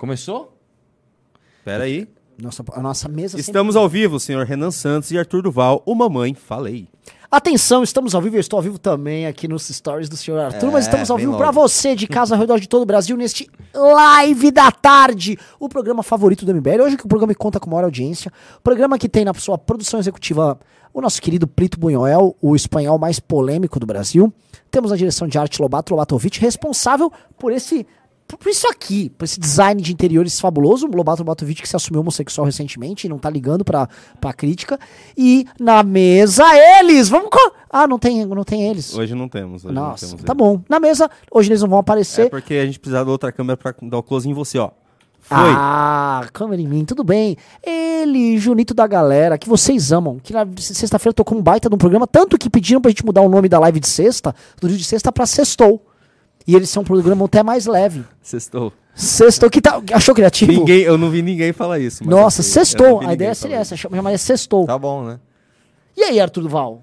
Começou? Pera aí. Nossa, a nossa mesa sempre- Estamos ao vivo, senhor Renan Santos e Arthur Duval, o Mamãe Falei. Atenção, estamos ao vivo, eu estou ao vivo também aqui nos stories do senhor Arthur, É, mas estamos ao vivo para você de casa ao redor de todo o Brasil neste Live da Tarde, o programa favorito do MBL. Hoje que o programa conta com maior audiência, programa que tem na sua produção executiva o nosso querido Plito Bunhoel, o espanhol mais polêmico do Brasil. Temos a direção de arte Lobato Lobatovic, responsável por esse por isso aqui, por esse design de interiores fabuloso, o Lobato Lobatovic que se assumiu homossexual recentemente e não tá ligando pra, pra crítica. E na mesa eles, vamos... co- Ah, não tem, não tem eles. Hoje não temos. Hoje Nossa, não temos tá ele. bom. Na mesa, hoje eles não vão É aparecer. porque a gente precisava da outra câmera pra dar o close em você, ó. Foi. Ah, câmera em mim, tudo bem. Ele, Junito da galera, que vocês amam, que na sexta-feira tocou um baita de um programa, tanto que pediram pra gente mudar o nome da live de sexta, do dia de sexta pra sextou. E eles são um programa até mais leve. Sextou. Sextou, que tal? Achou criativo? Ninguém, eu não vi ninguém falar isso. mas Nossa, não sextou. A ideia seria essa, chamaria sextou. Tá bom, né? E aí, Arthur Duval?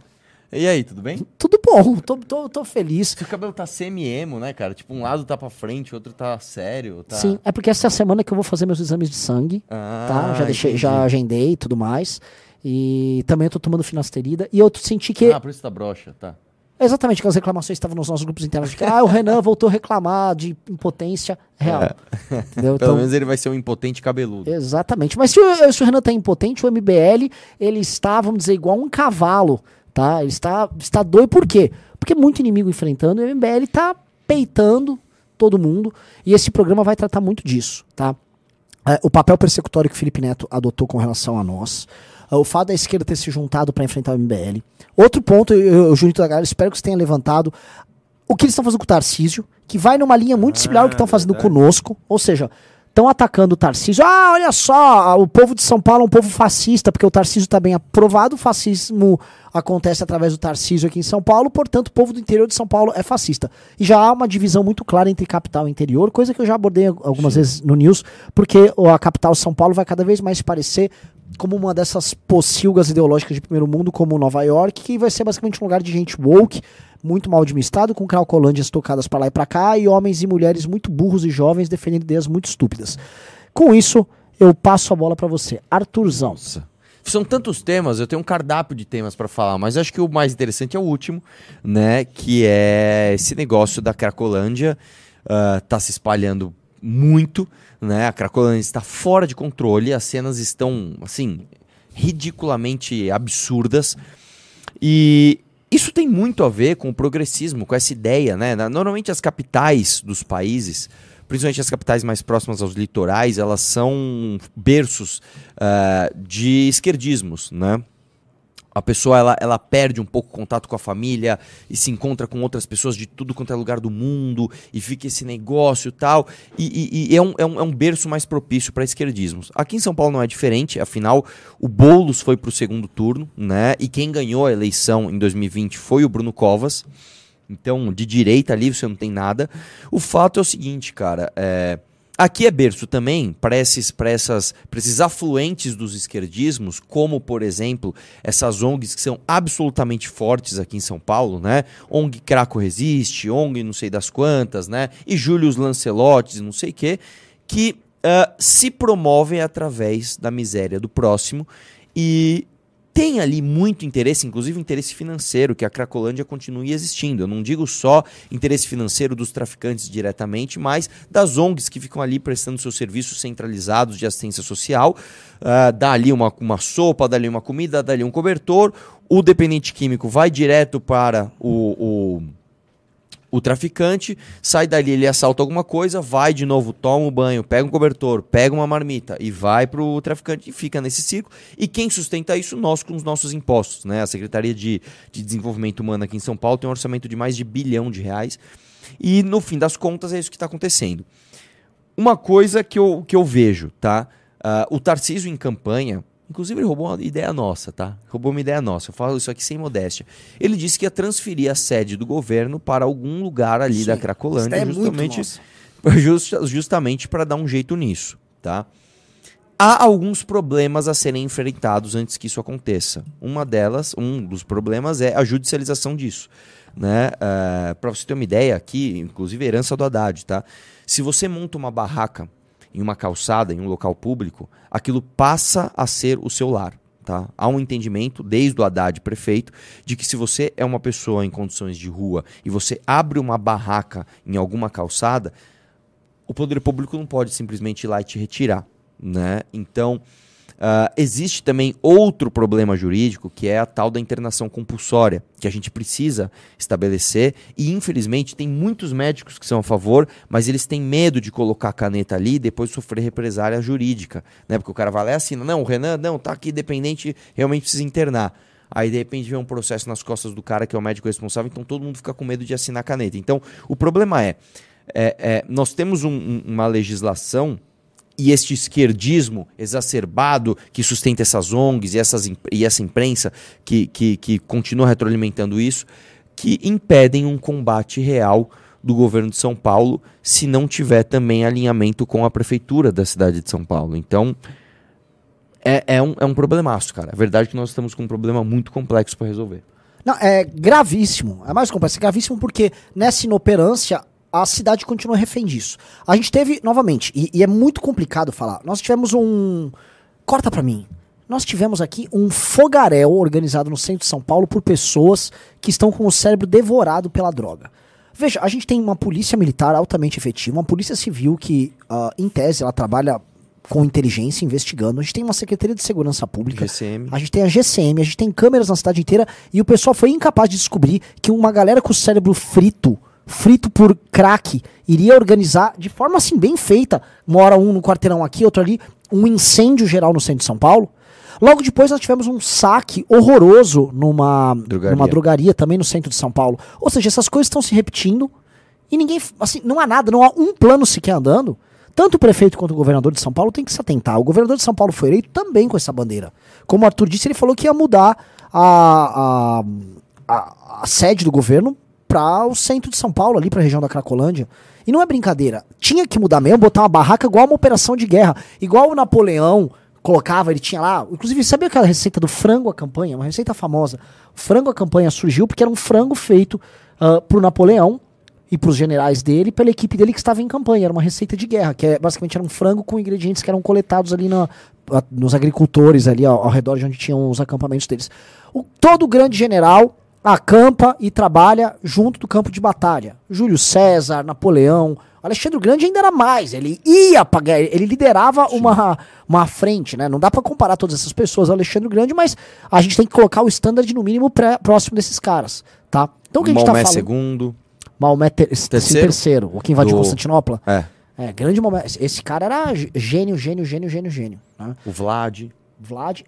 E aí, tudo bem? Tudo bom, tô, tô, tô feliz. Seu cabelo tá semi-emo, né, cara? Tipo, um lado tá pra frente, o outro tá sério. Tá... Sim, é porque essa é a semana que eu vou fazer meus exames de sangue. Ah, tá? Já deixei, entendi. já agendei e tudo mais. E também eu tô tomando finasterida. E eu senti que. Ah, por isso tá broxa, tá. Exatamente, aquelas reclamações estavam nos nossos grupos internos. De que, ah, o Renan voltou a reclamar de impotência real. Entendeu? Pelo Então, menos ele vai ser um impotente cabeludo. Exatamente. Mas se o, se o Renan tá impotente, o MBL, ele está, vamos dizer, igual um cavalo, tá? Ele está, está doido por quê? Porque é muito inimigo enfrentando, e o MBL tá peitando todo mundo, e esse programa vai tratar muito disso, tá? É, o papel persecutório que o Felipe Neto adotou com relação a nós, é, o fato da esquerda ter se juntado para enfrentar o MBL. Outro ponto, eu, eu Junito da galera, espero que você tenha levantado, o que eles estão fazendo com o Tarcísio, que vai numa linha muito similar ao que estão fazendo verdade. conosco, ou seja, estão atacando o Tarcísio. Ah, olha só, o povo de São Paulo é um povo fascista, porque o Tarcísio está bem aprovado, o fascismo acontece através do Tarcísio aqui em São Paulo, portanto, o povo do interior de São Paulo é fascista. E já há uma divisão muito clara entre capital e interior, coisa que eu já abordei algumas vezes no News, porque a capital São Paulo vai cada vez mais se parecer como uma dessas pocilgas ideológicas de primeiro mundo, como Nova York, que vai ser basicamente um lugar de gente woke, muito mal administrado, com cracolândias tocadas para lá e para cá, e homens e mulheres muito burros e jovens defendendo ideias muito estúpidas. Com isso, eu passo a bola para você. Arthurzão. Nossa. São tantos temas, eu tenho um cardápio de temas pra falar, mas acho que o mais interessante é o último, né? Que é esse negócio da Cracolândia. ah, tá se espalhando muito, né? A Cracolândia está fora de controle, as cenas estão, assim, ridiculamente absurdas. E isso tem muito a ver com o progressismo, com essa ideia, né? Normalmente as capitais dos países, principalmente as capitais mais próximas aos litorais, elas são berços ah, de esquerdismos, né? A pessoa ela, ela perde um pouco o contato com a família e se encontra com outras pessoas de tudo quanto é lugar do mundo e fica esse negócio tal. E, e- e é, um, é, um, é um berço mais propício para esquerdismos. Aqui em São Paulo não é diferente, afinal, o Boulos foi para o segundo turno, né? E quem ganhou a eleição em 2020 foi o Bruno Covas. Então, de direita ali você não tem nada. O fato é o seguinte, cara. é, Aqui é berço também para esses, esses afluentes dos esquerdismos, como, por exemplo, essas ONGs que são absolutamente fortes aqui em São Paulo, né? ONG Craco Resiste, ONG não sei das quantas, né? E Július Lancelotti, não sei o quê, que ah, se promovem através da miséria do próximo e tem ali muito interesse, inclusive interesse financeiro, que a Cracolândia continue existindo. Eu não digo só interesse financeiro dos traficantes diretamente, mas das ONGs que ficam ali prestando seus serviços centralizados de assistência social. Ah, dá ali uma, uma sopa, dá ali uma comida, dá ali um cobertor. O dependente químico vai direto para o- o o traficante, sai dali, ele assalta alguma coisa, vai de novo, toma um banho, pega um cobertor, pega uma marmita e vai pro traficante e fica nesse círculo. E quem sustenta isso? Nós com os nossos impostos, né? A Secretaria de, de Desenvolvimento Humano aqui em São Paulo tem um orçamento de mais de bilhão de reais. E no fim das contas é isso que está acontecendo. Uma coisa que eu, que eu vejo, tá? Ah, o Tarcísio em campanha, inclusive ele roubou uma ideia nossa, tá? Roubou uma ideia nossa. Eu falo isso aqui sem modéstia. Ele disse que ia transferir a sede do governo para algum lugar ali da Cracolândia, é justamente, nossa. just- justamente para dar um jeito nisso, tá? Há alguns problemas a serem enfrentados antes que isso aconteça. Uma delas, um dos problemas é a judicialização disso. Né? para você ter uma ideia aqui, inclusive a herança do Haddad, tá? Se você monta uma barraca em uma calçada, em um local público, aquilo passa a ser o seu lar. Tá? Há um entendimento, desde o Haddad prefeito, de que se você é uma pessoa em condições de rua e você abre uma barraca em alguma calçada, o poder público não pode simplesmente ir lá e te retirar. Né? Então, Uh, existe também outro problema jurídico, que é a tal da internação compulsória, que a gente precisa estabelecer. E, infelizmente, tem muitos médicos que são a favor, mas eles têm medo de colocar a caneta ali e depois sofrer represália jurídica. Né? Porque o cara vai lá e assina: não, o Renan, não, tá aqui dependente, realmente precisa internar. Aí, de repente, vem um processo nas costas do cara que é o médico responsável, então todo mundo fica com medo de assinar a caneta. Então, o problema é, é, é nós temos um, um, uma legislação e este esquerdismo exacerbado que sustenta essas ONGs e, essas, e essa imprensa que, que, que continua retroalimentando isso, que impedem um combate real do governo de São Paulo se não tiver também alinhamento com a prefeitura da cidade de São Paulo. Então, é, é, um, é um problemaço, cara. A verdade é que nós estamos com um problema muito complexo para resolver. Não, é gravíssimo. É mais complexo. É gravíssimo porque nessa inoperância a cidade continua refém disso. A gente teve, novamente, e, e é muito complicado falar, nós tivemos um. Corta pra mim. Nós tivemos aqui um fogaréu organizado no centro de São Paulo por pessoas que estão com o cérebro devorado pela droga. Veja, a gente tem uma polícia militar altamente efetiva, uma polícia civil que, uh, em tese, ela trabalha com inteligência, investigando. A gente tem uma Secretaria de Segurança Pública. GCM. A gente tem a GCM, a gente tem câmeras na cidade inteira e o pessoal foi incapaz de descobrir que uma galera com o cérebro frito frito por crack, iria organizar de forma assim bem feita, uma hora um no quarteirão aqui, outro ali, um incêndio geral no centro de São Paulo. Logo depois nós tivemos um saque horroroso numa drogaria. numa drogaria também no centro de São Paulo. Ou seja, essas coisas estão se repetindo e ninguém, assim, não há nada, não há um plano sequer andando. Tanto o prefeito quanto o governador de São Paulo tem que se atentar. O governador de São Paulo foi eleito também com essa bandeira. Como o Arthur disse, ele falou que ia mudar a, a, a, a sede do governo para o centro de São Paulo, ali para a região da Cracolândia. E não é brincadeira. Tinha que mudar mesmo, botar uma barraca igual uma operação de guerra. Igual o Napoleão colocava, ele tinha lá. Inclusive, sabe aquela receita do frango à campanha? Uma receita famosa. O frango à campanha surgiu porque era um frango feito uh, pro Napoleão e para os generais dele, pela equipe dele que estava em campanha. Era uma receita de guerra, que é, basicamente era um frango com ingredientes que eram coletados ali na, nos agricultores ali ao, ao redor de onde tinham os acampamentos deles. O, todo grande general acampa e trabalha junto do campo de batalha. Júlio César, Napoleão, Alexandre Grande ainda era mais, ele ia pagar, ele liderava uma, uma frente, né? Não dá para comparar todas essas pessoas, Alexandre Grande, mas a gente tem que colocar o standard no mínimo pré, próximo desses caras, tá? Então o que a gente tá Maomé tá falando? segundo. Maomé ter, terceiro. terceiro, o que invadiu Do... Constantinopla. É. É, grande Maomé. Esse cara era gênio, gênio, gênio, gênio, gênio. Né? O Vlad. Vlad.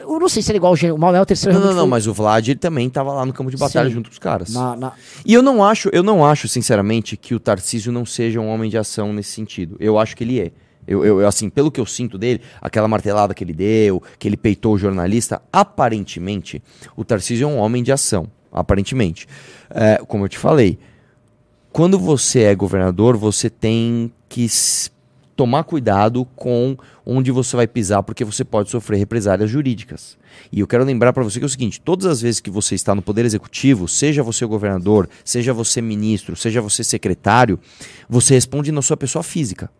Eu não sei se ele é igual o Manuel terceiro. Não, não, não, mas o Vlad ele também tava lá no campo de batalha Sim. junto com os caras. Na, na... E eu não acho, eu não acho, sinceramente, que o Tarcísio não seja um homem de ação nesse sentido. Eu acho que ele é. Eu, eu, assim, pelo que eu sinto dele, aquela martelada que ele deu, que ele peitou o jornalista, aparentemente, o Tarcísio é um homem de ação. Aparentemente. É, como eu te falei, quando você é governador, você tem que tomar cuidado com onde você vai pisar, porque você pode sofrer represálias jurídicas. E eu quero lembrar para você que é o seguinte: todas as vezes que você está no Poder Executivo, seja você governador, seja você ministro, seja você secretário, você responde na sua pessoa física.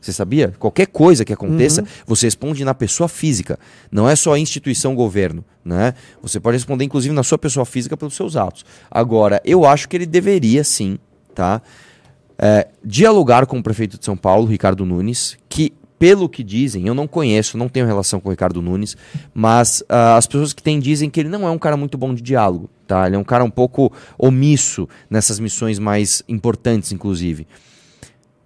Você sabia? Qualquer coisa que aconteça, uhum. você responde na pessoa física. Não é só a instituição governo. Né? Você pode responder, inclusive, na sua pessoa física pelos seus atos. Agora, eu acho que ele deveria sim, tá? é, dialogar com o prefeito de São Paulo, Ricardo Nunes, que, pelo que dizem, eu não conheço, não tenho relação com o Ricardo Nunes, mas uh, as pessoas que têm dizem que ele não é um cara muito bom de diálogo, tá? Ele é um cara um pouco omisso nessas missões mais importantes, inclusive.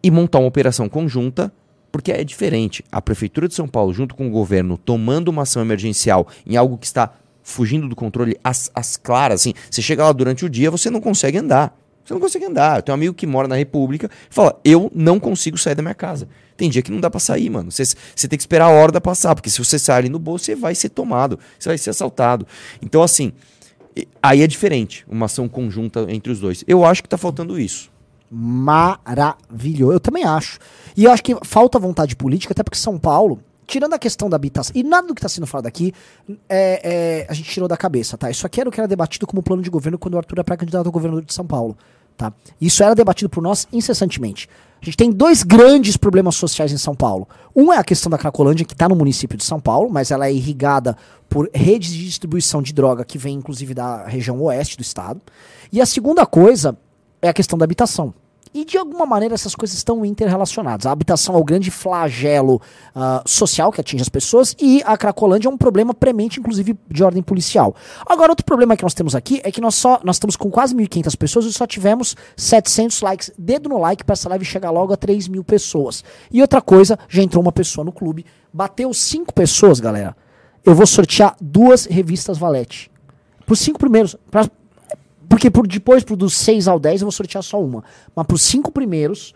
E montar uma operação conjunta porque é diferente. A Prefeitura de São Paulo, junto com o governo, tomando uma ação emergencial em algo que está fugindo do controle, as claras, assim, você chega lá durante o dia, você não consegue andar. Você não consegue andar. Eu tenho um amigo que mora na República e fala: Eu não consigo sair da minha casa. Tem dia que não dá para sair, mano. Você, tem que esperar a hora passar, porque se você sair ali no bolso, você vai ser tomado, você vai ser assaltado. Então, assim, aí é diferente, uma ação conjunta entre os dois. Eu acho que tá faltando isso. Maravilhoso. Eu também acho. E eu acho que falta vontade política, até porque São Paulo, tirando a questão da habitação, e nada do que está sendo falado aqui, é, é, a gente tirou da cabeça, tá? Isso aqui era o que era debatido como plano de governo quando o Arthur é pré-candidato ao governo de São Paulo Tá? Isso era debatido por nós incessantemente. A gente tem dois grandes problemas sociais em São Paulo. Um é a questão da Cracolândia, que está no município de São Paulo, mas ela é irrigada por redes de distribuição de droga que vem inclusive da região oeste do estado. E a segunda coisa é a questão da habitação. E de alguma maneira essas coisas estão interrelacionadas. A habitação é o grande flagelo uh, social que atinge as pessoas e a Cracolândia é um problema premente, inclusive, de ordem policial. Agora, outro problema que nós temos aqui é que nós só nós estamos com quase 1.500 pessoas e só tivemos 700 likes. Dedo no like para essa live chegar logo a 3 mil pessoas. E outra coisa, já entrou uma pessoa no clube, bateu 5 pessoas, galera. Eu vou sortear duas revistas Valete. Por cinco primeiros. Porque por, depois, pro dos 6 ao 10, eu vou sortear só uma. Mas pros cinco primeiros,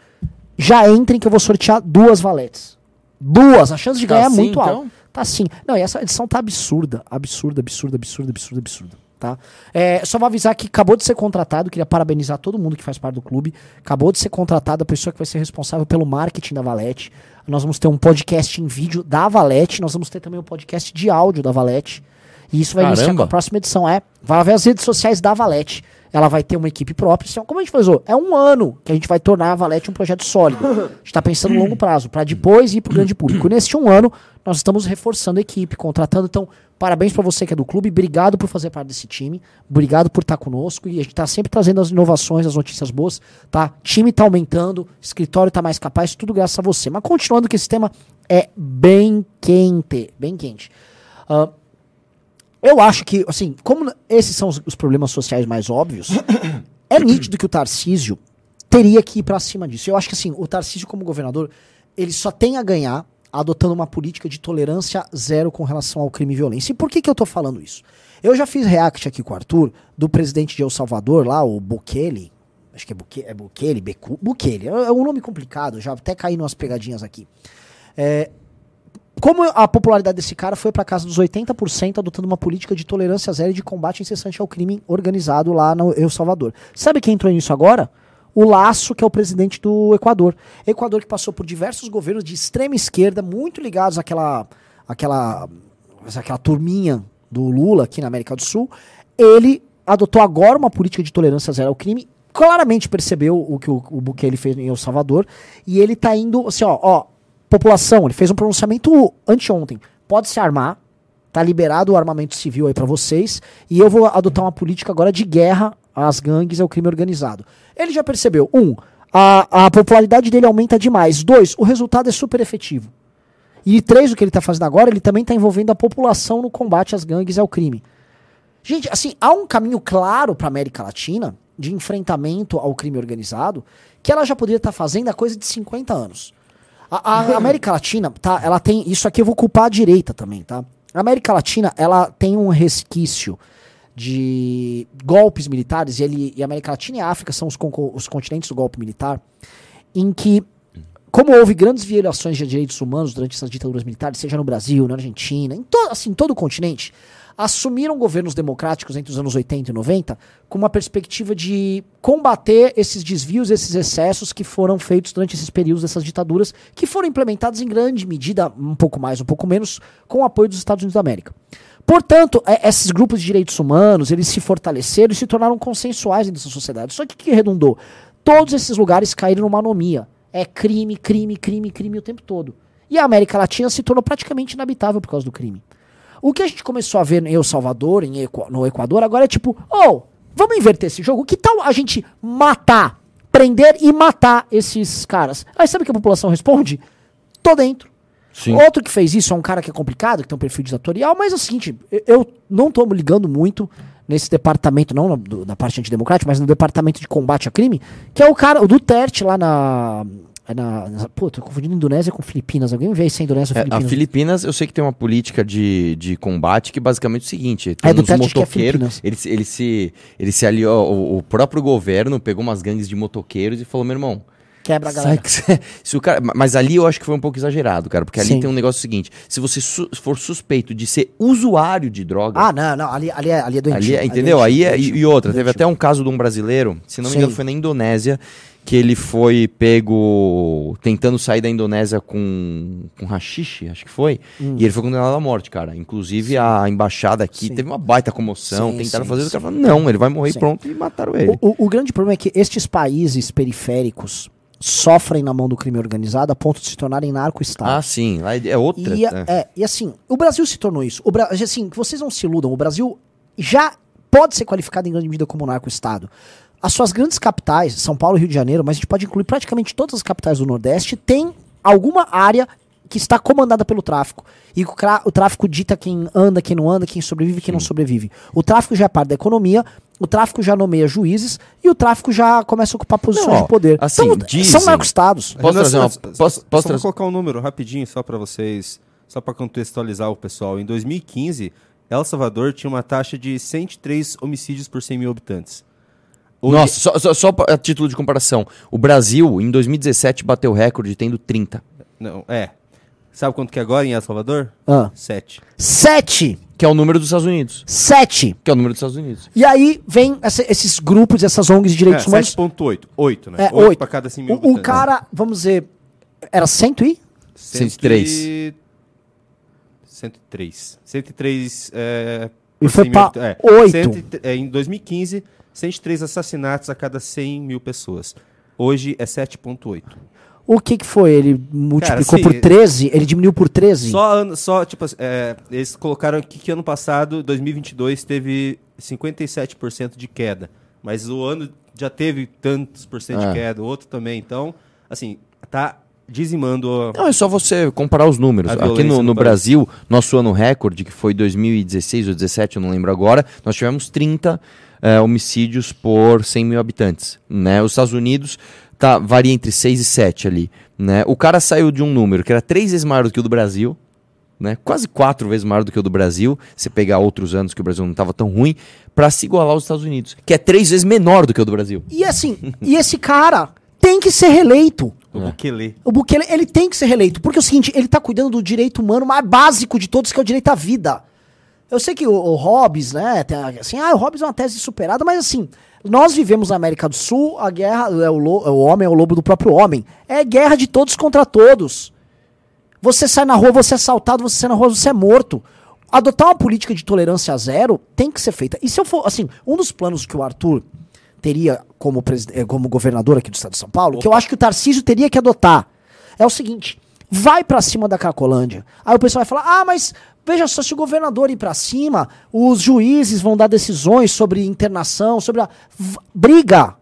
já entrem que eu vou sortear duas valetes. Duas! A chance de Tá ganhar é assim, muito então? alta. Tá sim. Não, e essa edição tá absurda. Absurda, absurda, absurda, absurda, absurda. Tá? É, só vou avisar que acabou de ser contratado, queria parabenizar todo mundo que faz parte do clube. Acabou de ser contratado a pessoa que vai ser responsável pelo marketing da Valete. Nós vamos ter um podcast em vídeo da Valete, nós vamos ter também um podcast de áudio da Valete. E isso vai iniciar com Caramba. a próxima edição. É, vai ver as redes sociais da Valete. Ela vai ter uma equipe própria. Então, como a gente falou, é um ano que a gente vai tornar a Valete um projeto sólido. A gente está pensando no longo prazo, para depois ir para o grande público. Neste um ano, nós estamos reforçando a equipe, contratando. Então, parabéns para você que é do clube. Obrigado por fazer parte desse time. Obrigado por estar conosco. E a gente está sempre trazendo as inovações, as notícias boas. Tá? Time está aumentando, escritório está mais capaz, tudo graças a você. Mas continuando que esse tema é bem quente. Bem quente. Ah, eu acho que, assim, como esses são os, os problemas sociais mais óbvios, é nítido que o Tarcísio teria que ir pra cima disso. Eu acho que, assim, o Tarcísio, como governador, ele só tem a ganhar adotando uma política de tolerância zero com relação ao crime e violência. E por que, que eu tô falando isso? Eu já fiz react aqui com o Arthur, do presidente de El Salvador, lá, o Bukele. Acho que é Bukele, é Bukele, Becu, Bukele. É, é um nome complicado, já até caí umas pegadinhas aqui. É, como a popularidade desse cara foi para casa dos 80%, adotando uma política de tolerância zero e de combate incessante ao crime organizado lá no El Salvador. Sabe quem entrou nisso agora? O Laço, que é o presidente do Equador. Equador que passou por diversos governos de extrema esquerda, muito ligados àquela, àquela, àquela turminha do Lula aqui na América do Sul. Ele adotou agora uma política de tolerância zero ao crime. Claramente percebeu o que o, o Bukele fez em El Salvador. E ele tá indo, assim, ó, ó, população, ele fez um pronunciamento anteontem. Pode se armar, tá liberado o armamento civil aí pra vocês, e eu vou adotar uma política agora de guerra às gangues e ao crime organizado. Ele já percebeu, um, a, a popularidade dele aumenta demais. Dois, o resultado é super efetivo. E três, o que ele tá fazendo agora, ele também tá envolvendo a população no combate às gangues e ao crime. Gente, assim, há um caminho claro pra América Latina de enfrentamento ao crime organizado que ela já poderia estar fazendo há coisa de 50 anos. A, a América Latina, tá? Ela tem. Isso aqui eu vou culpar a direita também, tá? A América Latina, ela tem um resquício de golpes militares, e, ele, e a América Latina e a África são os, os continentes do golpe militar, em que, como houve grandes violações de direitos humanos durante essas ditaduras militares, seja no Brasil, na Argentina, em to, assim, todo o continente, assumiram governos democráticos entre os anos 80 e 90 com uma perspectiva de combater esses desvios, esses excessos que foram feitos durante esses períodos dessas ditaduras, que foram implementados em grande medida, um pouco mais, um pouco menos, com o apoio dos Estados Unidos da América. Portanto, é- esses grupos de direitos humanos, eles se fortaleceram e se tornaram consensuais dentro dessa sociedade. Só que o que redundou? Todos esses lugares caíram numa anomia. É crime, crime, crime, crime o tempo todo. E a América Latina se tornou praticamente inabitável por causa do crime. O que a gente começou a ver em El Salvador, em Equa- no Equador, agora é tipo, oh, vamos inverter esse jogo? Que tal a gente matar, prender e matar esses caras? Aí sabe o que a população responde? Tô dentro. Sim. Outro que fez isso é um cara que é complicado, que tem um perfil ditatorial, mas é o seguinte, eu- eu não tô me ligando muito nesse departamento, não na, do- na parte antidemocrática, mas no departamento de combate a crime, que é o cara, o Duterte lá na... é na, na pô, tô confundindo Indonésia com Filipinas. Alguém vê se é Indonésia ou É, a Filipinas? Filipinas, eu sei que tem uma política de, de combate que basicamente é o seguinte: tem É, uns que é motoqueiros. Filipinas. ele, se- ele se, ele se aliou, o, o próprio governo pegou umas gangues de motoqueiros e falou: meu irmão. Quebra a galera. cê- se o cara, mas ali eu acho que foi um pouco exagerado, cara, porque ali Sim. tem um negócio seguinte: se você su- for suspeito de ser usuário de droga, Ah, não, não, ali, ali, é, ali é doentio. Ali, é- ali é entendeu? doentio, Aí é, doentio, e, outra, teve até um caso de um brasileiro, se não me engano, foi na Indonésia, que ele foi pego tentando sair da Indonésia com, com rachixe, acho que foi, e ele foi condenado à morte, cara. Inclusive a embaixada aqui Sim. teve uma baita comoção, Sim, tentaram sim, fazer, o sim. cara falou, não, ele vai morrer Sim. pronto, e mataram ele. O, o- o grande problema é que estes países periféricos sofrem na mão do crime organizado a ponto de se tornarem narco-estados. Ah, sim, lá é outra. E, né? é, e assim, o Brasil se tornou isso. O Bra assim, vocês não se iludam, o Brasil já pode ser qualificado em grande medida como narco-estado. As suas grandes capitais, São Paulo e Rio de Janeiro, mas a gente pode incluir praticamente todas as capitais do Nordeste, tem alguma área que está comandada pelo tráfico. E o, o tráfico dita quem anda, quem não anda, quem sobrevive, quem não sobrevive. O tráfico já é parte da economia, o tráfico já nomeia juízes e o tráfico já começa a ocupar posições Não, ó, de poder. assim, então, dizem- são narco-estados. Posso trazer uma- posso- posso trazer- colocar um número rapidinho só para vocês, só para contextualizar o pessoal. Em 2015, El Salvador tinha uma taxa de 103 homicídios por 100 mil habitantes. Hoje- Nossa, só, só, só pra- a título de comparação, o Brasil, em 2017, bateu o recorde tendo 30. Não, é. Sabe quanto que é agora em El Salvador? Ah. 7. Sete! Que é o número dos Estados Unidos. Sete! Que é o número dos Estados Unidos. E aí vem essa- esses grupos, essas ONGs de É, direitos humanos. 7.8. 8, né? É, 8 oito. para cada 100 mil O, o cara, vamos dizer, era cento e? 103. 103. 103. É, E foi 100 pra habit- é, oito. 103 é, em 2015, 103 assassinatos a cada 100 mil pessoas. Hoje é 7,8. O que que foi? Ele multiplicou assim, por 13? Ele diminuiu por 13? Só, ano- só tipo, assim, é, eles colocaram aqui que ano passado, 2022, teve 57% de queda. Mas o ano já teve tantos por cento É. de queda, o outro também. Então, assim, tá dizimando. a- Não, é só você comparar os números. Aqui no, no no país. Brasil, nosso ano recorde, que foi 2016 ou 2017, eu não lembro agora, nós tivemos 30 eh, homicídios por 100 mil habitantes. Né? Os Estados Unidos tá, varia entre 6 e 7 ali. Né? O cara saiu de um número que era três vezes maior do que o do Brasil, né? quase quatro vezes maior do que o do Brasil, se pegar outros anos que o Brasil não estava tão ruim, para se igualar aos Estados Unidos, que é três vezes menor do que o do Brasil. E assim, e esse cara tem que ser reeleito. O Bukele. O Bukele, ele tem que ser reeleito. Porque é o seguinte, ele tá cuidando do direito humano mais básico de todos, que é o direito à vida. Eu sei que o, o Hobbes, né, tem assim, ah, o Hobbes é uma tese superada, mas assim, nós vivemos na América do Sul, a guerra, é o, lo- o homem é o lobo do próprio homem. É guerra de todos contra todos. Você sai na rua, você é assaltado, você sai na rua, você é morto. Adotar uma política de tolerância zero tem que ser feita. E se eu for, assim, um dos planos que o Arthur teria como, eh, como governador aqui do estado de São Paulo, que eu acho que o Tarcísio teria que adotar, é o seguinte: vai pra cima da Cracolândia. Aí o pessoal vai falar: ah, mas veja só, se o governador ir pra cima, os juízes vão dar decisões sobre internação, sobre a. Briga!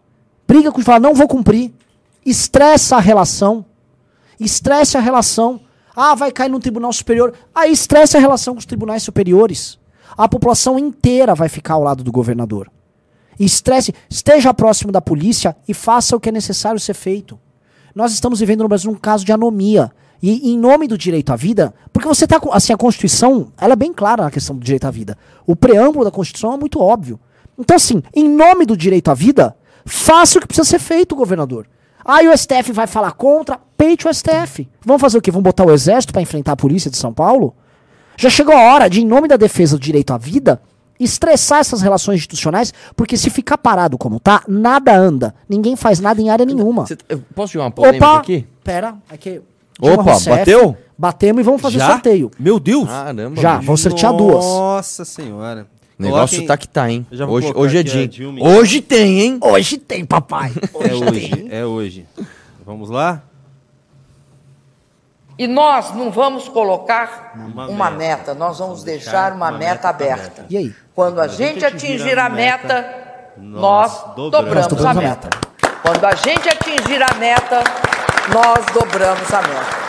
Briga com falar, não vou cumprir. Estressa a relação. Estresse a relação. Ah, vai cair no tribunal superior. Aí estresse a relação com os tribunais superiores. A população inteira vai ficar ao lado do governador. Estresse, esteja próximo da polícia e faça o que é necessário ser feito. Nós estamos vivendo no Brasil um caso de anomia. E em nome do direito à vida, porque você tá com, assim, a Constituição, ela é bem clara na questão do direito à vida. O preâmbulo da Constituição é muito óbvio. Então assim, em nome do direito à vida, faça o que precisa ser feito, governador. Aí o STF vai falar contra, peite o STF. Vamos fazer o quê? Vamos botar o exército para enfrentar a polícia de São Paulo? Já chegou a hora de, em nome da defesa do direito à vida, estressar essas relações institucionais, porque se ficar parado como tá, nada anda. Ninguém faz nada em área nenhuma. Cê- eu posso jogar uma polêmica Opa! aqui? Pera, aqui. Dilma Opa, Rousseff, bateu? Batemos e vamos fazer Já? sorteio. Meu Deus! Caramba, Já, bicho. vamos sortear duas. Nossa senhora. O negócio Coloquem- tá que tá, hein? Eu já vou Hoje, colocar hoje é aqui a dia. Dilma, então. Hoje tem, hein? Hoje tem, papai. É hoje, é hoje. Vamos lá? E nós não vamos colocar Uma uma, meta. meta. nós vamos deixar uma, meta, aberta. E aí? Quando a gente atingir a meta, nós dobramos, Nós dobramos a, a meta. Quando a gente atingir a meta, nós dobramos a meta.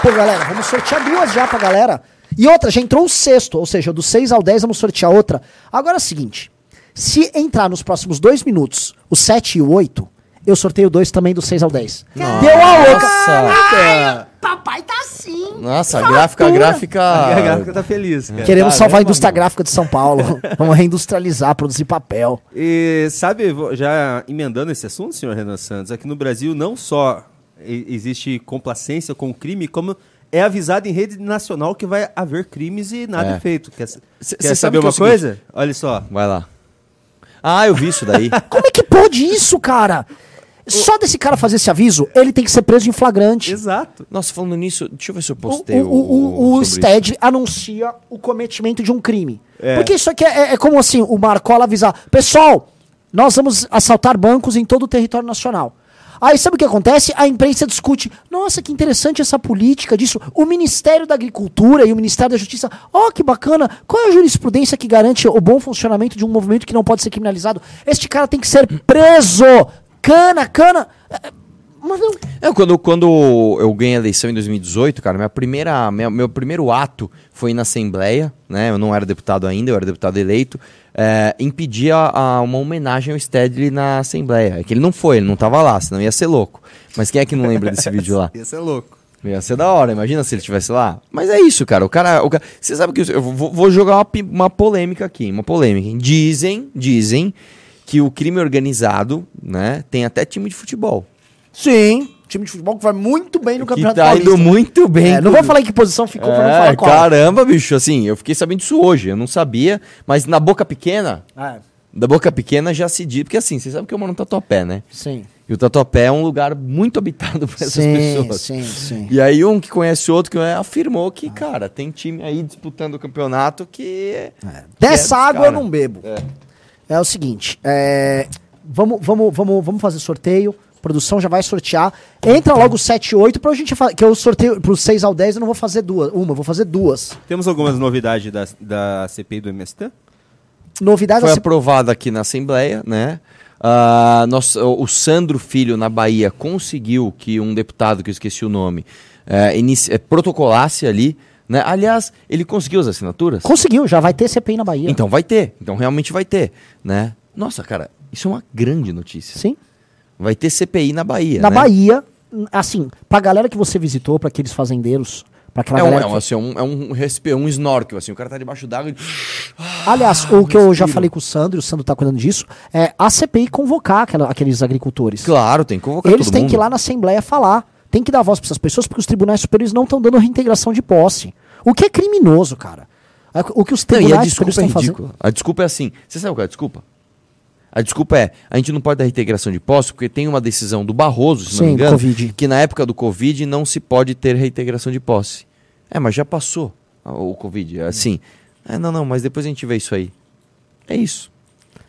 Pô, galera, vamos sortear duas já pra galera. E outra, já entrou o sexto, ou seja, do 6 ao 10 vamos sortear outra. Agora é o seguinte: se entrar nos próximos dois minutos o 7 e o 8, eu sorteio dois também do 6 ao 10. Deu a louca! Nossa! Papai tá assim! Nossa, a gráfica, a gráfica. A gráfica tá feliz, cara. Queremos salvar a indústria meu. gráfica de São Paulo. vamos reindustrializar, produzir papel. E sabe, já emendando esse assunto, senhor Renan Santos, aqui no Brasil não só existe complacência com o crime, como é avisado em rede nacional que vai haver crimes e nada É. feito. Quer, Cê- quer cê saber é uma o seguinte- coisa? Olha só. Vai lá. Ah, eu vi isso daí. Como é que pode isso, cara? Só desse cara fazer esse aviso, ele tem que ser preso em flagrante. Exato. Nossa, falando nisso, deixa eu ver se eu postei o, o, o, o STED anuncia o cometimento de um crime. É. Porque isso aqui é, é- é como assim, o Marcola avisar, pessoal, nós vamos assaltar bancos em todo o território nacional. Aí sabe o que acontece? A imprensa discute, nossa, que interessante essa política disso. O Ministério da Agricultura e o Ministério da Justiça, ó, que bacana. Qual é a jurisprudência que garante o bom funcionamento de um movimento que não pode ser criminalizado? Este cara tem que ser preso. Cana, cana. Mas não, quando, quando eu ganhei a eleição em 2018, cara, minha primeira, minha- meu primeiro ato foi na Assembleia, né? Eu não era deputado ainda, eu era deputado eleito. É, impedir a, a- uma homenagem ao Stedley na Assembleia. É que ele não foi, ele não tava lá, senão ia ser louco. Mas quem é que não lembra desse vídeo lá? Esse é louco. Ia ser da hora, imagina se ele estivesse lá. Mas é isso, cara. O cara. O cara você sabe que eu, vou, vou jogar uma, uma polêmica aqui. Uma polêmica. Dizem, dizem que o crime organizado, né, tem até time de futebol. Sim, time de futebol que vai muito bem no Que Campeonato tá Paulista. indo muito bem. É, não vou falar em que posição ficou pra não É, falar qual. caramba, bicho, assim, eu fiquei sabendo disso hoje, eu não sabia, mas na boca pequena, É, da boca pequena já se diz, porque assim, você sabe que eu moro no Tatuapé, né? sim. E o Tatuapé é um lugar muito habitado por essas sim, pessoas. sim, sim. E aí um que conhece o outro que é, afirmou que, cara, tem time aí disputando o campeonato que... Dessa É, água cara. eu não bebo. É. É, o seguinte, é, vamos, vamos, vamos, vamos fazer sorteio. Produção já vai sortear. Entra logo 7 e 8 pra gente fazer. Que eu sorteio pro 6 ao 10, eu não vou fazer duas. Uma, eu vou fazer duas. Temos algumas novidades da, da CPI do MST? Novidade Foi assim, aprovado aqui na Assembleia, né? Ah, nós- o Sandro Filho, na Bahia, conseguiu que um deputado, que eu esqueci o nome, inici- eh, protocolasse ali. Né? Aliás, ele conseguiu as assinaturas? Conseguiu, já vai ter CPI na Bahia. Então vai ter. Então realmente vai ter. Né? Nossa, cara, isso é uma grande notícia. Sim. Vai ter CPI na Bahia. Na né? Bahia, assim, pra galera que você visitou, pra aqueles fazendeiros, pra aquela É um, galera. é, um, que- assim, é um, é um, respe- um snorkel, assim, o cara tá debaixo d'água e... Aliás, o que eu já falei com o Sandro, o Sandro tá cuidando disso, é a CPI convocar aquela- aqueles agricultores. Claro, tem que convocar Eles têm mundo. que ir lá na Assembleia falar. Tem que dar voz para essas pessoas, porque os tribunais superiores não estão dando reintegração de posse. O que é criminoso, cara. A- O que os Não, e a tribunais desculpa superiores é estão fazendo. A desculpa é assim. Você sabe qual é a desculpa? A desculpa é, a gente não pode dar reintegração de posse porque tem uma decisão do Barroso, se não Sim, me do engano, Covid. que na época do Covid não se pode ter reintegração de posse. É, mas já passou ah, o Covid. É Assim, é, não, não, mas depois a gente vê isso aí. É isso.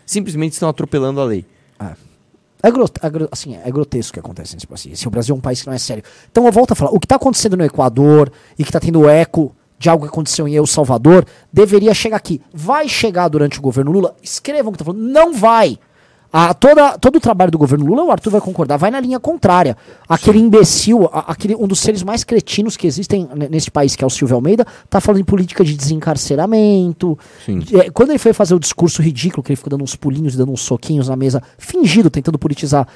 Simplesmente estão atropelando a lei. É, gro- é gro- assim, é grotesco o que acontece nesse país. Assim, o Brasil é um país que não é sério. Então eu volto a falar, o que está acontecendo no Equador e que está tendo eco de algo que aconteceu em El Salvador, deveria chegar aqui. Vai chegar durante o governo Lula? Escrevam o que está falando. Não vai. A, toda, todo o trabalho do governo Lula, o Arthur vai concordar, vai na linha contrária. Aquele imbecil, a- aquele, um dos seres mais cretinos que existem ne- nesse país, que é o Silvio Almeida, tá falando em política de desencarceramento. Sim. É, quando ele foi fazer o discurso ridículo, que ele ficou dando uns pulinhos e dando uns soquinhos na mesa, fingido, tentando politizar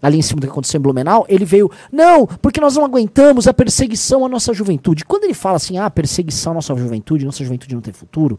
ali em cima do que aconteceu em Blumenau, ele veio, não, porque nós não aguentamos a perseguição à nossa juventude. Quando ele fala assim, ah, perseguição à nossa juventude, nossa juventude não tem futuro,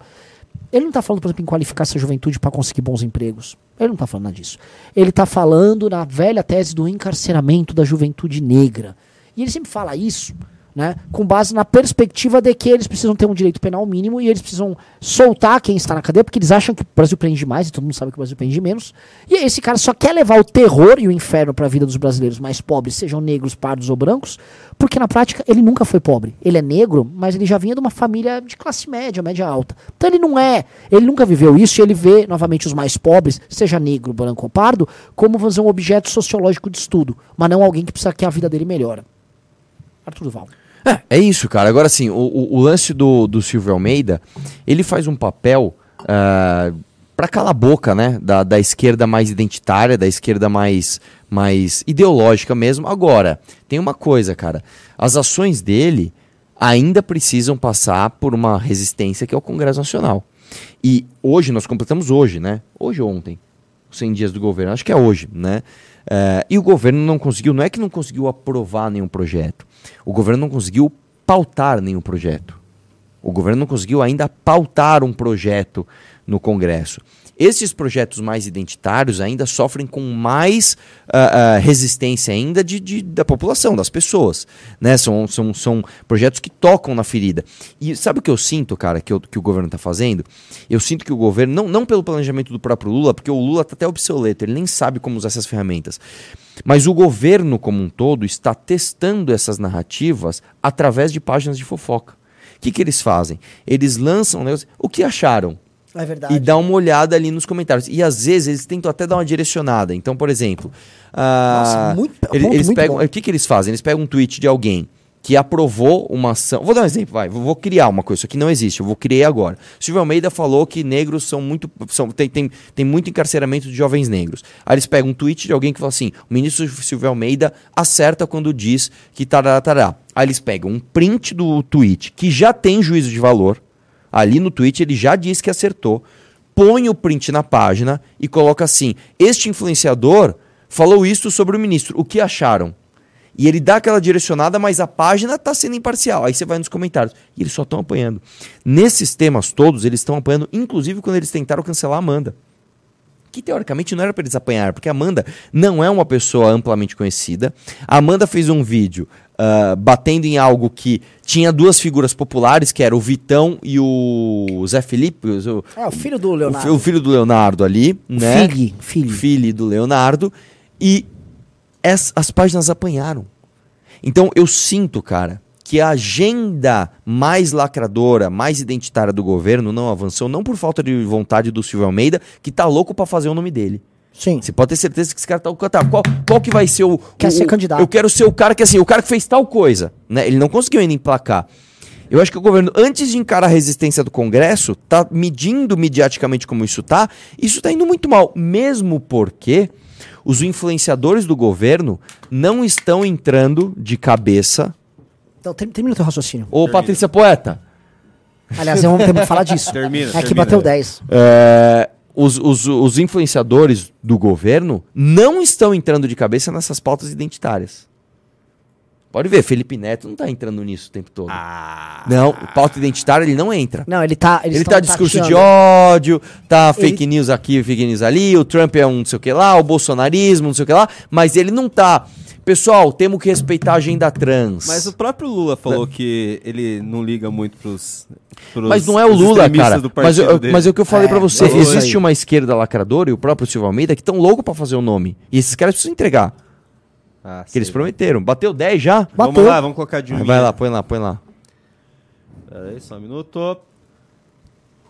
ele não está falando, por exemplo, em qualificar essa juventude para conseguir bons empregos. Ele não está falando nada disso. Ele está falando na velha tese do encarceramento da juventude negra. E ele sempre fala isso, né, com base na perspectiva de que eles precisam ter um direito penal mínimo e eles precisam soltar quem está na cadeia, porque eles acham que o Brasil prende mais e todo mundo sabe que o Brasil prende menos. E esse cara só quer levar o terror e o inferno para a vida dos brasileiros mais pobres, sejam negros, pardos ou brancos, porque na prática ele nunca foi pobre. Ele é negro, mas ele já vinha de uma família de classe média, média alta. Então ele não é, ele nunca viveu isso e ele vê novamente os mais pobres, seja negro, branco ou pardo, como fazer um objeto sociológico de estudo, mas não alguém que precisa que a vida dele melhora. Arthur Duval. É, é isso, cara. Agora, assim, o, o- o lance do, do Silvio Almeida, ele faz um papel ah, pra calar a boca, né? Da, da esquerda mais identitária, da esquerda mais, mais ideológica mesmo. Agora, tem uma coisa, cara. As ações dele ainda precisam passar por uma resistência que é o Congresso Nacional. E hoje, nós completamos hoje, né? Hoje ou ontem? Os 100 dias do governo, acho que é hoje, né? Eh, e o governo não conseguiu, não é que não conseguiu aprovar nenhum projeto, o governo não conseguiu pautar nenhum projeto. O governo não conseguiu ainda pautar um projeto no Congresso. Esses projetos mais identitários ainda sofrem com mais ah, ah, resistência ainda de, de- da população, das pessoas. Né? São, são, são projetos que tocam na ferida. E sabe o que eu sinto, cara, que, eu- que o governo está fazendo? Eu sinto que o governo, não, não pelo planejamento do próprio Lula, porque o Lula está até obsoleto, ele nem sabe como usar essas ferramentas. Mas o governo como um todo está testando essas narrativas através de páginas de fofoca. O que, que eles fazem? Eles lançam negócio, o que acharam? É verdade. E dá uma olhada ali nos comentários. E às vezes eles tentam até dar uma direcionada. Então, por exemplo, ah, Nossa, muito- ele- ponto eles muito pegam. bom. O que, que eles fazem? Eles pegam um tweet de alguém que aprovou uma ação. Vou dar um exemplo, vai. Vou vou criar uma coisa. Isso aqui não existe. Eu vou criar agora. Silvio Almeida falou que negros são muito. São, tem, tem, tem muito encarceramento de jovens negros. Aí eles pegam um tweet de alguém que fala assim: o ministro Silvio Almeida acerta quando diz que tarará, tarará. Aí eles pegam um print do tweet que já tem juízo de valor. Ali no tweet ele já diz que acertou. Põe o print na página e coloca assim: Este influenciador falou isso sobre o ministro. O que acharam? E ele dá aquela direcionada, mas a página está sendo imparcial. Aí você vai nos comentários. E eles só estão apanhando. Nesses temas todos, eles estão apanhando, inclusive quando eles tentaram cancelar a Amanda. Que teoricamente não era para eles apanhar, porque a Amanda não é uma pessoa amplamente conhecida. A Amanda fez um vídeo ah, batendo em algo que tinha duas figuras populares, que era o Vitão e o Zé Felipe, o, É, o filho do o, Leonardo. fi- o filho do Leonardo ali, né? Filho, filho. Filho do Leonardo. E as, as páginas apanharam. Então eu sinto, cara, que a agenda mais lacradora, mais identitária do governo não avançou, não por falta de vontade do Silvio Almeida, que tá louco pra fazer o nome dele. Sim. Você pode ter certeza que esse cara tá. tá qual, qual que vai ser o. Quer o- ser candidato. Eu quero ser o cara que, assim, o cara que fez tal coisa. Né? Ele não conseguiu ainda emplacar. Eu acho que o governo, antes de encarar a resistência do Congresso, tá medindo mediaticamente como isso tá. Isso tá indo muito mal. Mesmo porque os influenciadores do governo não estão entrando de cabeça. Então, ter- termina o teu raciocínio. Ô, Patrícia Poeta. Aliás, vamos ter que falar disso. Termina, É que termina. bateu 10. É, os, os, os influenciadores do governo não estão entrando de cabeça nessas pautas identitárias. Pode ver, Felipe Neto não tá entrando nisso o tempo todo. Não, o pauta identitária ele não entra. Não, ele tá. Ele tá discurso de ódio, tá Ele- fake news aqui, fake news ali, o Trump é um não sei o que lá, o bolsonarismo, não sei o que lá, mas ele não tá. Pessoal, temos que respeitar a agenda trans. Mas o próprio Lula falou que ele não liga muito pros. pros Mas não é o os Lula, cara. do Mas, partido eu- mas é o que eu falei É, pra você. Existe aí. uma esquerda lacradora e o próprio Silvio Almeida que estão loucos pra fazer o nome. E esses caras precisam entregar. Ah, Que eles sei. prometeram. Bateu 10 já? Vamos Bateu. lá, vamos colocar de um. Vai lá, põe lá, põe lá. Peraí, só um minuto.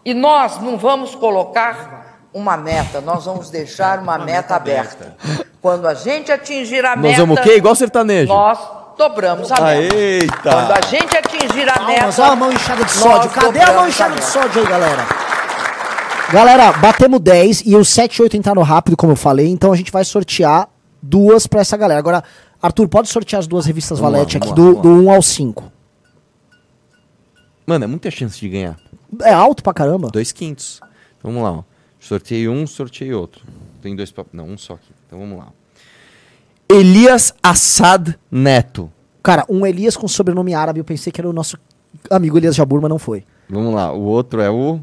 E nós não vamos colocar uma meta, nós vamos deixar uma, meta, aberta. Quando a gente atingir a Nós meta, vamos o quê? Igual sertanejo. nós dobramos a meta. Eita! Quando a gente atingir a meta, Palmas, ó a mão inchada de nós sódio. Cadê a mão inchada de meta. sódio aí, galera? Galera, batemos 10 e os 7 e 8 entraram rápido, como eu falei, então a gente vai sortear duas pra essa galera. Agora, Arthur, pode sortear as duas revistas Vamos lá, Valete aqui, vamos lá, do, do 1 ao 5. Mano, é muita chance de ganhar. É alto pra caramba. Dois quintos. Vamos lá, ó. Sorteei um, sorteei outro. Tem dois papéis. Não, um só aqui. Então vamos lá. Elias Assad Neto. Cara, um Elias com sobrenome árabe, eu pensei que era o nosso amigo Elias Jabur, mas não foi. Vamos lá. O outro é o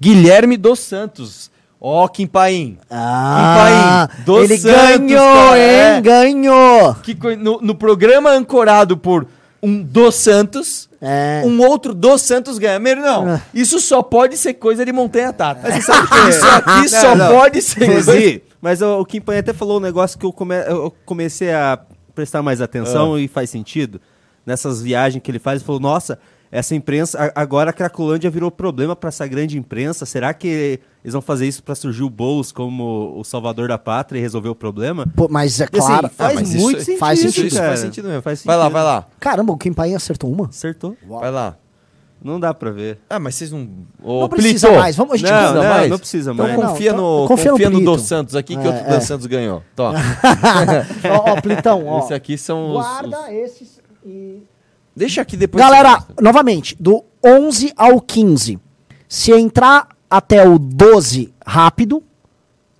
Guilherme dos Santos. Ó, Kim Paim. Ah, Kim Paim, dos ele Santos, ganhou, cara, é. hein? Ganhou! Que no, no programa ancorado por um dos Santos, É. um outro dos Santos ganha. Meu irmão, Ah. isso só pode ser coisa de montanha tata. Mas você sabe que- Isso aqui Não, só não. pode ser coisa... Cesi, mas o, o Kim Panha até falou um negócio que eu, come- eu comecei a prestar mais atenção e faz sentido. Nessas viagens que ele faz, ele falou, nossa, essa imprensa, agora a Cracolândia virou problema para essa grande imprensa. Será que eles vão fazer isso para surgir o Boulos como o salvador da pátria e resolver o problema? Pô, mas é assim, claro. faz mas isso- muito sentido, faz Isso, sentido, isso cara. faz sentido mesmo. Faz Vai lá, sentido. vai lá. Caramba, o Kim Paim acertou uma. Acertou. Vai lá. Não dá pra ver. Ah, mas vocês não... Ô, Não precisa Plito, mais, vamos- a gente Não, precisa não, mais? não precisa Então mais. confia, Não, no, então, confia confia, no no. Dos Santos aqui, que É, outro é. Dos Santos ganhou. Tó. ó, ó, Plitão, ó. Esse aqui são os... Guarda os- esses e... Deixa aqui depois... Galera, novamente, do 11 ao 15. Se entrar até o 12 rápido,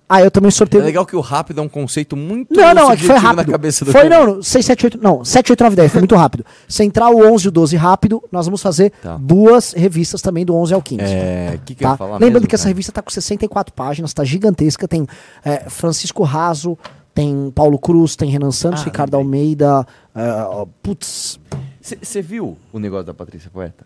Ah, eu também É sorteio. legal que o rápido é um conceito muito Não, não, é que foi rápido. na cabeça do Foi, cara. não, não, 6, 7, 8, não, 7, 8, 9, 10, foi muito rápido. Central, o 11 e o 12 rápido, nós vamos fazer Tá. duas revistas também do 11 ao 15. É, o que, que eu Tá? ia falar Lembrando mesmo, que essa revista tá com 64 páginas, tá gigantesca, tem é, Francisco Raso, tem Paulo Cruz, tem Renan Santos, Ah, Ricardo. Almeida, é, ó, putz, Você viu o negócio da Patrícia Poeta?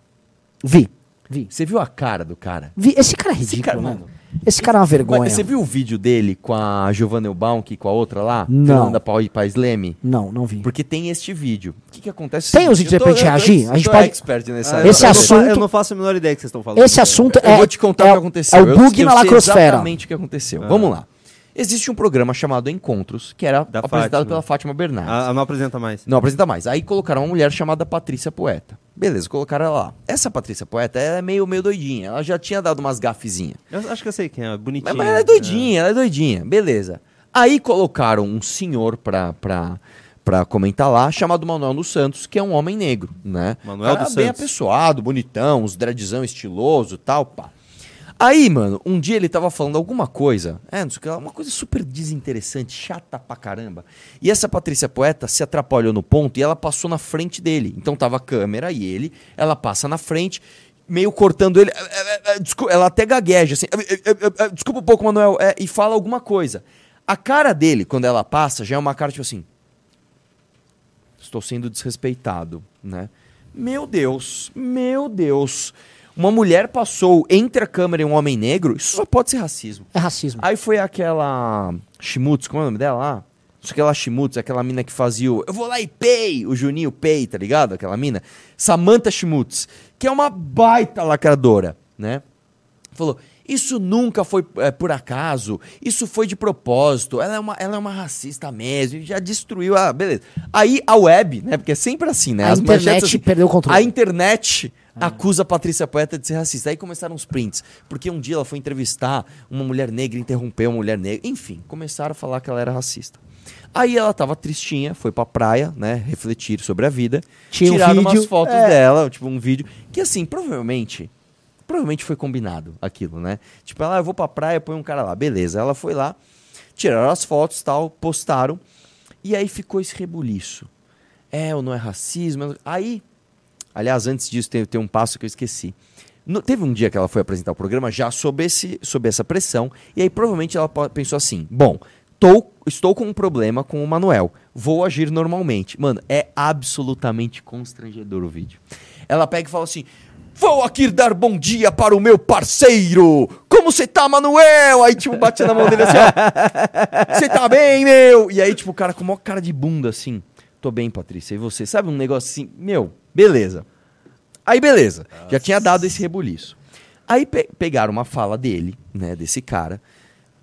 vi, vi. Você viu a cara do cara? Vi, esse cara é Esse ridículo, cara, né? mano. Esse cara é uma vergonha. Você viu o vídeo dele com a Giovanna Elbaum, e com a outra lá? Não. Fernanda Paul e Paz Leme? Não, não vi. Porque tem este vídeo. O que, que acontece? Tem os de Eu tô- repente eu tô- reagir? eu A gente pode- expert nessa Ah, área. Esse eu, Eu- assunto- eu não faço a menor ideia do que vocês estão falando. Esse assunto Eu é. vou te contar é o que aconteceu. É o Eu- bug eu na lacrosfera. exatamente o que aconteceu. Vamos lá. Existe um programa chamado Encontros, que era Da apresentado Fátima. pela Fátima Bernardes. Ah, não apresenta mais. Não apresenta mais. Aí colocaram uma mulher chamada Patrícia Poeta. Beleza, colocaram ela lá. Essa Patrícia Poeta ela é meio, meio doidinha. Ela já tinha dado umas gafezinhas. Eu acho que eu sei quem é, bonitinho. Mas, mas ela é doidinha, ela é doidinha. Beleza. Aí colocaram um senhor pra, pra, pra comentar lá, chamado Manuel dos Santos, que é um homem negro, né? Manuel dos bem Santos. apessoado, bonitão, uns dreadzão estiloso tal, pá. Aí, mano, um dia ele tava falando alguma coisa, é, não sei o que, uma coisa super desinteressante, chata pra caramba. E essa Patrícia Poeta se atrapalhou no ponto e ela passou na frente dele. Então tava a câmera e ele, ela passa na frente, meio cortando ele. é, é, desculpa, ela até gagueja, assim. Desculpa um pouco, Manuel, é, e fala alguma coisa. A cara dele, quando ela passa, já é uma cara tipo assim. Estou sendo desrespeitado, né? Meu Deus, meu Deus. Uma mulher passou entre a câmera e um homem negro, isso só pode ser racismo. É racismo. Aí foi aquela Schmutz, como é o nome dela lá? Isso aquela Schmutz, aquela mina que fazia o Eu vou lá e pei, o Juninho Pei, tá ligado? Aquela mina. Samantha Schmutz, que é uma baita lacradora, né? Falou, isso nunca foi é, por acaso, isso foi de propósito, ela é, uma, ela é uma racista mesmo, já destruiu a... Beleza. Aí a web, né? Porque é sempre assim, né? A internet manchetes assim, perdeu o controle. A internet acusa a Patrícia Poeta de ser racista. Aí começaram os prints. Porque um dia ela foi entrevistar uma mulher negra, interrompeu uma mulher negra. Enfim, começaram a falar que ela era racista. Aí ela tava tristinha, foi pra praia, né? Refletir sobre a vida. Tinha um tiraram umas vídeo, fotos é. dela, tipo, um vídeo. Que assim, provavelmente. Provavelmente foi combinado aquilo, né? Tipo, ela, "Ah, eu vou pra praia, põe um cara lá. Beleza, ela foi lá, tiraram as fotos tal, postaram. E aí ficou esse rebuliço. É ou não é racismo? Aí Aliás, antes disso, tem, tem um passo que eu esqueci. No- teve um dia que ela foi apresentar o programa já sob, esse, sob essa pressão, e aí provavelmente ela pensou assim: bom, tô- estou com um problema com o Manuel, vou agir normalmente. Mano, é absolutamente constrangedor o vídeo. Ela pega e fala assim. Vou aqui dar bom dia para o meu parceiro! Como você tá, Manuel? Aí, tipo, bate na mão dele assim, ó. Você tá bem, meu? E aí, tipo, o cara com uma cara de bunda assim. Tô bem, Patrícia. E você? Sabe um negócio assim? Meu, beleza. Aí, beleza. Já tinha dado esse rebuliço. Aí pe- pegaram uma fala dele, né, desse cara,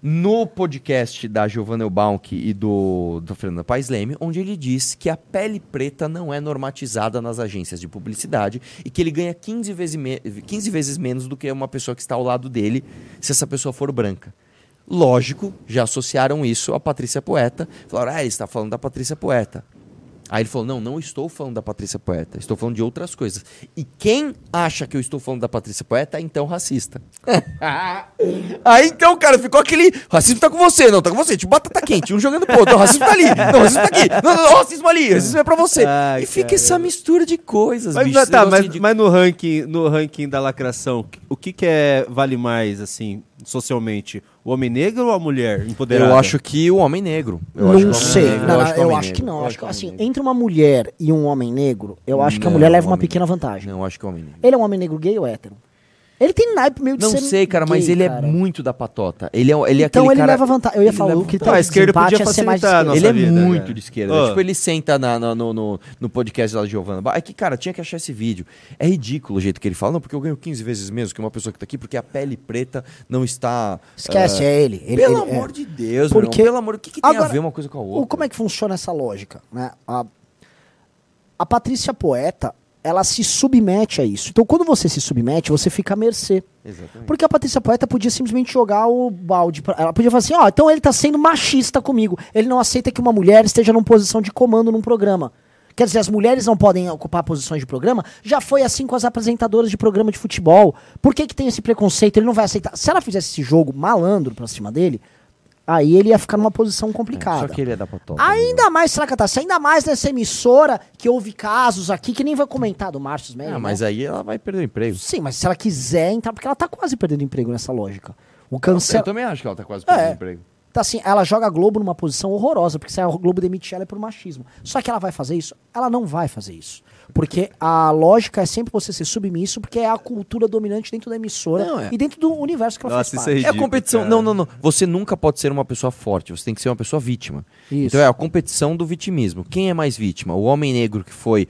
no podcast da Giovanna Elbaumk e do, do Fernando Paes Leme, onde ele diz que a pele preta não é normatizada nas agências de publicidade e que ele ganha 15 vezes, me- 15 vezes menos do que uma pessoa que está ao lado dele se essa pessoa for branca. Lógico, já associaram isso à Patrícia Poeta. Falaram, ah, ele está falando da Patrícia Poeta. Aí ele falou: Não, não estou falando da Patrícia Poeta, estou falando de outras coisas. E quem acha que eu estou falando da Patrícia Poeta é então racista. Aí então, cara, ficou aquele. Racismo tá com você, não, tá com você. Tipo, batata quente, um jogando pro outro. Não, racismo tá ali, não, racismo tá aqui. Não, não, não, racismo ali, racismo é pra você. Ai, e fica essa mistura de coisas, Mas, bicho. tá, mas, de- mas no ranking, no ranking da lacração, o que, que é vale mais, assim, socialmente? O homem negro ou a mulher empoderada? Eu acho que o homem negro. Eu acho que o não homem sei. negro, Não, não, o eu acho que não. Eu Eu acho que, assim, entre uma mulher e um homem negro, eu acho que a Não, mulher leva uma pequena negro. vantagem. Não, eu acho que o homem negro. Ele é um homem negro gay ou hétero? Ele tem naipe meio de Não ser sei, cara, mas gay, ele cara. é muito da patota. Ele é, ele é Então aquele ele cara... leva vantagem. Eu ia ele falar o que vantagem. Ah, a esquerda podia ia ser mais de facilitar a esquerda. Ele é vida, muito né? de esquerda. Ô. Tipo, ele senta na- na- no, no, no podcast lá da Giovanna. É que, cara, tinha que achar esse vídeo. É ridículo o jeito que ele fala. Não, porque eu ganho 15 vezes menos que uma pessoa que tá aqui, porque a pele preta não está. Esquece, ah, é ele. ele pelo ele- é. amor de Deus, meu Porque- irmão, Pelo amor O que, que tem Agora, a ver uma coisa com a outra? Como é que funciona essa lógica? Né? A, a Patrícia Poeta, ela se submete a isso. Então, quando você se submete, você fica à mercê. Exatamente. Porque a Patrícia Poeta podia simplesmente jogar o balde. Pra, ela podia falar assim: ó, então ele tá sendo machista comigo. Ele não aceita que uma mulher esteja numa posição de comando num programa. Quer dizer, as mulheres não podem ocupar posições de programa? Já foi assim com as apresentadoras de programa de futebol. Por que, que tem esse preconceito? Ele não vai aceitar. Se ela fizesse esse jogo malandro pra cima dele, aí ele ia ficar numa posição É, complicada. só que ele ia dar pra top. Ainda mais, será que tá? Ainda mais nessa emissora que houve casos aqui que nem vai comentar do Márcio Smelly. Ah, né? mas aí ela vai perder o emprego. Sim, mas se ela quiser entrar, porque ela tá quase perdendo emprego nessa lógica. O Eu cancel... também acho que ela tá quase perdendo É. emprego. Tá assim, ela joga a Globo numa posição horrorosa, porque se a Globo demitir ela é por machismo. Só que ela vai fazer isso? Ela não vai fazer isso. Porque a lógica é sempre você ser submisso, porque é a cultura dominante dentro da emissora Não, é. e dentro do universo que ela Nossa, faz isso é parte. É a ridículo, competição. cara. Não, não, não. Você nunca pode ser uma pessoa forte. Você tem que ser uma pessoa vítima. Isso. Então é a competição do vitimismo. Quem é mais vítima? O homem negro que foi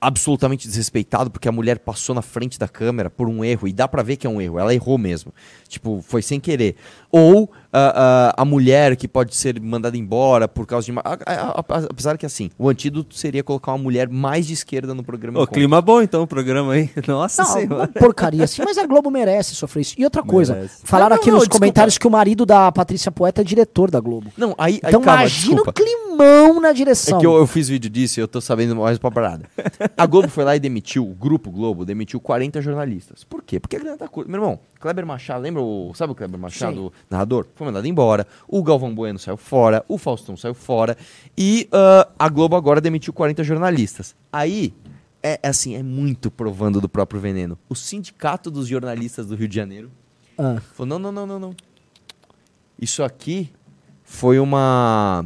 absolutamente desrespeitado porque a mulher passou na frente da câmera por um erro e dá pra ver que é um erro. Ela errou mesmo. Tipo, foi sem querer. Ou ah, ah, a mulher que pode ser mandada embora por causa de. a- a- a- Apesar que assim, o antídoto seria colocar uma mulher mais de esquerda no programa. Enquanto- clima bom então o programa aí. Nossa Não, uma senhora. porcaria assim, mas a Globo merece sofrer isso. E outra coisa, Merece. falaram Não, aqui não, nos desculpa. comentários que o marido da Patrícia Poeta é diretor da Globo. Não, aí, aí Então calma, imagina desculpa. o climão na direção. É que eu, eu fiz vídeo disso e eu tô sabendo mais pra parada. A Globo foi lá e demitiu, o Grupo Globo demitiu 40 jornalistas. Por quê? Porque a grana tá curta. Meu irmão, Kleber Machado, lembra o. Sabe o Kleber Machado, Sim. o narrador? Foi mandado embora. O Galvão Bueno saiu fora. O Faustão saiu fora. E ah, a Globo agora demitiu 40 jornalistas. Aí. É é assim, é muito provando do próprio veneno. O Sindicato dos Jornalistas do Rio de Janeiro Ah, Falou, não, não, não, não, não. Isso aqui foi uma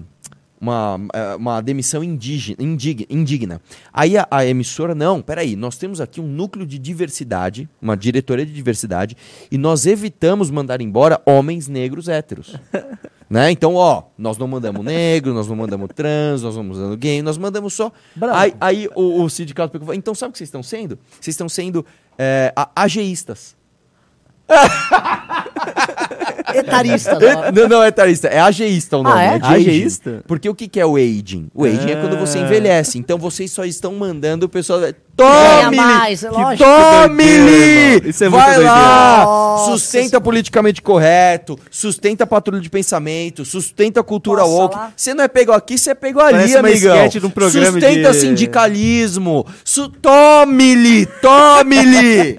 uma, eh, uma demissão indígena, indig- indigna. Aí a, a emissora, não, peraí, nós temos aqui um núcleo de diversidade, uma diretoria de diversidade, e nós evitamos mandar embora homens negros héteros. né? Então, ó, nós não mandamos negro, nós não mandamos trans, nós não mandamos gay, nós mandamos só. Aí, aí o, o sindicato então sabe o que vocês estão sendo? Vocês estão sendo a- ageístas. Etarista. É- não, não é tarista, é ageísta o nome. Ah, é? de aging. Ageísta? Porque o que, que é o aging? O aging é quando você Ah. envelhece. Então vocês só estão mandando o pessoal. Tome! mais, é Isso é Vai doideira. lá! Nossa, sustenta politicamente correto, sustenta a patrulha de pensamento, sustenta a cultura Nossa, woke. Você não é pego aqui, você é pego ali, amigão. um programa sustenta de- sindicalismo. Su Tome-lhe! Tome-lhe!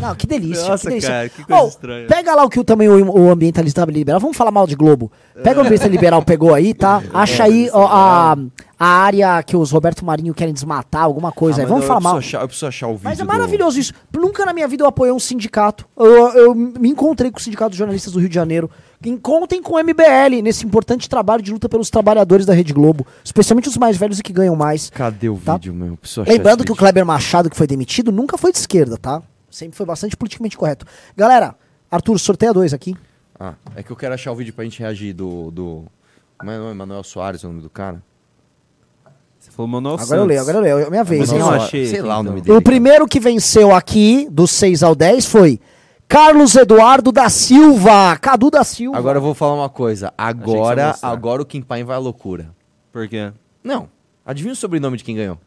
Não, que delícia. Nossa, que delícia. cara, que coisa Ô, estranha. Pega lá o que o, também o, o ambientalista liberal. Vamos falar mal de Globo. Pega o ambientalista liberal, pegou aí, tá? É, Acha aí ó, a, a área que os Roberto Marinho querem desmatar, alguma coisa Ah, aí. Vamos eu falar mal. achar- eu preciso achar o vídeo. Mas é do- maravilhoso isso. Nunca na minha vida eu apoiei um sindicato. Eu, eu me encontrei com o Sindicato dos Jornalistas do Rio de Janeiro. Contem com o MBL nesse importante trabalho de luta pelos trabalhadores da Rede Globo, especialmente os mais velhos e que ganham mais. Cadê o Tá. vídeo, meu? Lembrando que o vídeo. Kleber Machado, que foi demitido, nunca foi de esquerda, tá? Sempre foi bastante politicamente correto. Galera, Arthur, sorteia dois aqui. Ah, é que eu quero achar o vídeo pra gente reagir do. do... Como é o nome? Manuel Soares, é o nome do cara? Você falou Manuel Agora eu leio, agora eu leio. É minha vez, Mas hein? eu achei Sei lá o então. nome dele. O primeiro que venceu aqui, dos 6 ao 10, foi Carlos Eduardo da Silva. Cadu da Silva. Agora eu vou falar uma coisa. Agora, agora o Kim Pine vai à loucura. Por quê? Não. Adivinha o sobrenome de quem ganhou?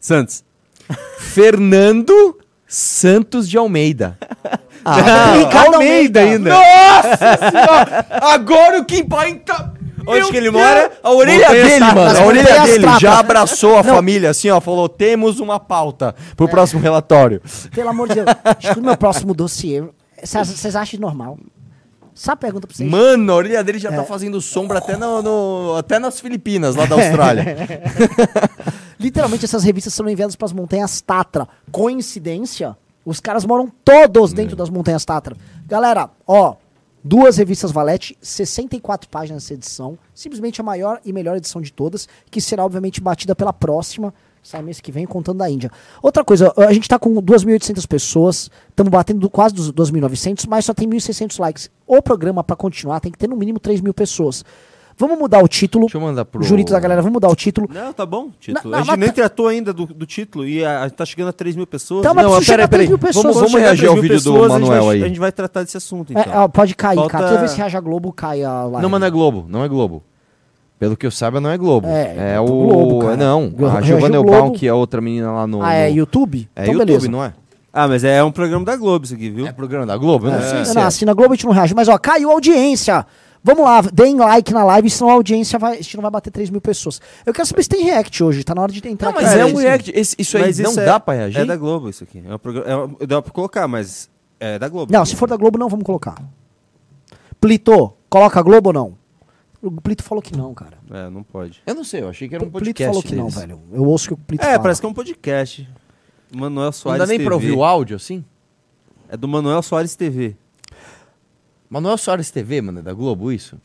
Santos. Fernando Santos de Almeida. Ah, Ricardo Almeida ainda. Nossa senhora! Agora o Kim Pine tá. Onde Meu que ele Deus! mora? A orelha Montanhas dele, mano. A orelha dele já abraçou a família assim, ó. Falou: temos uma pauta pro próximo relatório. Pelo amor de Deus. Escuta o meu próximo dossiê. Vocês acham normal? Só uma pergunta pra vocês. Mano, a orelha dele já É. tá fazendo sombra até, no, no- até nas Filipinas, lá da Austrália. Literalmente, essas revistas são enviadas para as montanhas Tatra. Coincidência? Os caras moram todos dentro das montanhas Tatra. Galera, ó, duas revistas Valete, 64 páginas essa edição. Simplesmente a maior e melhor edição de todas, que será obviamente batida pela próxima. Sai mês que vem, contando da Índia. Outra coisa, a gente tá com 2.800 pessoas, estamos batendo do- quase dos 2.900, mas só tem 1.600 likes. O programa, para continuar, tem que ter no mínimo 3 mil pessoas. Vamos mudar o título. Deixa eu mandar pro. Jurito da galera, vamos mudar o título. Não, tá bom. Título. Não, a não, gente mas nem tá- tratou ainda do, do título e a, a gente tá chegando a 3 mil pessoas. Tá, mas Não, peraí, chegar a 3 peraí. mil pessoas. Vamos- vamos a reagir ao 3 mil vídeo do pessoas, a gente Manuel vai- aí. A gente vai tratar desse assunto, É, então. ó, pode cair, Falta- cara. Toda vez que Raja Globo, cai a live. Não, mas não é Globo, não é Globo. Pelo que eu saiba, não é Globo. É, É, é o. Globo, cara. Não, a Reagiu Giovanna. Elbaum, que é outra menina lá no. Ah, é YouTube? É então YouTube, beleza. não é? Ah, mas é um programa da Globo isso aqui, viu? É programa da Globo? Eu não É, sei se não, é. assina a Globo a gente não reage. Mas ó, caiu a audiência. Vamos lá, deem like na live, senão a audiência vai, a gente não vai bater 3 mil pessoas. Eu quero saber se tem react hoje, tá na hora de entrar Não, mas é um isso- react. Esse- isso aí Mas não isso é- dá pra reagir? É da Globo isso aqui. É um programa, é um- dá pra colocar, mas é da Globo. Não, se for da Globo, não vamos colocar. Plito, coloca a Globo ou não? O Plito falou que não, cara. É, não pode. Eu não sei, eu achei que era um o Plito podcast falou que não, deles. velho. Eu ouço que o Plito É, fala. parece que é um podcast. Manuel Não Soares dá nem TV. pra ouvir o áudio assim? É do Manuel Soares TV. Manuel Soares TV, mano, é da Globo isso?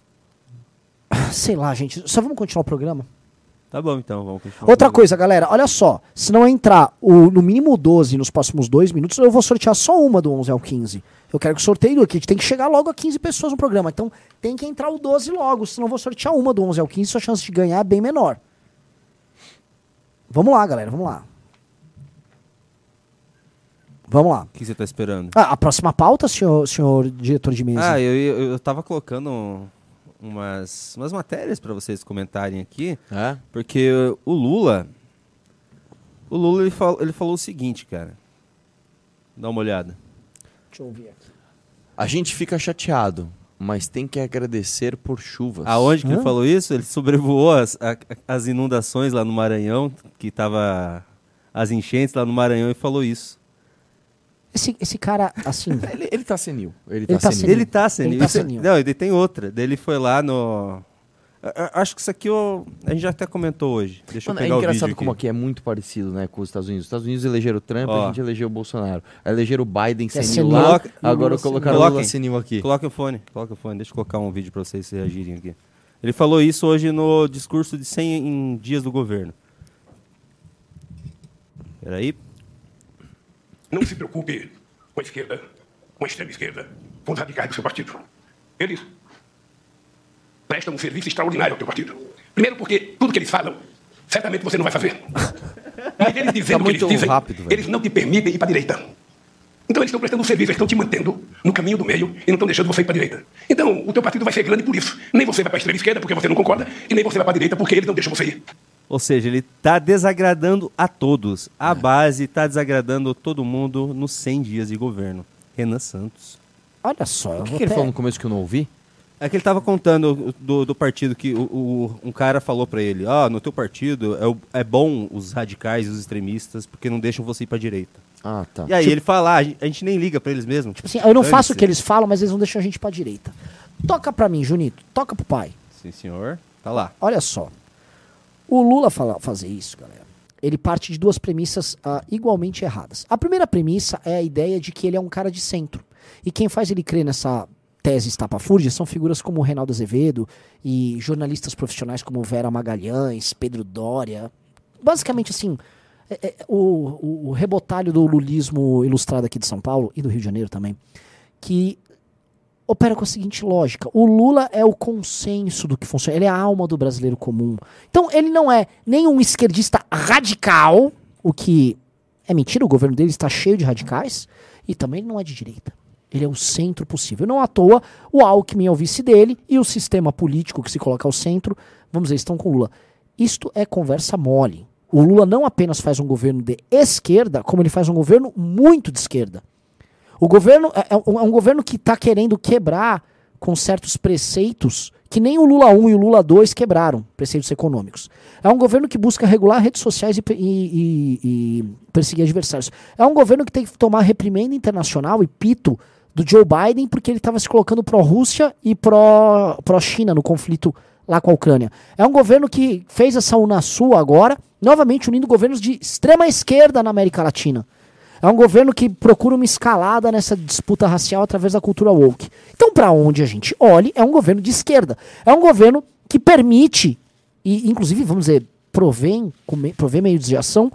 Sei lá, gente. Só vamos continuar o programa? Tá bom, então, vamos continuar. Outra coisa, galera, olha só. Se não entrar o, no mínimo 12 nos próximos dois minutos, eu vou sortear só uma do 11 ao 15. Eu quero que o sorteio aqui tem que chegar logo a 15 pessoas no programa. Então tem que entrar o 12 logo, senão eu vou sortear uma do 11 ao 15, sua chance de ganhar é bem menor. Vamos lá, galera, vamos lá. Vamos lá. O que você tá esperando? Ah, a próxima pauta, senhor, senhor diretor de mesa. Ah, eu, eu, eu colocando umas, umas matérias pra vocês comentarem aqui, É? porque o Lula. O Lula ele falou, ele falou o seguinte, cara. Dá uma olhada. Deixa eu ouvir aqui. A gente fica chateado, mas tem que agradecer por chuvas. Aonde que Hã? ele falou isso? Ele sobrevoou as, a- as inundações lá no Maranhão, que tava as enchentes lá no Maranhão e falou isso. Esse, esse cara, assim. Ele, ele tá senil. Ele, Ele tá, tá senil. senil. Ele tá senil. Ele tá Isso- senil. Não, ele tem outra. Daí ele foi lá no. Acho que isso aqui eu- a gente já até comentou hoje. Deixa Mano, eu é pegar o engraçado vídeo como aqui. aqui é muito parecido, né, com os Estados Unidos. Os Estados Unidos elegeram o Trump, Ó. a gente elegeu o Bolsonaro. Elegeram o Biden Que é senil lá, Coloca- agora colocaram o. Lula senil aqui. Coloca o fone, coloca o fone. Deixa eu colocar um vídeo pra vocês reagirem aqui. Ele falou isso hoje no discurso de 100 em dias do governo. Peraí. Não se preocupe com a esquerda, com a extrema esquerda, com os radicais do seu partido. Eles prestam um serviço extraordinário ao teu partido. Primeiro porque tudo que eles falam, certamente você não vai fazer. Mas eles dizendo o que eles muito dizem, rápido, eles não te permitem ir para a direita. Então eles estão prestando um serviço, eles estão te mantendo no caminho do meio e não estão deixando você ir para a direita. Então o teu partido vai ser grande por isso. Nem você vai para a extrema esquerda porque você não concorda, e nem você vai para a direita porque eles não deixam você ir. Ou seja, ele tá desagradando a todos. A base tá desagradando todo mundo nos 100 dias de governo. Renan Santos. Olha só. O que, que ele até- falou no começo que eu não ouvi? É que ele tava contando do, do partido que o, o- um cara falou pra ele: Ó, no teu partido é, o- é bom os radicais e os extremistas porque não deixam você ir pra direita. Ah, tá. E aí ele fala: ah, a, gente, nem liga pra eles mesmo. Tipo assim, eu não faço o que eles falam, mas eles não deixam a gente pra direita. Toca pra mim, Junito. Toca pro pai. Sim, senhor. Tá lá. Olha só. O Lula fala, fazer isso, galera. Ele parte de duas premissas ah, igualmente erradas. A primeira premissa é a ideia de que ele é um cara de centro. E quem faz ele crer nessa tese estapafúrdia são figuras como Reinaldo Azevedo e jornalistas profissionais como Vera Magalhães, Pedro Dória. Basicamente, assim, é- é o, o- rebotalho do lulismo ilustrado aqui de São Paulo e do Rio de Janeiro também, que opera com a seguinte lógica: o Lula é o consenso do que funciona, ele é a alma do brasileiro comum. Então ele não é nem um esquerdista radical, o que é mentira, o governo dele está cheio de radicais, e também não é de direita. Ele é o centro possível. Não à toa, o Alckmin é o vice dele e o sistema político que se coloca ao centro, vamos dizer, estão com o Lula. Isto é conversa mole. O Lula não apenas faz um governo de esquerda, como ele faz um governo muito de esquerda. O governo é, é um, é um governo que está querendo quebrar com certos preceitos que nem o Lula 1 e o Lula 2 quebraram, preceitos econômicos. É um governo que busca regular redes sociais e, e- e- e perseguir adversários. É um governo que tem que tomar reprimenda internacional e pito do Joe Biden porque ele estava se colocando pró-Rússia e pró- pró-China no conflito lá com a Ucrânia. É um governo que fez essa Unasul agora, novamente unindo governos de extrema esquerda na América Latina. É um governo que procura uma escalada nessa disputa racial através da cultura woke. Então, para onde a gente olhe, é um governo de esquerda. É um governo que permite, e inclusive, vamos dizer, provém, provê meios de ação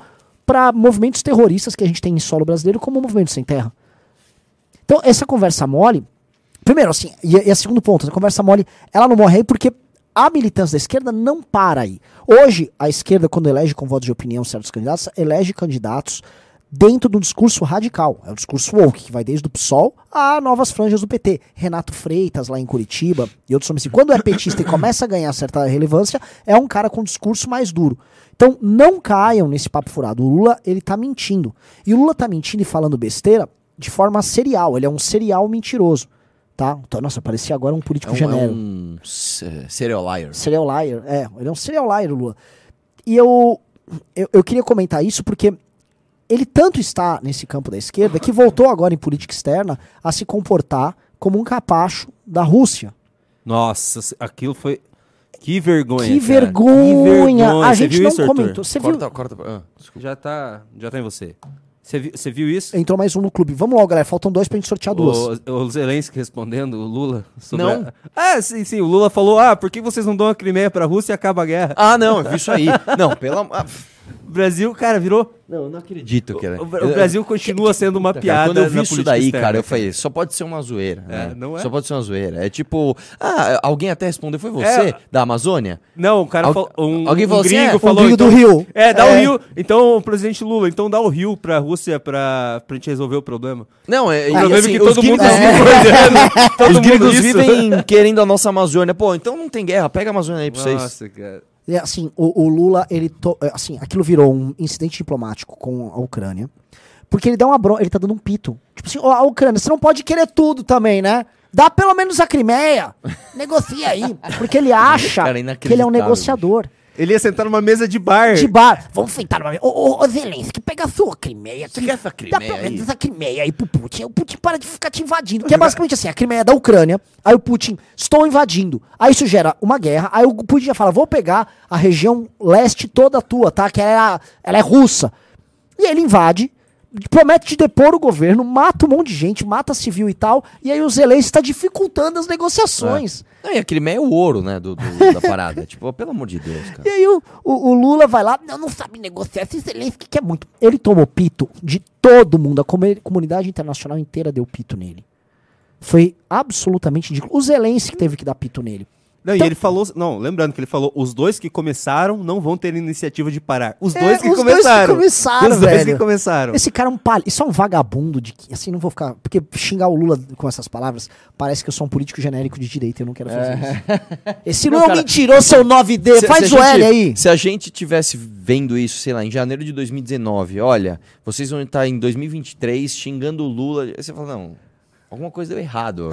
para movimentos terroristas que a gente tem em solo brasileiro, como o Movimento Sem Terra. Então, essa conversa mole, primeiro, assim, e, e a segundo ponto, a conversa mole, ela não morre aí porque a militância da esquerda não para aí. Hoje, a esquerda, quando elege com voto de opinião certos candidatos, elege candidatos dentro do discurso radical. É o discurso woke, que vai desde o PSOL a novas franjas do PT. Renato Freitas, lá em Curitiba, e outros homens assim. Quando é petista e começa a ganhar certa relevância, é um cara com um discurso mais duro. Então, não caiam nesse papo furado. O Lula, ele tá mentindo. E o Lula tá mentindo e falando besteira de forma serial. Ele é um serial mentiroso. Tá? Então, nossa, parecia agora um É político um, é genérico. um se- serial liar. Serial liar, é. Ele é um serial liar, o Lula. E eu, eu, eu queria comentar isso porque ele tanto está nesse campo da esquerda que voltou agora em política externa a se comportar como um capacho da Rússia. Nossa, aquilo foi. Que vergonha. Que cara. vergonha. A gente viu não isso, comentou. Você viu? Corta, corta. ah. Já tá, já tá em você. Você viu, isso? Entrou mais um no clube. Vamos logo, galera. Faltam dois pra gente sortear duas. O, o Zelensky respondendo, o Lula. sobre Não. a- Ah, sim, sim. O Lula falou: ah, por que vocês não dão a Crimeia pra Rússia e acaba a guerra? Ah, não, eu vi isso aí. Não, pela. O Brasil, cara, virou. Não, eu não acredito que era. O, o Brasil continua sendo uma Cara, piada. quando eu vi isso daí, externa, cara, eu falei, só pode ser uma zoeira. É, né? não é? Só pode ser uma zoeira. É tipo, ah, alguém até respondeu, foi você, É. da Amazônia? Não, o cara Al- falou. Um, alguém um falou assim, gringo é, um falou. gringo então, do Rio. É, dá É. o Rio. Então, presidente Lula, então dá o Rio pra Rússia pra, pra gente resolver o problema. Não, é. O problema é que todo mundo tá é, concordando. Todo os mundo gringos vivem querendo a nossa Amazônia. Pô, então não tem guerra, pega a Amazônia aí pra vocês. Nossa, cara. E, assim, o, o Lula, ele. To, é, assim, aquilo virou um incidente diplomático com a Ucrânia. Porque ele dá uma bronca, ele tá dando um pito. Tipo assim, ó, a Ucrânia, você não pode querer tudo também, né? Dá pelo menos a Crimeia. Negocia aí. Porque ele acha é que ele é um negociador. Ele ia sentar numa mesa de bar. De bar. Vamos sentar numa. Ô, ô, ô Zelensky, pega a sua Crimeia. Você quer essa Dá Crimeia pelo menos aí? essa Crimeia aí pro Putin. O Putin para de ficar te invadindo. Que é basicamente assim: a Crimeia é da Ucrânia. Aí o Putin, estou invadindo. Aí isso gera uma guerra. Aí o Putin já fala: vou pegar a região leste toda tua, tá? Que ela é, a- ela é russa. E ele invade. Promete de depor o governo, mata um monte de gente, mata civil e tal, e aí o Zelensky está dificultando as negociações. Não, e a Crimeia é o ouro, né, do, do- da parada. tipo, pelo amor de Deus, E cara. aí o, o- o Lula vai lá, não, não sabe negociar, esse Zelensky quer muito. Ele tomou pito de todo mundo, a comu- comunidade internacional inteira deu pito nele. Foi absolutamente ridículo. O Zelensky teve que dar pito nele. Não, Então- e ele falou. Não, lembrando que ele falou: os dois que começaram não vão ter iniciativa de parar. Os É, dois que os dois que começaram. começaram, Os dois velho. que começaram. Esse cara é um palha. Isso é um vagabundo de que. Assim, não vou ficar. Porque xingar o Lula com essas palavras parece que eu sou um político genérico de direita. Eu não quero fazer isso. Esse Lula é cara, mentiroso, seu 9D. Se- Faz se o gente- L aí. Se a gente tivesse vendo isso, sei lá, em janeiro de 2019, olha, vocês vão estar em 2023 xingando o Lula. Aí você fala, não, alguma coisa deu errado.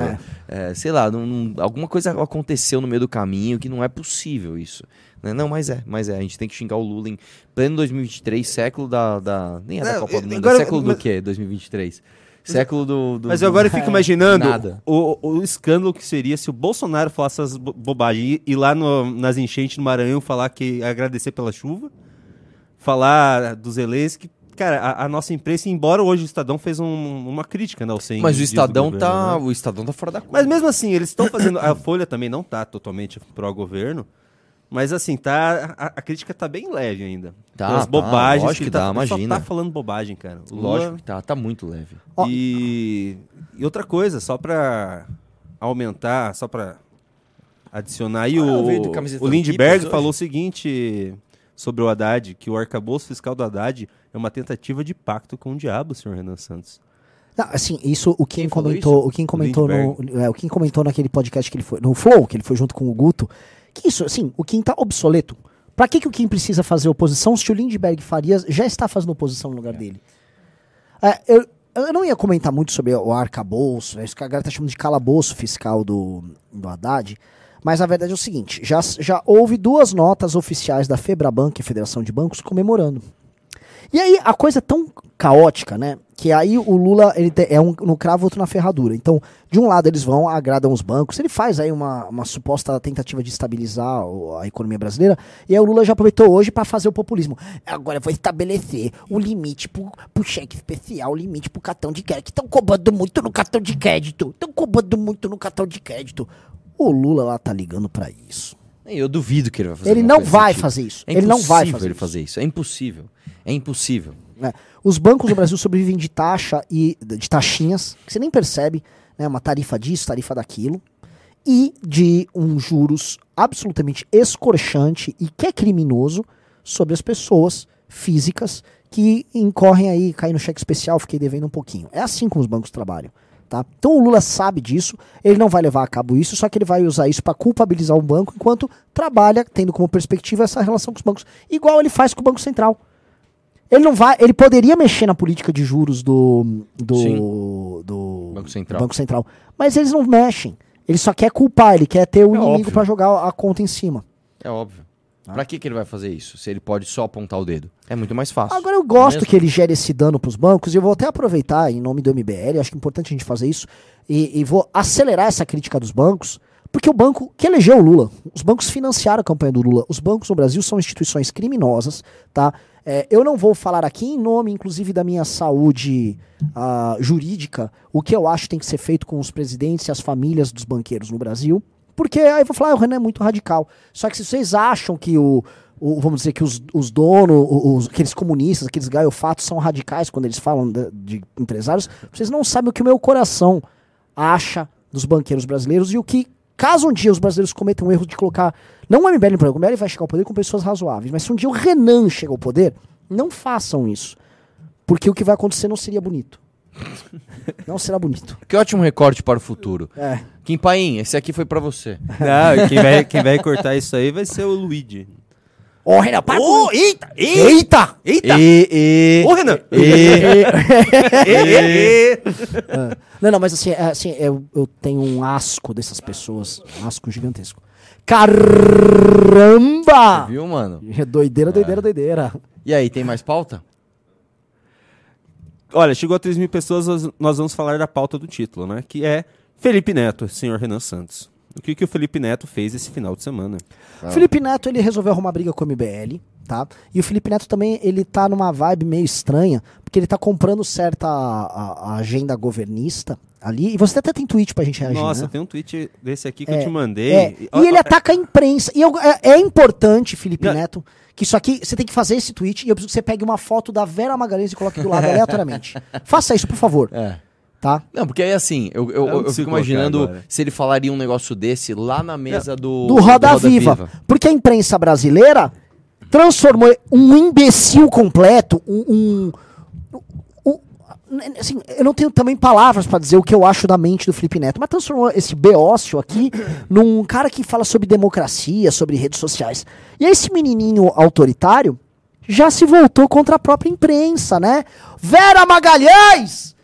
É, sei lá, não- não- alguma coisa aconteceu no meio do caminho que não é possível isso. né? Não, mas é, mas é. A gente tem que xingar o Lula em pleno 2023, século da. da nem é da Não, Copa do Mundo, agora- é século mas- do quê? 2023? Século do. do- Mas eu agora fico imaginando Nada. o, o escândalo que seria se o Bolsonaro falasse essas bo- bobagens e ir lá no- nas enchentes no Maranhão falar que agradecer pela chuva, falar do Zelensky. Cara, a, a nossa imprensa, embora hoje o Estadão fez um- uma crítica né, 100 Mas o Estadão governo, tá. né? O Estadão tá fora da curva. Mas mesmo assim, eles estão fazendo. A Folha também não tá totalmente pró-governo. Mas assim, tá. A, a crítica tá bem leve ainda. Tá, Pelas tá, bobagens lógico ele que tá, Só imagina. tá falando bobagem, cara. Lula- Lógico que tá, tá muito leve. E, e outra coisa, só pra aumentar, só pra adicionar aí, Ah, o, o Lindbergh falou o seguinte sobre o Haddad, que o arcabouço fiscal do Haddad é uma tentativa de pacto com o diabo, senhor Renan Santos. Não, assim, isso o Kim Quem comentou, o Kim comentou no, é, o Kim comentou naquele podcast que ele foi, no Flow, que ele foi junto com o Guto, que isso, assim, o Kim tá obsoleto. Pra que, que o Kim precisa fazer oposição se o Lindbergh Farias já está fazendo oposição no lugar dele? É, eu, eu não ia comentar muito sobre o arcabouço, é isso que a galera tá chamando de calabouço fiscal do, do Haddad, mas a verdade é o seguinte, já, já houve duas notas oficiais da Febraban, que é a Federação de Bancos, comemorando. E aí a coisa é tão caótica, né? Que aí o Lula ele é um no cravo, outro na ferradura. Então, de um lado eles vão, agradam os bancos, ele faz aí uma, uma suposta tentativa de estabilizar a economia brasileira, e aí o Lula já aproveitou hoje para fazer o populismo. Agora eu vou estabelecer o limite pro, pro cheque especial, o limite pro cartão de crédito. Estão cobrando muito no cartão de crédito. Estão cobrando muito no cartão de crédito. O Lula lá tá ligando para isso. Eu duvido que ele vai fazer Ele alguma não vai tipo. fazer isso. É Ele não vai fazer ele isso. fazer isso. É impossível. É impossível. né? Os bancos do Brasil sobrevivem de taxa e de taxinhas, que você nem percebe, né? Uma tarifa disso, tarifa daquilo, e de um juros absolutamente escorchante e que é criminoso sobre as pessoas físicas que incorrem aí, caem no cheque especial, fiquei devendo um pouquinho. É assim como os bancos trabalham. Tá? Então o Lula sabe disso, ele não vai levar a cabo isso, só que ele vai usar isso para culpabilizar o banco enquanto trabalha tendo como perspectiva essa relação com os bancos, igual ele faz com o Banco Central. Ele não vai, ele poderia mexer na política de juros do do, do Banco Central. Banco Central, mas eles não mexem. Ele só quer culpar, ele quer ter o É inimigo para jogar a conta em cima. É óbvio. Ah. Pra que, que ele vai fazer isso? Se ele pode só apontar o dedo. É muito mais fácil. Agora eu gosto Mesmo? que ele gere esse dano para os bancos e eu vou até aproveitar em nome do MBL, acho que é importante a gente fazer isso e, e vou acelerar essa crítica dos bancos, Porque o banco que elegeu o Lula, os bancos financiaram a campanha do Lula. Os bancos no Brasil são instituições criminosas, tá? É, eu não vou falar aqui em nome, inclusive, da minha saúde ah, jurídica, o que eu acho tem que ser feito com os presidentes e as famílias dos banqueiros no Brasil. Porque aí vou falar, ah, o Renan é muito radical. Só que se vocês acham que o, o- vamos dizer que os, os donos, os, aqueles comunistas, aqueles gaiofatos são radicais quando eles falam de, de empresários, vocês não sabem o que o meu coração acha dos banqueiros brasileiros e o que, caso um dia os brasileiros cometam o erro de colocar, não o MBL no poder, o MBL vai chegar ao poder com pessoas razoáveis, mas se um dia o Renan chega ao poder, não façam isso. Porque o que vai acontecer não seria bonito. Não será bonito. Que ótimo recorte para o futuro. É. Kim Paim, esse aqui foi pra você. Não, quem vai, quem vai cortar isso aí vai ser o Luigi. Ô, Renan, para Ô, com- eita! Eita! Eita! E, e, Ô, Renan! Ah, Não, não, mas assim, é, assim eu, eu tenho um asco dessas pessoas. Um asco gigantesco. Caramba! Viu, mano? É Doideira, doideira, doideira. E aí, tem mais pauta? Olha, chegou a 3 mil pessoas, nós- vamos falar da pauta do título, né? Que é Felipe Neto, senhor Renan Santos. O que, que o Felipe Neto fez esse final de semana? O Felipe Neto, ele resolveu arrumar briga com o MBL, tá? E o Felipe Neto também, ele tá numa vibe meio estranha, porque ele tá comprando certa a, a agenda governista ali. E você até tem tweet pra gente reagir, Nossa, né? tem um tweet desse aqui que É, eu te mandei. É, Ó, e ele ó, ataca a imprensa. E eu- é, é importante, Felipe Não. Neto, que isso aqui, você tem que fazer esse tweet e eu preciso que você pegue uma foto da Vera Magalhães e coloque do lado aleatoriamente. Faça isso, por favor. É. Tá? Não, porque aí assim, eu, eu, Eu não eu fico imaginando agora. se ele falaria um negócio desse lá na mesa do, Do Roda, Viva. Porque a imprensa brasileira transformou um imbecil completo, um- um- assim, eu não tenho também palavras pra dizer o que eu acho da mente do Felipe Neto, mas transformou esse beócio aqui num cara que fala sobre democracia, sobre redes sociais. E esse menininho autoritário já se voltou contra a própria imprensa, né? Vera Magalhães!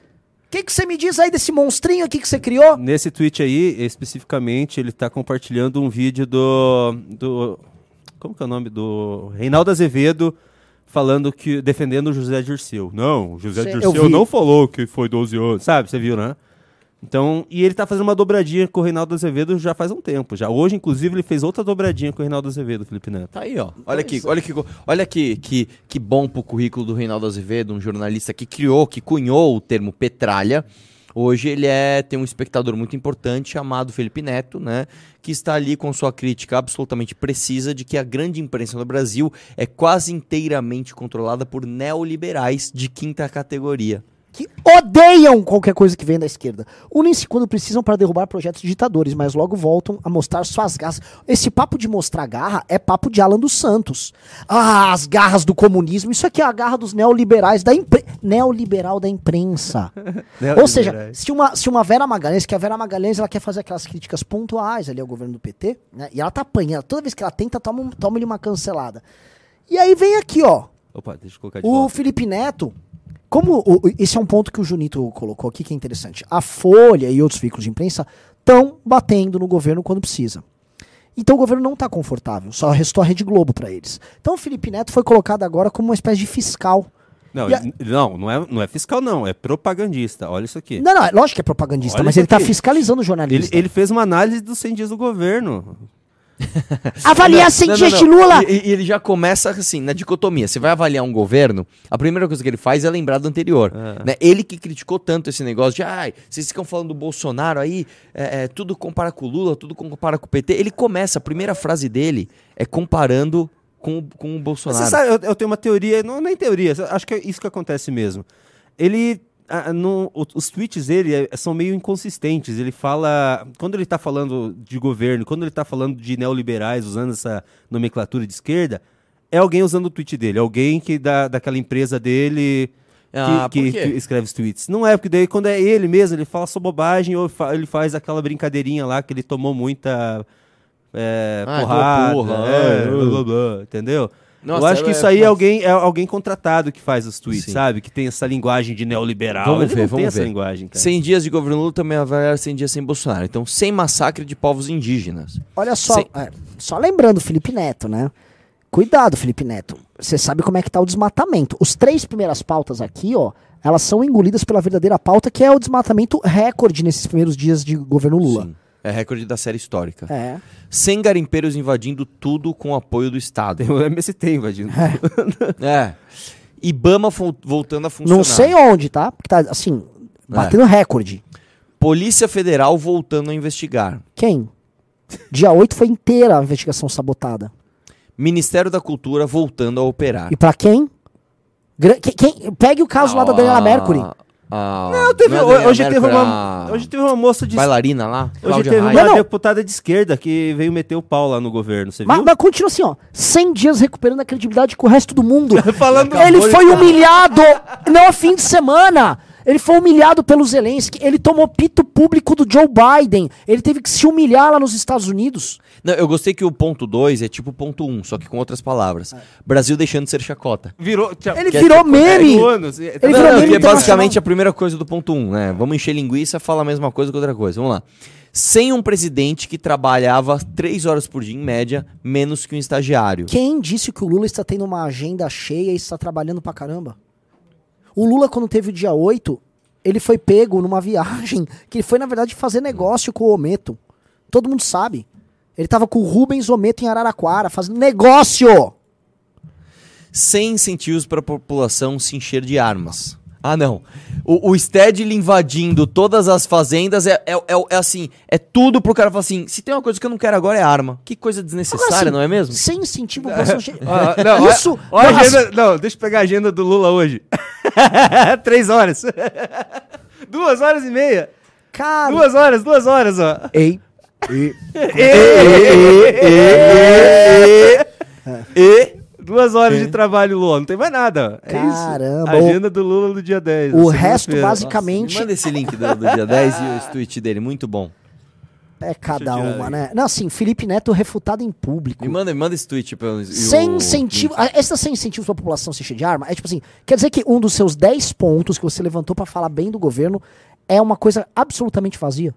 O que que você me diz aí desse monstrinho aqui que você criou? Nesse tweet aí, especificamente, ele tá compartilhando um vídeo do. do como que é o nome? Do Reinaldo Azevedo falando que. defendendo o José Dirceu. Não, o José eu Dirceu não falou que foi 12 anos. Sabe, você viu, né? Então, e ele tá fazendo uma dobradinha com o Reinaldo Azevedo já faz um tempo. Já hoje, inclusive, ele fez outra dobradinha com o Reinaldo Azevedo, Felipe Neto. Tá aí, ó. Olha aqui, olha que, olha que, que, que bom pro currículo do Reinaldo Azevedo, um jornalista que criou, que cunhou o termo petralha. Hoje ele é tem um espectador muito importante chamado Felipe Neto, né, que está ali com sua crítica absolutamente precisa de que a grande imprensa no Brasil é quase inteiramente controlada por neoliberais de quinta categoria. Que odeiam qualquer coisa que vem da esquerda. Unem-se quando precisam para derrubar projetos ditadores, mas logo voltam a mostrar suas garras. Esse papo de mostrar garra é papo de Alan dos Santos. Ah, as garras do comunismo. Isso aqui é a garra dos neoliberais da impre... neoliberal da imprensa. Ou seja, se uma, se uma Vera Magalhães, que a Vera Magalhães ela quer fazer aquelas críticas pontuais ali ao governo do PT, né? E ela tá apanhando. Toda vez que ela tenta, toma, toma-lhe uma cancelada. E aí vem aqui, ó. Opa, deixa eu colocar de O volta. Felipe Neto, como o- esse é um ponto que o Junito colocou aqui que é interessante. A Folha e outros veículos de imprensa estão batendo no governo quando precisa. Então o governo não está confortável, só restou a Rede Globo para eles. Então o Felipe Neto foi colocado agora como uma espécie de fiscal. Não, a- ele- não, não é, não é fiscal, não. É propagandista. Olha isso aqui. Não, não, é lógico que é propagandista, Olha mas ele está fiscalizando o Ele, jornalista. ele fez uma análise dos 100 dias do governo. Avaliar sem Não, não, dias de não. Lula! E, e ele já começa assim, na dicotomia. Você vai avaliar um governo, a primeira coisa que ele faz é lembrar do anterior. Né? Ele que criticou tanto esse negócio de, ai, vocês ficam falando do Bolsonaro aí, é, é, tudo compara com o Lula, tudo compara com o PT. Ele começa, a primeira frase dele é comparando com, o- com o Mas Bolsonaro. Você sabe, eu, eu tenho uma teoria, não nem teoria, acho que é isso que acontece mesmo. Ele. Ah, no- os tweets dele é, são meio inconsistentes. Ele fala. Quando ele tá falando de governo, quando ele tá falando de neoliberais, usando essa nomenclatura de esquerda, é alguém usando o tweet dele, alguém que da, daquela empresa dele. Que, Ah, que- escreve os tweets. Não é, porque daí quando é ele mesmo, ele fala só bobagem ou ele faz aquela brincadeirinha lá que ele tomou muita é, Ah, porrada. porra, é, blá, blá, blá, entendeu? Nossa, eu acho que é- isso aí é alguém, é alguém contratado que faz os tweets, Sim. sabe? Que tem essa linguagem de neoliberal. Vamos Ele ver, não vamos tem essa ver. linguagem, cara. 100 dias de governo Lula também avaliaram 100 dias sem Bolsonaro. Então, sem massacre de povos indígenas. Olha só, Sem- é, só lembrando, Felipe Neto, né? Cuidado, Felipe Neto. Você sabe como é que tá o desmatamento. Os três primeiras pautas aqui, ó, elas são engolidas pela verdadeira pauta, que é o desmatamento recorde nesses primeiros dias de governo Lula. Sim. É recorde da série histórica. É. 100 garimpeiros invadindo tudo com apoio do Estado. Tem o MST invadindo. É. Ibama fo- voltando a funcionar. Não sei onde, tá? Porque tá, assim, batendo recorde. Polícia Federal voltando a investigar. Quem? Dia 8 foi inteira a investigação sabotada. Ministério da Cultura voltando a operar. E pra quem? Gra- que- quem? Pegue o caso lá da Daniela Mercury. A, Não, teve- não é hoje, teve Mercury, uma, a hoje teve uma moça de. Bailarina lá? Hoje Cláudia teve uma Raia. Não. deputada de esquerda que veio meter o pau lá no governo, você Mas, viu? mas continua assim, ó. 100 dias recuperando a credibilidade com o resto do mundo. Falando Ele foi cara. humilhado, não a fim de semana. Ele foi humilhado pelo Zelensky. Ele tomou pito público do Joe Biden. Ele teve que se humilhar lá nos Estados Unidos. Não, eu gostei que o ponto 2 é tipo ponto 1, um, só que com outras palavras. Brasil deixando de ser chacota. Virou. Ele Que é virou tipo- meme. é, anos, é, Ele Não, virou não, meme que é basicamente a primeira coisa do ponto 1, um, né? Vamos encher linguiça, fala a mesma coisa que outra coisa. Vamos lá. Sem um presidente que trabalhava três horas por dia, em média, menos que um estagiário. Quem disse que o Lula está tendo uma agenda cheia e está trabalhando pra caramba? O Lula, quando teve o dia 8, ele foi pego numa viagem que foi, na verdade, fazer negócio com o Ometo. Todo mundo sabe. Ele tava com o Rubens Ometo em Araraquara, fazendo negócio! Sem incentivos para a população se encher de armas. Ah, não. O, o Stedley invadindo todas as fazendas é, é, é- é assim, é tudo pro cara falar assim, se tem uma coisa que eu não quero agora é arma. Que coisa desnecessária, Agora, assim, não é mesmo? Sem incentivo pra não, olha- Isso. olha não, agenda- não, deixa eu pegar a agenda do Lula hoje. Três horas. duas horas e meia. Cara. Duas horas, duas horas, ó. Ei. E Duas horas de trabalho, Lula. Não tem mais nada. É Caramba, isso. Agenda do Lula do dia 10. O resto, basicamente, me manda esse link do, do dia 10 e esse tweet dele, muito bom. é cada uma, né? Não, assim, Felipe Neto refutado em público. Me manda, me manda esse tweet. Pra, e Sem o- incentivo. ah, Essa sem incentivos pra população se encher de arma é tipo assim: quer dizer que um dos seus 10 pontos que você levantou pra falar bem do governo é uma coisa absolutamente vazia.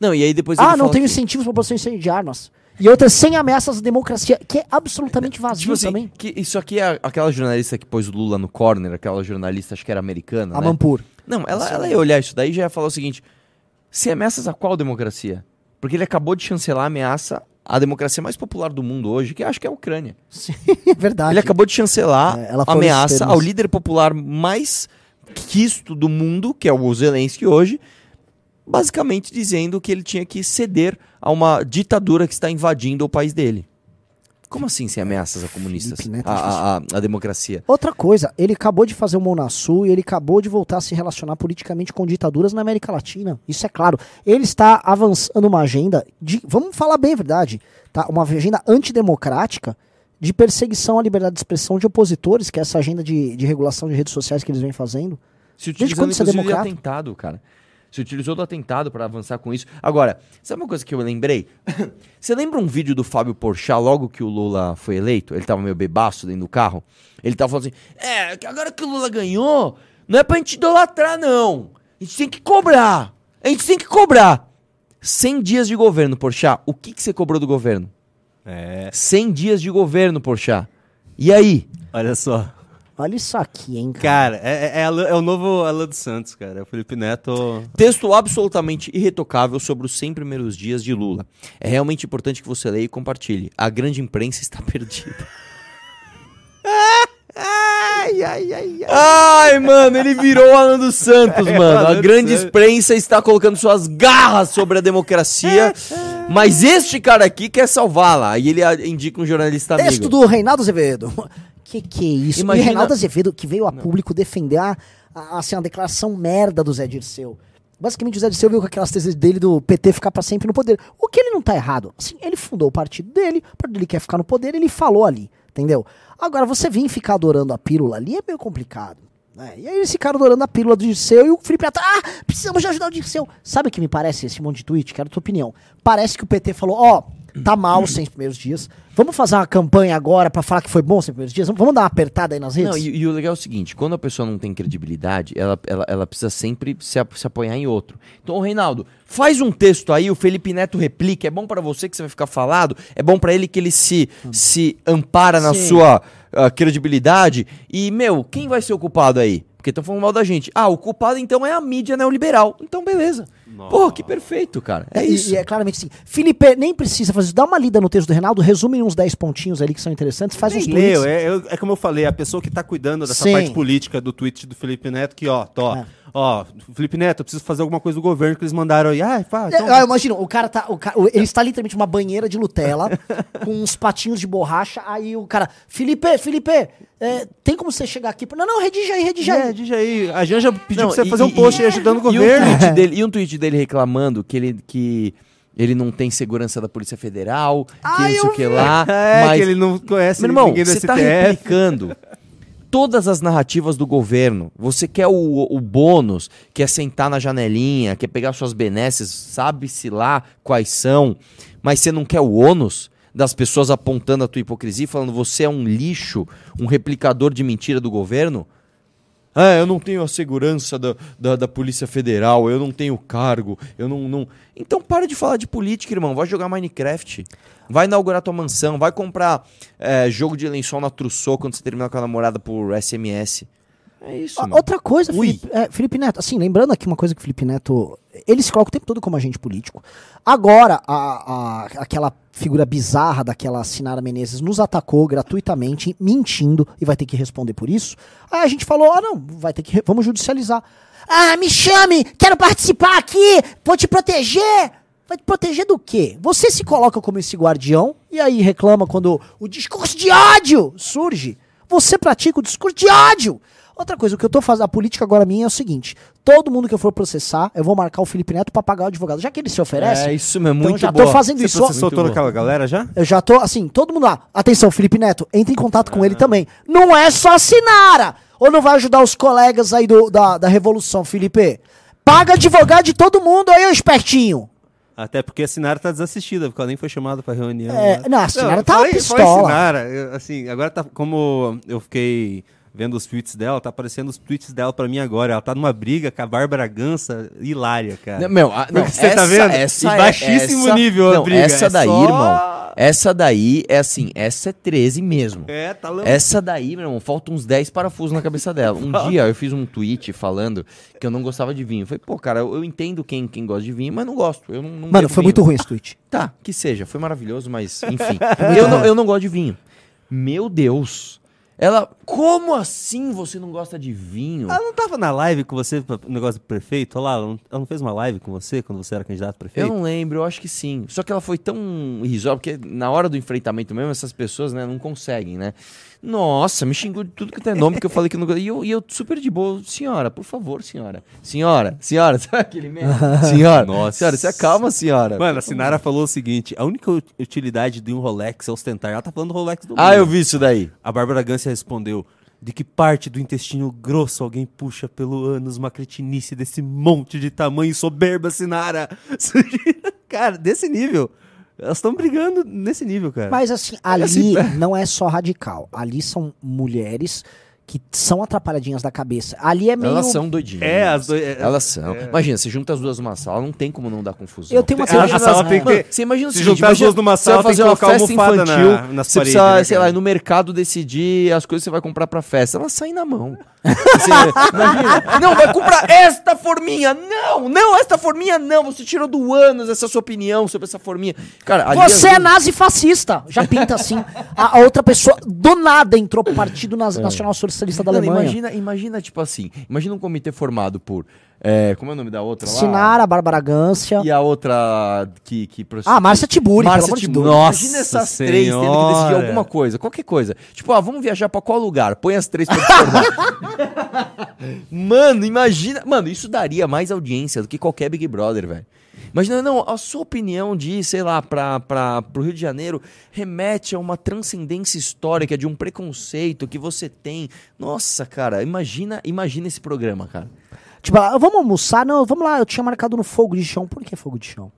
Não, e aí depois ah, não tenho que- incentivos se encher de armas. E outra, sem ameaças à democracia, que é absolutamente vazio Tipo assim, também. isso aqui é aquela jornalista que pôs o Lula no corner, aquela jornalista, acho que era americana, A né? Mampur. Não, ela, ela ia olhar isso daí e já ia falar o seguinte: se ameaças a qual democracia? Porque ele acabou de chancelar a ameaça à democracia mais popular do mundo hoje, que acho que é a Ucrânia. Sim, é verdade. Ele acabou de chancelar É, ela a ameaça ao líder popular mais quisto do mundo, que é o Zelensky hoje, basicamente dizendo que ele tinha que ceder a uma ditadura que está invadindo o país dele. Como assim sem ameaças a comunistas? Felipe A, é a, a- a democracia. Outra coisa, ele acabou de fazer o Monasul e ele acabou de voltar a se relacionar politicamente com ditaduras na América Latina. Isso é claro. Ele está avançando uma agenda de, vamos falar bem a verdade, tá? Uma agenda antidemocrática de perseguição à liberdade de expressão de opositores, que é essa agenda de, de regulação de redes sociais que eles vêm fazendo. Se Desde utilizando, quando você é inclusive, de democrata? atentado, cara. Se utilizou do atentado para avançar com isso. Agora, sabe uma coisa que eu lembrei? Você lembra um vídeo do Fábio Porchat logo que o Lula foi eleito? Ele tava meio bebaço dentro do carro. Ele tava falando assim: É, agora que o Lula ganhou, não é pra gente idolatrar, não. A gente tem que cobrar. A gente tem que cobrar. 100 dias de governo, Porchat. O que, que você cobrou do governo? É, 100 dias de governo, Porchat. E aí? olha só. Olha isso aqui, hein, cara. Cara, é, é, Alan- é o novo Alan dos Santos, cara. É o Felipe Neto. Texto absolutamente irretocável sobre os 100 primeiros dias de Lula. É realmente importante que você leia e compartilhe. A grande imprensa está perdida. Ai, ai, ai, ai. Ai, mano, ele virou o Alan dos Santos, É, mano. A grande imprensa está colocando suas garras sobre a democracia. Mas este cara aqui quer salvá-la. Aí ele indica um jornalista amigo. Texto do Reinaldo Azevedo. Que que é isso? Imagina- E Reinaldo Azevedo, que veio a público defender a, a- assim, a declaração merda do Zé Dirceu. Basicamente, o Zé Dirceu veio com aquelas teses dele do PT ficar pra sempre no poder. O que ele não tá errado. Assim, ele fundou o partido dele, o partido dele quer ficar no poder, ele falou ali, entendeu? Agora, você vir ficar adorando a pílula ali é meio complicado. né? E aí eles ficaram adorando a pílula do Dirceu e o Felipe Neto, ah, precisamos de ajudar o Dirceu. Sabe o que me parece esse monte de tweet? Quero a tua opinião. Parece que o PT falou, ó, tá mal os 100 primeiros dias, vamos fazer uma campanha agora pra falar que foi bom os 100 primeiros dias? Vamos dar uma apertada aí nas redes? Não, e, e o legal é o seguinte: quando a pessoa não tem credibilidade, ela, ela, ela precisa sempre se, se apoiar em outro. Então, ô, Reinaldo, faz um texto aí, o Felipe Neto replica. É bom pra você que você vai ficar falado, é bom pra ele que ele se, se ampara na Sim. sua ah, credibilidade. E, meu, quem vai ser o culpado aí? Porque estão falando mal da gente. Ah, o culpado então é a mídia neoliberal. Então, beleza. Pô, que perfeito, cara. É E- isso. E, é claramente assim. Felipe, nem precisa fazer isso. Dá uma lida no texto do Reinaldo, resume em uns 10 pontinhos ali que são interessantes, faz uns Nem tweets. leu, é, é como eu falei, a pessoa que tá cuidando dessa Sim. parte política do tweet do Felipe Neto, que ó, tô, É. ó, Felipe Neto, eu preciso fazer alguma coisa do governo que eles mandaram aí. Ah, pá, então, eu imagino, o cara tá. O cara, ele está literalmente uma banheira de Nutella com uns patinhos de borracha. Aí o cara, Felipe, Felipe, é, tem como você chegar aqui? Não, não, redige aí, redige aí. é, diz aí, a Janja pediu Não, pra você e- fazer um post e- aí ajudando o E um, governo. tweet dele, e um tweet dele reclamando que ele, que ele não tem segurança da Polícia Federal, que Ah, não sei eu o que lá. É, mas, que ele não conhece meu irmão, ninguém do você tá STF. replicando todas as narrativas do governo. Você quer o, o bônus, quer sentar na janelinha, quer pegar suas benesses, sabe-se lá quais são, mas você não quer o ônus das pessoas apontando a tua hipocrisia falando você é um lixo, um replicador de mentira do governo? Ah, eu não tenho a segurança da, da, da Polícia Federal, eu não tenho cargo, eu não, não. Então para de falar de política, irmão. Vai jogar Minecraft. Vai inaugurar tua mansão, vai comprar é, jogo de lençol na Trussou quando você terminar com a namorada por SMS. É isso, Ó, mano. Outra coisa. Felipe, é, Felipe Neto, assim, lembrando aqui uma coisa que o Felipe Neto. Ele se coloca o tempo todo como agente político. Agora, a, a- aquela figura bizarra daquela Sinara Menezes nos atacou gratuitamente, mentindo, e vai ter que responder por isso. Aí a gente falou: ah, não, vai ter que. Vamos judicializar. Ah, me chame! Quero participar aqui! Vou te proteger! Vai te proteger do quê? Você se coloca como esse guardião e aí reclama quando o discurso de ódio surge. Você pratica o discurso de ódio. Outra coisa, o que eu tô fazendo, a política agora minha é o seguinte: todo mundo que eu for processar, eu vou marcar o Felipe Neto pra pagar o advogado. Já que ele se oferece, É isso mesmo, então muito já boa. tô fazendo Você isso. processou Muito toda aquela galera já? Eu já tô, assim, todo mundo lá. Atenção, Felipe Neto, entre em contato com ele também. Não é só a Sinara! Ou não vai ajudar os colegas aí do, da, da Revolução, Felipe? Paga advogado de todo mundo aí, ô espertinho! Até porque a Sinara tá desassistida, porque ela nem foi chamada pra reunião. É, né? não, a Sinara tá falei- pistola. falei Sinara, eu, assim, agora tá como eu fiquei vendo os tweets dela, tá aparecendo os tweets dela pra mim agora. Ela tá numa briga com a Bárbara Gança hilária, cara. Não, meu, a- não, você tá vendo? Essa Em é- baixíssimo essa- nível a não, briga, Essa é daí, só- irmão. Essa daí é assim, essa é 13 mesmo. É, tá louco. Essa daí, meu irmão, faltam uns 10 parafusos na cabeça dela. Um dia eu fiz um tweet falando que eu não gostava de vinho. Eu falei, pô, cara, eu, eu entendo quem, quem gosta de vinho, mas não gosto. Eu não, não Mano, foi vinho. muito ruim esse tweet. Tá, que seja, foi maravilhoso, mas enfim. eu, não, eu não gosto de vinho. Meu Deus. Ela, como assim você não gosta de vinho? Ela não tava na live com você, no negócio do prefeito? Olha lá, ela não, ela não fez uma live com você quando você era candidato a Eu prefeito? não lembro, eu acho que sim. Só que ela foi tão irrisória, porque na hora do enfrentamento mesmo, essas pessoas né, não conseguem, né? Nossa, me xingou de tudo que tem nome, que eu falei que não. E eu, e eu super de boa, senhora, por favor, senhora. Senhora, senhora, sabe aquele mesmo? Senhora, Nossa. senhora, se acalma, senhora. Mano, a Sinara falou o seguinte: a única ut- utilidade de um Rolex é ostentar. Ela tá falando do Rolex do Ah, mundo. eu vi isso daí. A Bárbara Gância respondeu: De que parte do intestino grosso alguém puxa pelo ânus uma cretinice desse monte de tamanho soberba, Sinara? cara, desse nível. Elas estão brigando nesse nível, cara. Mas assim, ali não é só radical. Ali são mulheres que são atrapalhadinhas da cabeça. Ali é meio. Elas são doidinhas. É, as dois- é- Elas são. Imagina, você junta as duas numa sala, não tem como não dar confusão. Eu tenho uma Tem- a- a teoria. sala tem que Você imagina se seguinte, juntar as duas numa você sala, vai tem fazer que uma festa almofada na- infantil, nas você paredes, precisa, né, sei lá, no mercado decidir as coisas que você vai comprar pra festa. Elas saem na mão. Você- imagina, não, vai comprar esta forminha. Não, não, esta forminha não. Você tirou do ânus essa sua opinião sobre essa forminha. Cara, ali Você é duas- nazi fascista. Já pinta assim. A, a outra pessoa do nada entrou pro Partido Naz- Nacional Socialista da Não, Alemanha. imagina, imagina, tipo assim, imagina um comitê formado por. é, como é o nome da outra lá? Sinara, Bárbara Gância. E a outra que. que Ah, Márcia Tiburi, pelo Márcia amor de Tiburi. Deus. Imagina Nossa essas três tendo que decidir Senhora. alguma coisa, qualquer coisa. Tipo, ah, vamos viajar pra qual lugar? Põe as três pra discordar. Mano, imagina. Mano, isso daria mais audiência do que qualquer Big Brother, velho. Imagina, não, a sua opinião de, ir, sei lá, pra, pra, pro Rio de Janeiro remete a uma transcendência histórica de um preconceito que você tem. Nossa, cara, imagina, imagina esse programa, cara. Tipo, ah, vamos almoçar? Não, vamos lá, eu tinha marcado no fogo de chão. Por que fogo de chão?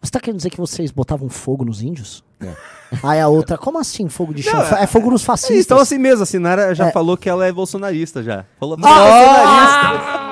Você tá querendo dizer que vocês botavam fogo nos índios? Aí a outra, como assim fogo de chão? Não, é fogo nos Sim, fascistas. então assim mesmo, a Sinara já É. falou que ela é bolsonarista já. Falou Ah!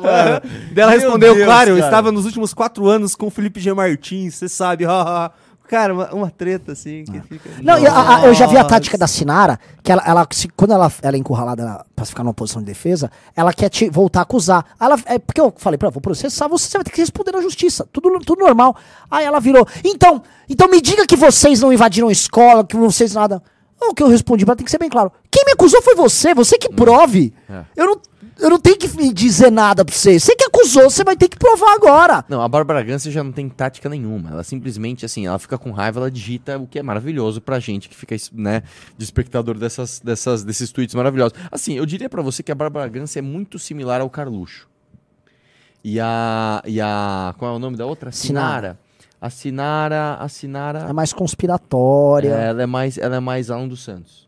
Daí ela Meu respondeu, Deus, claro, eu cara. estava nos últimos quatro anos com o Felipe G. Martins, você sabe, haha. Cara, uma, uma treta assim que fica. Não, a- a- eu já vi a tática da Sinara, que ela, ela se- quando ela, ela é encurralada na- pra ficar numa posição de defesa, ela quer te voltar a acusar. Ela, é porque eu falei pra ela, vou processar, você vai ter que responder na justiça. Tudo, tudo normal. Aí ela virou, então, então me diga que vocês não invadiram a escola, que vocês nada. O que eu respondi pra ela tem que ser bem claro. Quem me acusou foi você, você que prove. Eu não. Eu não tenho que me dizer nada pra você. Você que acusou, você vai ter que provar agora. Não, a Bárbara Gância já não tem tática nenhuma. Ela simplesmente, assim, ela fica com raiva, ela digita o que é maravilhoso pra gente que fica, né, de espectador dessas, dessas, desses tweets maravilhosos. Assim, eu diria pra você que a Bárbara Gância é muito similar ao Carluxo. E a. E a. Qual é o nome da outra? Sinara. A Sinara. A Sinara. É mais conspiratória. Ela é mais, ela é mais Alan dos Santos.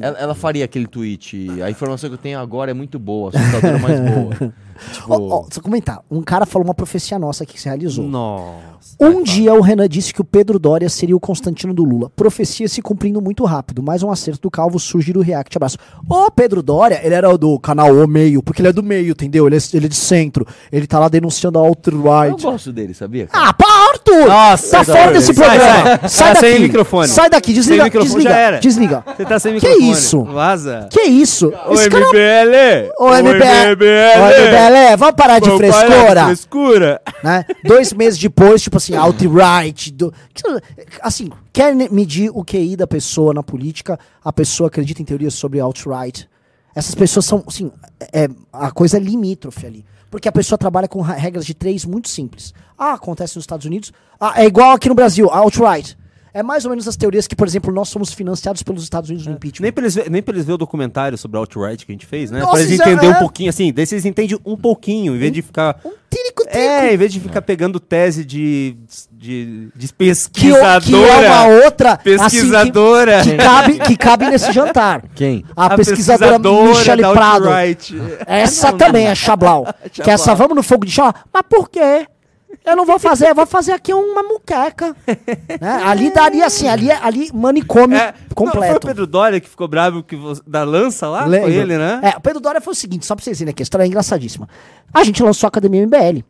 Ela, ela faria aquele tweet. A informação que eu tenho agora é muito boa, assustadora, mas boa. Tipo, Ó, ó, só comentar. Um cara falou uma profecia nossa aqui que se realizou. Nossa. Um dia o Renan disse que o Pedro Doria seria o Constantino do Lula. Profecia se cumprindo muito rápido. Mais um acerto do Calvo surge do React. Abraço. O Pedro Doria, ele era do canal O Meio, porque ele é do meio, entendeu? Ele é, ele é de centro. Ele tá lá denunciando a eu alt-right. gosto dele, sabia? cara? Ah, pá, Arthur! Nossa, tá fora desse sai, programa. sai. Sai, Tá daqui. sem microfone. Sai daqui, desliga. Sem microfone desliga. já era. Desliga. Você tá sem Que microfone. isso? Vaza. Que isso? Ô, Esse cara- MBL! Ô, MBL! MBL, vamos parar de Vamos parar de frescura. frescura. né? Dois meses depois, tipo assim, alt-right. do- Assim, quer medir o QI da pessoa na política, a pessoa acredita em teorias sobre alt-right. Essas pessoas são, assim, é, a coisa é limítrofe ali. Porque a pessoa trabalha com ra- regras de três muito simples. Ah, acontece nos Estados Unidos. Ah, é igual aqui no Brasil, alt-right. É mais ou menos as teorias que, por exemplo, nós somos financiados pelos Estados Unidos no impeachment. Nem pra, eles, ver- nem pra eles ver o documentário sobre a alt-right que a gente fez, né? Nossa, pra eles é- entenderem é. um pouquinho, assim, daí vocês entendem um pouquinho, em vez de ficar... Um tírico-tírico. É, em vez de ficar pegando tese de, de, de que, pesquisadora. que é uma outra assim, que- Pesquisadora. que, cabe, que cabe nesse jantar. Quem? A, pesquisadora, Michele da Prado. Essa também é Chablau. Que essa vamos no fogo de chão. Mas por quê? Eu não vou fazer, eu vou fazer aqui uma muqueca. Né? Ali daria assim, ali, ali manicômio É, Não, foi o completo. Pedro Doria que ficou bravo que da lança lá? Lembra? Foi ele, né? É, o Pedro Doria foi o seguinte, só pra vocês verem aqui, a história é engraçadíssima. A gente lançou a Academia MBL.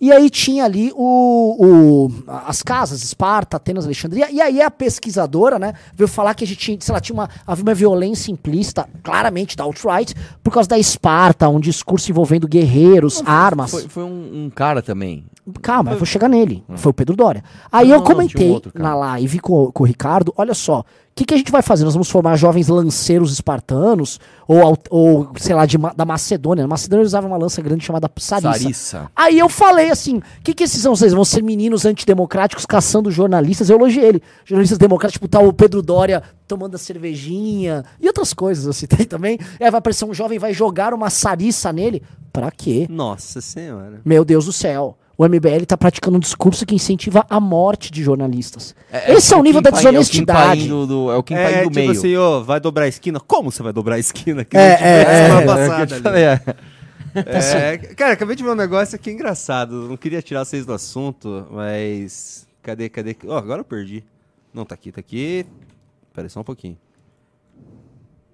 E aí tinha ali o, o- as casas, Esparta, Atenas, Alexandria, e aí a pesquisadora, né, veio falar que a gente tinha, sei lá, tinha uma, havia uma violência implícita, claramente da alt-right, por causa da Esparta, um discurso envolvendo guerreiros, armas. Foi, foi um, um cara também. Calma, eu vou chegar nele. Foi o Pedro Dória. Aí Não, eu um comentei outro cara. na live com, com o Ricardo: olha só, o que, que a gente vai fazer? Nós vamos formar jovens lanceiros espartanos, ou, ou sei lá, de, da Macedônia. Na Macedônia eles usavam uma lança grande chamada Sarissa. Sarissa. Aí eu falei assim: o que, que esses são? Vocês vão ser meninos antidemocráticos caçando jornalistas? Eu elogiei ele. Jornalistas democráticos, tipo, tá o Pedro Dória tomando a cervejinha e outras coisas assim tem também. Aí vai aparecer um jovem, vai jogar uma Sarissa nele. Pra quê? Nossa senhora. Meu Deus do céu. O MBL está praticando um discurso que incentiva a morte de jornalistas. Esse é, o nível da desonestidade. É o Kim Paim do, do- é o Kim É, do tipo meio. assim, ó, vai dobrar a esquina? Como você vai dobrar a esquina? Que É, nem tivesse é, é, É, passada é que é. É, cara, acabei de ver um negócio aqui engraçado. Não queria tirar vocês do assunto, mas. Cadê, cadê? Ó, agora eu perdi. Não, tá aqui, tá aqui. Pera aí, só um pouquinho.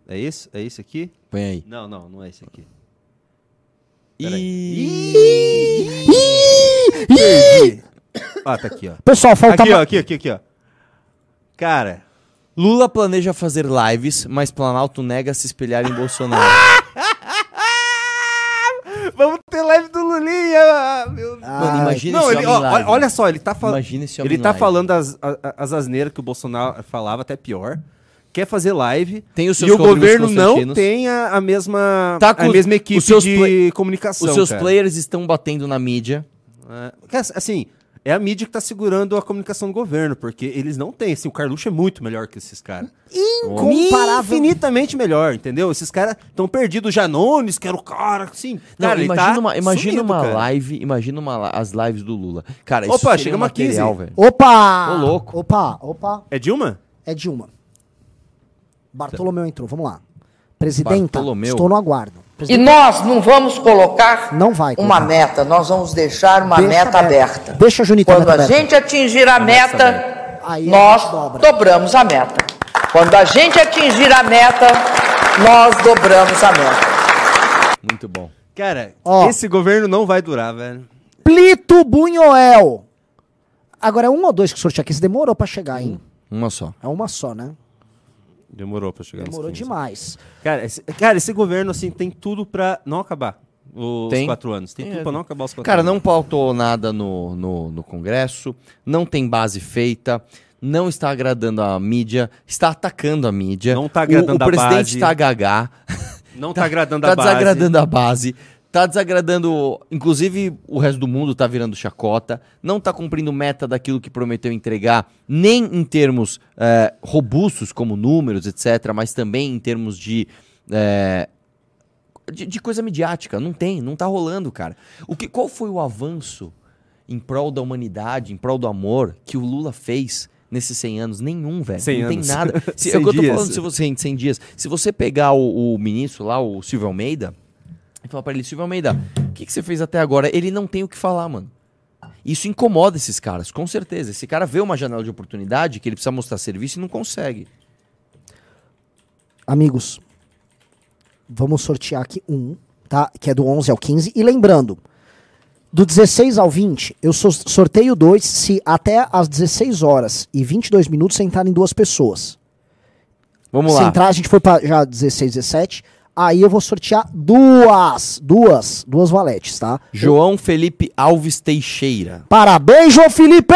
É isso? É isso aqui? Põe aí. Não, não, não é esse aqui. E... Ah, tá aqui, ó. Pessoal, falta Aqui, ó, aqui, aqui, aqui, ó. Cara, Lula planeja fazer lives, mas Planalto nega se espelhar em Bolsonaro. vamos ter live do Lulinha! Meu Deus. Mano, imagina Não, esse ele, homem ó, live. olha só, ele tá falando. Imagina esse homem Ele tá live. falando as, a- a- as asneiras que o Bolsonaro falava, até pior. Quer fazer live. Tem os seus e o governo não tem a, a mesma, Tá com a os- mesma equipe os seus de comunicação. Os seus cara. players estão batendo na mídia. É, assim, é a mídia que tá segurando a comunicação do governo, porque eles não têm. Assim, o Carluxo é muito melhor que esses caras. Incomparável. Infinitamente melhor, entendeu? Esses caras estão perdidos. Janones, que era o cara, assim. Não, cara, ele imagina tá uma, imagina sumido, uma cara. live, imagina uma, as lives do Lula. Cara, isso Opa, seria chegamos um a 15. material, velho. Opa! Ô, louco. Opa, opa. É Dilma? É Dilma. Bartolomeu entrou, vamos lá. Presidenta, Bartolomeu. estou no aguardo. E Presidenta, nós não vamos colocar Não vai uma meta, nós vamos deixar uma Deixa meta aberta. aberta. Deixa a Junita Quando meta a aberta. gente atingir a meta, Aí a nós gente dobra. dobramos a meta. Quando a gente atingir a meta, nós dobramos a meta. Muito bom. Cara, Ó. esse governo não vai durar, velho. Plito Bunhoel. Agora é um ou dois que sortear aqui. Esse demorou pra chegar, hein? Uma só. É uma só, né? Demorou pra chegar Demorou nos 15. demais. Cara esse, cara, esse governo, assim, tem tudo pra não acabar os Tem. quatro anos. Tem tudo pra não acabar os quatro Cara, anos. não pautou nada no, no, no Congresso, não tem base feita, não está agradando a mídia, está atacando a mídia. Não tá O- agradando o, a presidente base. está gagá. Não tá agradando tá a base. desagradando a base. Tá desagradando. Inclusive, o resto do mundo tá virando chacota. Não tá cumprindo meta daquilo que prometeu entregar, nem em termos eh, robustos, como números, etc., mas também em termos de. eh, de, de coisa midiática. Não tem, não tá rolando, cara. O que, qual foi o avanço em prol da humanidade, em prol do amor, que o Lula fez nesses 100 anos? Nenhum, velho. 100 não anos. tem nada. Se, é 100 o que eu tô dias. falando, se você, em 100 dias. Se você pegar o, o ministro lá, o Silvio Almeida, falar pra ele, Silvio Almeida, o que, que você fez até agora? Ele não tem o que falar, mano. Isso incomoda esses caras, com certeza. Esse cara vê uma janela de oportunidade que ele precisa mostrar serviço e não consegue. Amigos, vamos sortear aqui um, tá? Que é do 11 ao 15. E lembrando, do 16 ao 20, eu so- sorteio dois se até às 16 horas e 22 minutos entrarem duas pessoas. Vamos se lá. entrar, a gente foi pra já 16, 17. Aí eu vou sortear duas, duas, duas valetes, tá? João Felipe Alves Teixeira. Parabéns, João Felipe!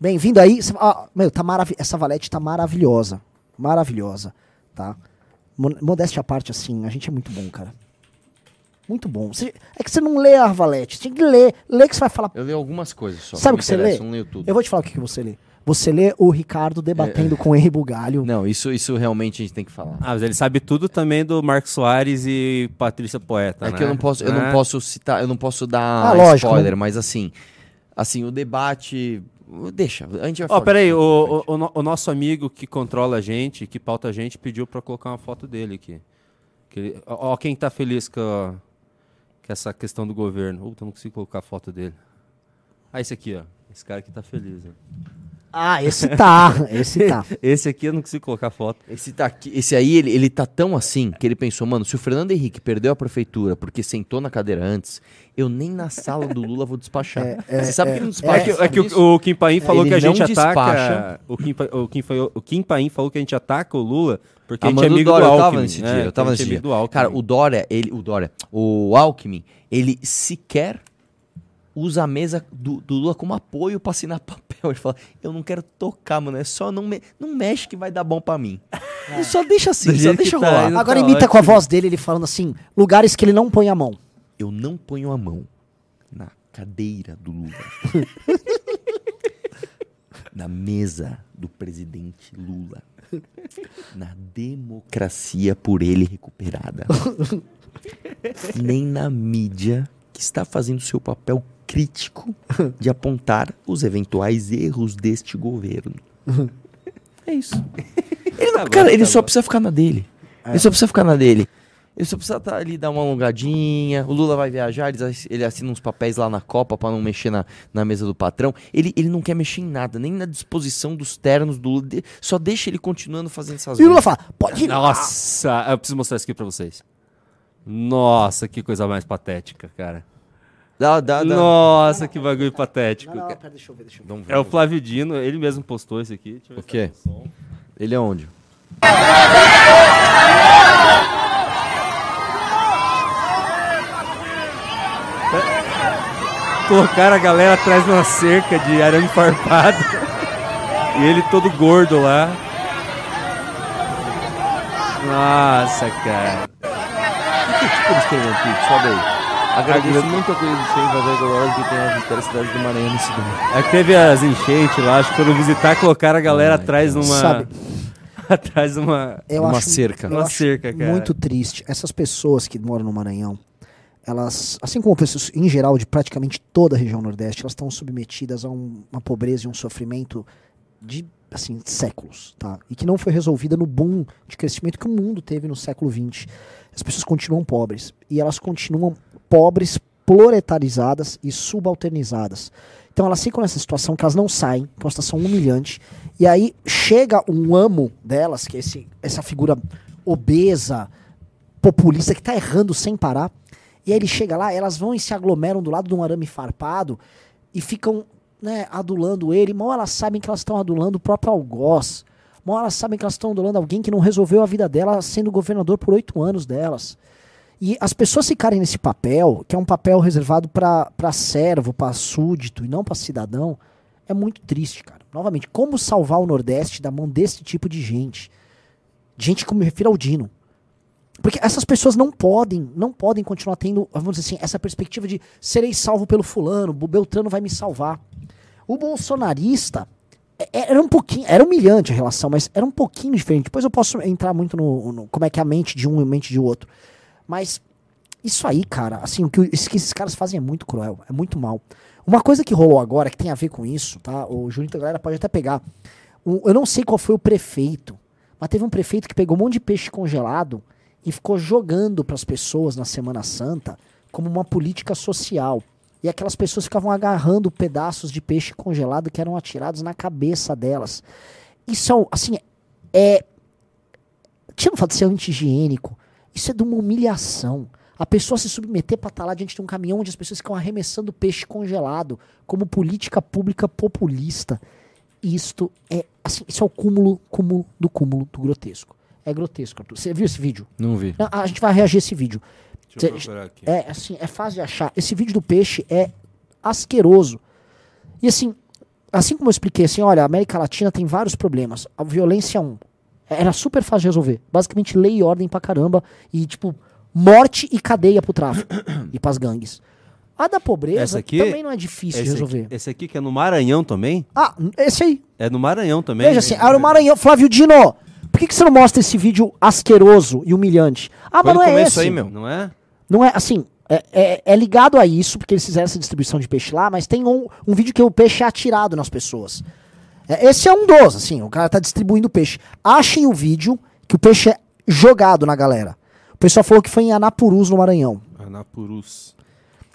Bem-vindo aí. Ah, meu, tá marav essa valete tá maravilhosa. Maravilhosa, tá? Mo- Modéstia à parte, assim, a gente é muito bom, cara. Muito bom. Cê- é que você não lê a valete, você tem que ler. Lê que você vai falar. Eu li algumas coisas só. Sabe o que você lê? Não leio tudo. Eu vou te falar o que, que você lê. Você lê o Ricardo debatendo com o Henry Bugalho. Não, isso, isso realmente a gente tem que falar. Ah, mas ele sabe tudo também do Marcos Soares e Patrícia Poeta, É né? que eu não posso, eu não Né? posso citar, eu não posso dar Ah, lógico, spoiler, não- mas assim, assim, o debate. Deixa, a gente vai Ó, falar. peraí, o, o, o o nosso amigo que controla a gente, que pauta a gente, pediu pra colocar uma foto dele aqui. Que ele- ó, ó quem tá feliz com, com essa questão do governo. Uh, eu não consigo colocar a foto dele. Ah, esse aqui, ó. Esse cara aqui tá feliz, né? Ah, esse tá. Esse tá. Esse aqui eu não consigo colocar foto. Esse, tá aqui, esse aí, ele, ele tá tão assim que ele pensou, mano, se o Fernando Henrique perdeu a prefeitura porque sentou na cadeira antes, eu nem na sala do Lula vou despachar. Você sabe que ele não despacha? É que, é que o, o Kim Paim falou Ele que a gente ataca. despacha. O Kim, o, Kim, o Kim o Paim falou que a gente ataca o Lula porque a Ah, gente é o amigo Dória, do eu Alckmin. tava nesse né? dia, eu tava A nesse é dia. do Alckmin. Cara, o Dória, ele, o Dória, o Alckmin, ele sequer usa a mesa do, do Lula como apoio pra assinar papel. Ele fala, eu não quero tocar, mano, é só não, me, não mexe que vai dar bom pra mim. Ele só deixa assim, Do só deixa tá, rolar. Agora tá imita com a ótimo. voz dele, ele falando assim: lugares que ele não põe a mão. Eu não ponho a mão na cadeira do Lula. na mesa do presidente Lula. Na democracia por ele recuperada. Nem na mídia que está fazendo seu papel crítico de apontar os eventuais erros deste governo. É isso. Ele não- Tá bom, cara, ele tá só bom. precisa ficar na dele. Ele só precisa ficar na dele. Ele só precisa tá ali dar uma alongadinha. O Lula vai viajar, ele, ass- ele assina uns papéis lá na Copa pra não mexer na, na mesa do patrão. Ele, ele não quer mexer em nada, nem na disposição dos ternos do Lula. Só deixa ele continuando fazendo essas E o Lula coisas. fala: pode ir lá. Nossa, eu preciso mostrar isso aqui pra vocês. Nossa, que coisa mais patética, cara. Dá, dá, dá. Nossa, que bagulho patético. Não, não, pera, deixa eu ver, deixa eu ver. É o Flávio Dino, ele mesmo postou isso aqui. Deixa eu ver O quê? tá. Ele é onde? Colocaram a galera atrás de uma cerca de arame farpado. e ele todo gordo lá. Nossa, cara. O que, que eles querem aqui? Sobe aí. Agradeço muito a coisa do Senhor fazer gloriosa que tem a vitória da cidade do Maranhão nesse domingo. Aí teve as enchentes lá, acho que foram visitar, colocaram a galera atrás numa. Sabe. atrás de uma. Eu Uma acho, cerca. eu Uma acho cerca, cara. Muito triste. Essas pessoas que moram no Maranhão, elas, assim como pessoas em geral de praticamente toda a região Nordeste, elas estão submetidas a um- uma pobreza e um sofrimento de assim séculos, tá? E que não foi resolvida no boom de crescimento que o mundo teve no século XX. As pessoas continuam pobres e elas continuam pobres, proletarizadas e subalternizadas. Então elas ficam nessa situação que elas não saem, que é uma situação humilhante. E aí chega um amo delas, que é esse, essa figura obesa, populista, que tá errando sem parar. E aí ele chega lá, elas vão e se aglomeram do lado de um arame farpado e ficam né, adulando ele, mal elas sabem que elas estão adulando o próprio algoz. Mal elas sabem que elas estão adulando alguém que não resolveu a vida dela sendo governador por oito anos delas. E as pessoas ficarem nesse papel, que é um papel reservado para servo, para súdito e não para cidadão, é muito triste, cara. Novamente, como salvar o Nordeste da mão desse tipo de gente? Gente que me refiro ao Dino. Porque essas pessoas não podem, não podem continuar tendo, vamos dizer assim, essa perspectiva de serei salvo pelo fulano, o Beltrano vai me salvar. O bolsonarista é- era um pouquinho, era humilhante a relação, mas era um pouquinho diferente. Depois eu posso entrar muito no, no- como é que é a mente de um e a mente de outro. Mas isso aí, cara, assim, o que, esses caras fazem é muito cruel, é muito mal. Uma coisa que rolou agora, que tem a ver com isso, tá? O Junito, a galera pode até pegar. Um- eu não sei qual foi o prefeito, mas teve um prefeito que pegou um monte de peixe congelado e ficou jogando para as pessoas na Semana Santa como uma política social. E aquelas pessoas ficavam agarrando pedaços de peixe congelado que eram atirados na cabeça delas. Isso um- assim, é. Tira o fato de ser anti-higiênico. Isso é de uma humilhação. A pessoa se submeter para estar lá diante de um caminhão onde as pessoas ficam arremessando peixe congelado como política pública populista. Isto é, assim, isso é o cúmulo, cúmulo do cúmulo do grotesco. É grotesco, Arthur. Você viu esse vídeo? Não vi. Não, a gente vai reagir a esse vídeo. Deixa eu Cê- procurar aqui. É, assim, é fácil de achar. Esse vídeo do peixe é asqueroso. E assim, assim como eu expliquei, assim, olha, a América Latina tem vários problemas. A violência é um. Era super fácil de resolver. Basicamente, lei e ordem pra caramba. E, tipo, morte e cadeia pro tráfico e pras gangues. A da pobreza aqui- também não é difícil de resolver. aqui, esse aqui que é no Maranhão também? Ah, esse aí. É no Maranhão também. Veja assim, era o Maranhão. Flávio Dino, por que, que você não mostra esse vídeo asqueroso e humilhante? Ah, Foi mas não é esse. aí, meu. Não é? Não é assim. É, é- é ligado a isso, porque eles fizeram essa distribuição de peixe lá, mas tem um, um vídeo que o peixe é atirado nas pessoas. É, esse é um dos, assim, o cara tá distribuindo peixe. Achem o vídeo que o peixe é jogado na galera. O pessoal falou que foi em Anapurus, no Maranhão. Anapurus.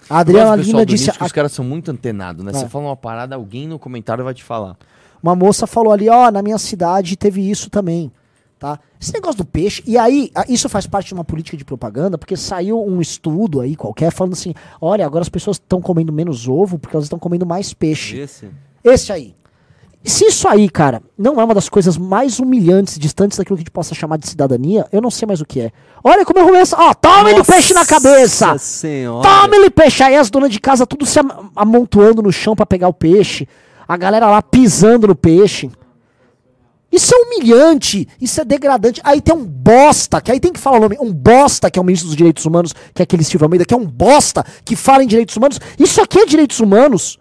A Adriana pessoal Lima disse. A- os caras são muito antenados, né? É. Você fala uma parada, alguém no comentário vai te falar. Uma moça falou ali, ó, na minha cidade teve isso também, tá? Esse negócio do peixe, e aí, isso faz parte de uma política de propaganda, porque saiu um estudo aí qualquer falando assim, olha, agora as pessoas estão comendo menos ovo porque elas estão comendo mais peixe. Esse? Esse aí. Se isso aí, cara, não é uma das coisas mais humilhantes, distantes daquilo que a gente possa chamar de cidadania, eu não sei mais o que é. Olha como eu começo, ó, toma-lhe peixe na cabeça! Toma-lhe peixe! Aí as donas de casa tudo se am- amontoando no chão pra pegar o peixe. A galera lá pisando no peixe. Isso é humilhante, isso é degradante. Aí tem um bosta, que aí tem que falar o nome, um bosta que é o ministro dos Direitos Humanos, que é aquele Silvio Almeida, que é um bosta que fala em direitos humanos. Isso aqui é direitos humanos.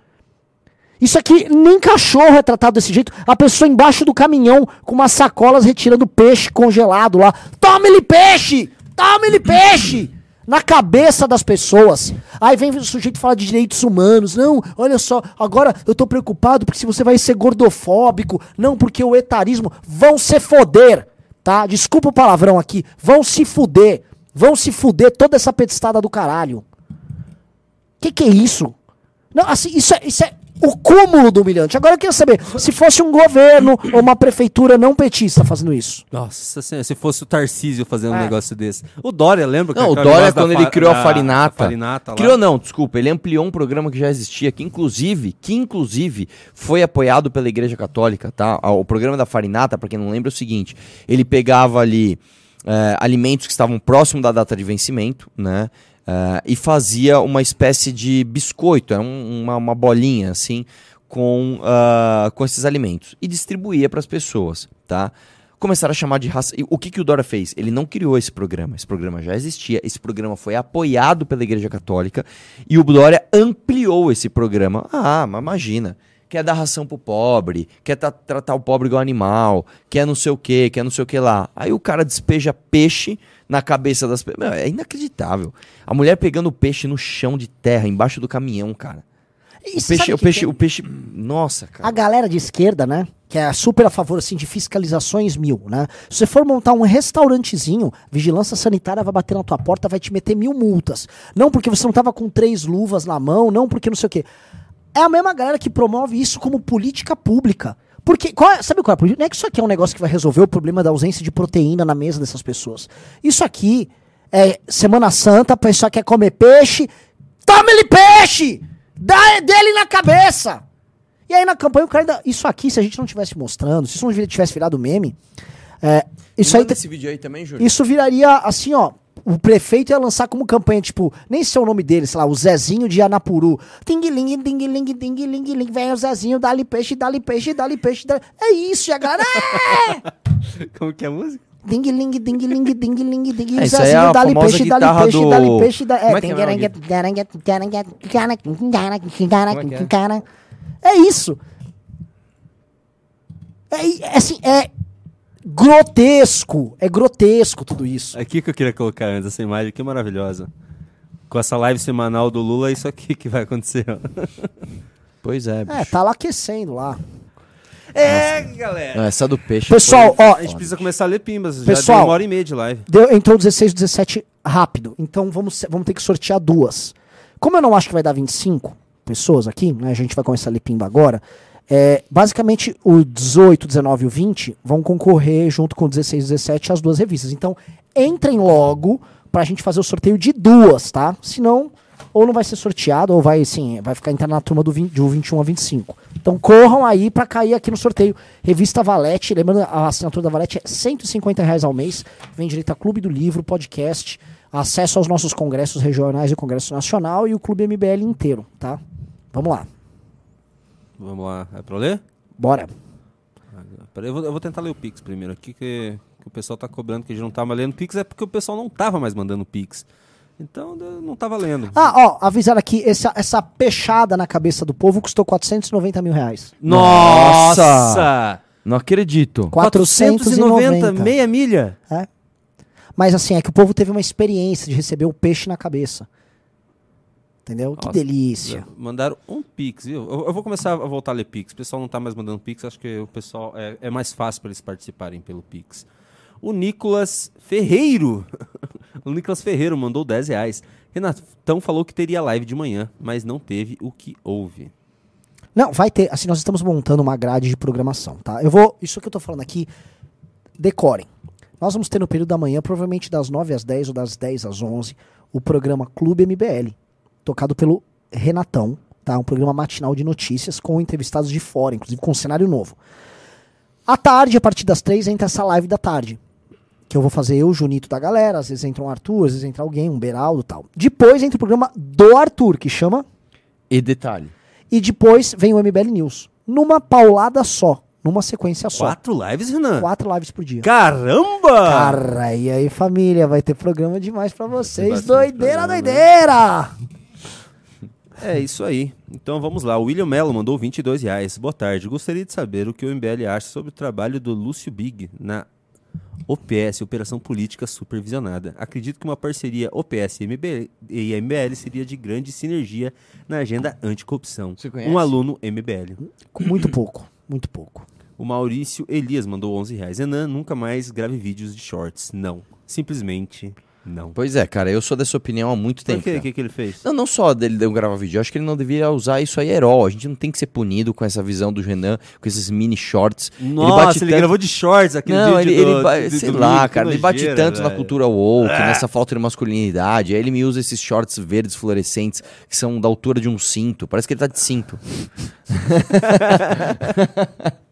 Isso aqui, nem cachorro é tratado desse jeito. A pessoa embaixo do caminhão com umas sacolas retirando peixe congelado lá. Tome-lhe peixe! Tome-lhe peixe! Na cabeça das pessoas. Aí vem o sujeito falar de direitos humanos. Não, olha só, agora eu tô preocupado porque se você vai ser gordofóbico. Não, porque o etarismo. Vão se foder, tá? Desculpa o palavrão aqui. Vão se fuder. Vão se fuder toda essa pedestada do caralho. Que que é isso? Não, assim, isso é, isso é o cúmulo do humilhante. Agora eu queria saber, se fosse um governo ou uma prefeitura não petista fazendo isso. Nossa senhora, se fosse o Tarcísio fazendo um É. negócio desse. O Dória, lembra? que Não, o Dória, quando ele criou da- a farinata. farinata criou não, desculpa. Ele ampliou um programa que já existia, que inclusive, que inclusive foi apoiado pela Igreja Católica, tá? Ah, O programa da farinata, pra quem não lembra, é o seguinte: ele pegava ali eh, alimentos que estavam próximo da data de vencimento, né? Eh, e fazia uma espécie de biscoito, é um- uma, uma bolinha assim, com, ah, com esses alimentos. E distribuía para as pessoas, tá? começaram a chamar de raça. E o que, que o Dora fez? Ele não criou esse programa. Esse programa já existia. Esse programa foi apoiado pela Igreja Católica. E o Dória ampliou esse programa. Ah, mas imagina. Quer dar ração pro pobre, quer tra- tratar o pobre igual animal, quer não sei o que, quer não sei o que lá. Aí o cara despeja peixe na cabeça das pessoas. É inacreditável. A mulher pegando o peixe no chão de terra, embaixo do caminhão, cara. E O peixe, o peixe, tem- o peixe. Nossa, A cara. galera de esquerda, né? Que é super a favor, assim, de fiscalizações mil, né? Se você for montar um restaurantezinho, vigilância sanitária vai bater na tua porta, vai te meter mil multas. Não porque você não tava com três luvas na mão, não porque não sei o quê. É a mesma galera que promove isso como política pública. Porque, qual é- sabe qual é? Não é que isso aqui é um negócio que vai resolver o problema da ausência de proteína na mesa dessas pessoas. Isso aqui é Semana Santa, a pessoa quer comer peixe, tome-lhe peixe! Dá dele na cabeça! E aí na campanha o cara ainda. Isso aqui, se a gente não tivesse mostrando, se isso não tivesse virado meme, é, isso aí. Esse vídeo aí também, Júlio. Isso viraria assim, ó. O prefeito ia lançar como campanha, tipo, nem sei o nome dele, sei lá, o Zezinho de Anapuru. Ting-ling, ting-ling, ting-ling, ling, vem o Zezinho, dá-lhe peixe, dá-lhe peixe, dá-lhe peixe. Dá é isso, e a galera. É! Como que é a música? Ding ling ding ling ding ling ding É, o isso aí é Zezinho a dá-lhe famosa peixe, guitarra peixe, do- dá-lhe peixe, dá Como é é é, É isso. É, é assim, é grotesco, é grotesco tudo isso. Aqui que eu queria colocar antes, essa imagem aqui é maravilhosa. Com essa live semanal do Lula, é isso aqui que vai acontecer. ó. Pois é, bicho. É, tá lá aquecendo lá. É, galera. Não, essa do peixe. Pessoal, foi- ó, A gente precisa começar a ler pimbas. Já Pessoal. deu uma hora e meia de live. Deu, entrou 16 17 rápido. Então vamos, vamos ter que sortear duas. Como eu não acho que vai dar 25 pessoas aqui, né? A gente vai começar a ler pimba agora. É, basicamente, o 18, 19 e o 20 vão concorrer junto com o 16 e 17 as duas revistas. Então, entrem logo pra gente fazer o sorteio de duas, tá? Senão, ou não vai ser sorteado, ou vai, assim, vai ficar entrar na turma do 20, de 21 a 25. Então, corram aí pra cair aqui no sorteio. Revista Valete, lembrando, a assinatura da Valete é 150 reais ao mês. Vem direito a Clube do Livro, podcast, acesso aos nossos congressos regionais e Congresso Nacional e o Clube MBL inteiro, tá? Vamos lá, Vamos lá. É pra eu ler? bora. Peraí, eu vou, eu vou tentar ler o Pix primeiro aqui, que, que o pessoal tá cobrando que a gente não tá mais lendo Pix. É porque o pessoal não tava mais mandando Pix. Então, não tava lendo. Ah, ó, avisaram aqui, essa, essa peixada na cabeça do povo custou 490 mil reais. Nossa! Não acredito. 490. meia milha? É. Mas assim, é que o povo teve uma experiência de receber o peixe na cabeça. Entendeu? Que Nossa. delícia. Mandaram um Pix, viu? Eu, eu vou começar a voltar a ler Pix. O pessoal não tá mais mandando Pix, acho que o pessoal é, é mais fácil para eles participarem pelo Pix. O Nicolas Ferreiro. o Nicolas Ferreiro mandou 10 reais. Renatão falou que teria live de manhã, mas não teve o que houve. Não, vai ter. Assim, nós estamos montando uma grade de programação, tá? Eu vou. Isso que eu tô falando aqui, decorem. Nós vamos ter no período da manhã, provavelmente das 9 às 10 ou das 10 às 11, o programa Clube MBL, tocado pelo Renatão, tá? Um programa matinal de notícias com entrevistados de fora, inclusive com um cenário novo. À tarde, a partir das 3, entra essa live da tarde. Que eu vou fazer eu, o Junito da galera, às vezes entra um Arthur, às vezes entra alguém, um Beraldo e tal. Depois entra o programa do Arthur, que chama E detalhe. e depois vem o MBL News. Numa paulada só. Numa sequência só. Quatro lives, Renan? Quatro lives por dia. Caramba! Cara, e aí, família? Vai ter programa demais pra vocês. Doideira, programa, né? É isso aí. Então vamos lá. O William Mello mandou 22 reais. Boa tarde. Gostaria de saber o que o MBL acha sobre o trabalho do Lúcio Big na OPS, Operação Política Supervisionada. Acredito que uma parceria OPS e MBL, e MBL seria de grande sinergia na agenda anticorrupção. Você conhece? Um aluno MBL. Muito pouco, muito pouco. O Maurício Elias mandou 11 reais. Enan, nunca mais grave vídeos de shorts. Não. Simplesmente não. Pois é, cara, eu sou dessa opinião há muito Por tempo. quê? O cara. que, que ele fez? Não, não só dele não gravar vídeo, eu acho que ele não deveria usar isso aí herói. A gente não tem que ser punido com essa visão do Renan, com esses mini shorts. Nossa, ele, tanto- gravou de shorts aquele Não, ele, vídeo ele do- ba- do- sei do lá, cara, que ele bate tanto na velho. cultura woke, nessa falta de masculinidade. Aí ele me usa esses shorts verdes fluorescentes que são da altura de um cinto. Parece que ele tá de cinto.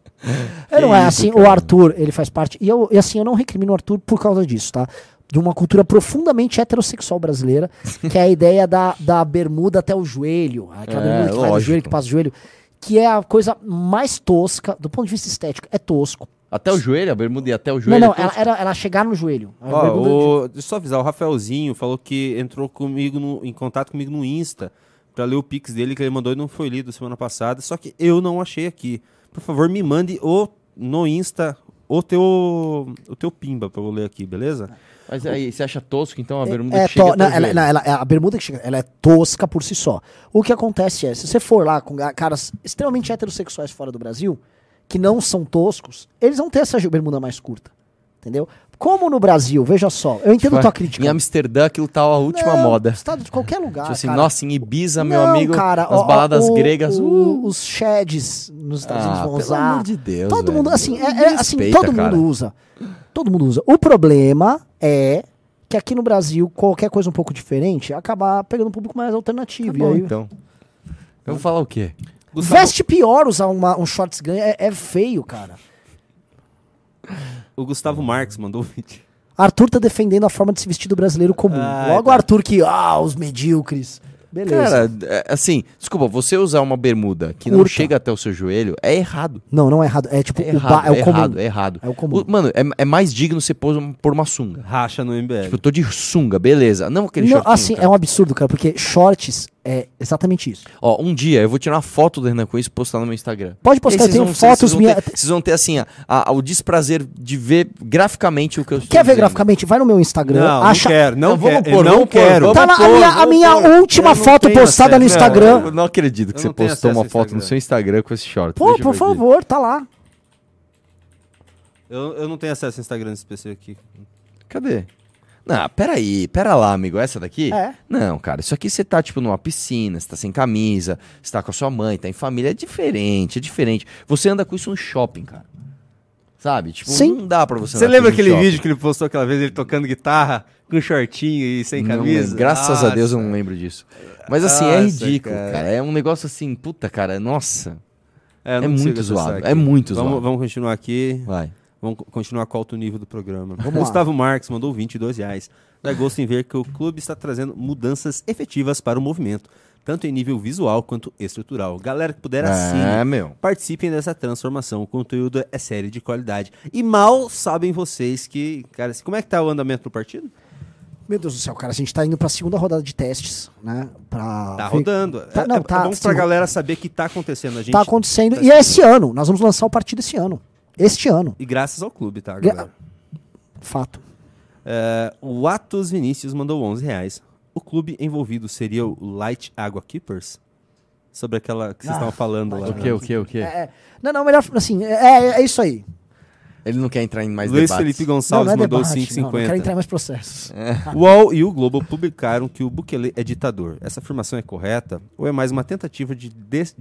É, não é assim, o Arthur, ele faz parte. E, eu, e assim, eu não recrimino o Arthur por causa disso, tá? De uma cultura profundamente heterossexual brasileira, que é a ideia da, da bermuda até o joelho. Aquela É, bermuda que vai lógico. joelho, que passa o joelho. Que é a coisa mais tosca, do ponto de vista estético, é tosco. Até o joelho, a bermuda ia até o Não, joelho. não, é ela, era, ela chegar no joelho. Ó, de- o- deixa eu só avisar, o Rafaelzinho falou que entrou comigo no- em contato comigo no Insta pra ler o Pix dele que ele mandou e não foi lido semana passada, só que eu não achei aqui. Por favor, me mande o, no Insta o teu, o teu pimba pra eu ler aqui, beleza? Mas aí, você acha tosco, então, a bermuda É, que chega to- não, ela, não, ela- a bermuda que chega, ela é tosca por si só. O que acontece é, se você for lá com caras extremamente heterossexuais fora do Brasil, que não são toscos, eles vão ter essa bermuda mais curta. Entendeu? Como no Brasil, veja só, eu entendo tua crítica. Em Amsterdã, aquilo tá a última Não, moda. Estado de qualquer lugar. Tipo assim, cara. nossa, em Ibiza, meu Não, amigo, cara, nas ó, baladas gregas. o- uh, os sheds nos Estados Ah, Unidos vão pelo usar. amor de Deus, Todo velho. mundo, assim, é, é, assim, respeita, todo cara. mundo usa. Todo mundo usa. O problema é que aqui no Brasil, qualquer coisa um pouco diferente, acabar pegando um público mais alternativo. Tá e bom, aí, então. Eu vou falar o quê? Veste pior usar uma- um shorts ganha, é, é feio, cara. O Gustavo Marques mandou um vídeo. Arthur tá defendendo a forma de se vestir do brasileiro comum. Ai, Logo tá. o Arthur que, ah, os medíocres. Beleza. Cara, é, assim, desculpa, você usar uma bermuda que não Curta. chega até o seu joelho é errado. não, não é errado. É tipo, É o errado, ba- é o é comum. errado, é errado. É o comum. mano, é, é mais digno você pôr, um- pôr uma sunga. Racha no MBL. Tipo, eu tô de sunga, beleza. Não aquele Não, shortinho, assim, cara. é um absurdo, cara, porque shorts é exatamente isso. Ó, um dia eu vou tirar uma foto do Renan com isso e postar no meu Instagram. Pode postar, aí eu tenho vão- fotos vocês vão minha- ter- Vocês vão ter, assim, a- a- o desprazer de ver graficamente o que eu estou Quer ver dizendo. graficamente? Vai no meu Instagram. Não, acha... não quero, não, Não, quero. pôr, não quero. Tá na, a minha, a minha última não foto postada no acesso, Instagram. Eu não acredito que Eu você não postou uma foto no seu Instagram com esse short. Pô, Deixa por favor, tá lá. Eu, eu não tenho acesso ao Instagram desse PC aqui. Cadê? Não, peraí, pera lá, amigo. Essa daqui? É. Não, cara, isso aqui você tá, tipo, numa piscina, você tá sem camisa, você tá com a sua mãe, tá em família, é diferente, é diferente. Você anda com isso no shopping, cara. Sabe? Tipo, Sim. não dá pra você Você andar lembra com isso no aquele shopping. vídeo que ele postou aquela vez, ele tocando guitarra, com shortinho e sem Não camisa? lembro. Graças a Deus eu não lembro disso. Mas assim, é Nossa, ridículo, cara. cara. É um negócio assim, puta, cara, nossa. É, É não muito zoado, aqui. é muito vamos, zoado. Vamos continuar aqui. Vai. Vamos co- continuar com o alto nível do programa. lá. Gustavo Marques mandou 22 reais. Dá gosto em ver que o clube está trazendo mudanças efetivas para o movimento, tanto em nível visual quanto estrutural. Galera que puder É, assim, meu. participem dessa transformação. O conteúdo é sério de qualidade. E mal sabem vocês que, cara, como é que tá o andamento do partido? Meu Deus do céu, cara, a gente tá indo pra segunda rodada de testes, né? Pra Tá rodando. Tá- é, não, é, tá- é bom pra sim. galera saber que tá acontecendo. A gente Tá acontecendo. tá E é esse ano. Nós vamos lançar o partido esse ano. Este ano. E graças ao clube, tá, galera? Fato. É, o Atos Vinícius mandou 11 reais. O clube envolvido seria o Light Água Keepers? Sobre aquela que vocês estavam falando lá. O que, o que, o que? É, é. não, não, melhor assim. É, é, é isso aí. Ele não quer entrar em mais Luiz debates. Felipe Não, Gonçalves não é mandou debate, não, não quero 5,50. entrar em mais processos. O UOL e o Globo publicaram que o Bukele é ditador. Essa afirmação é correta ou é mais uma tentativa de des-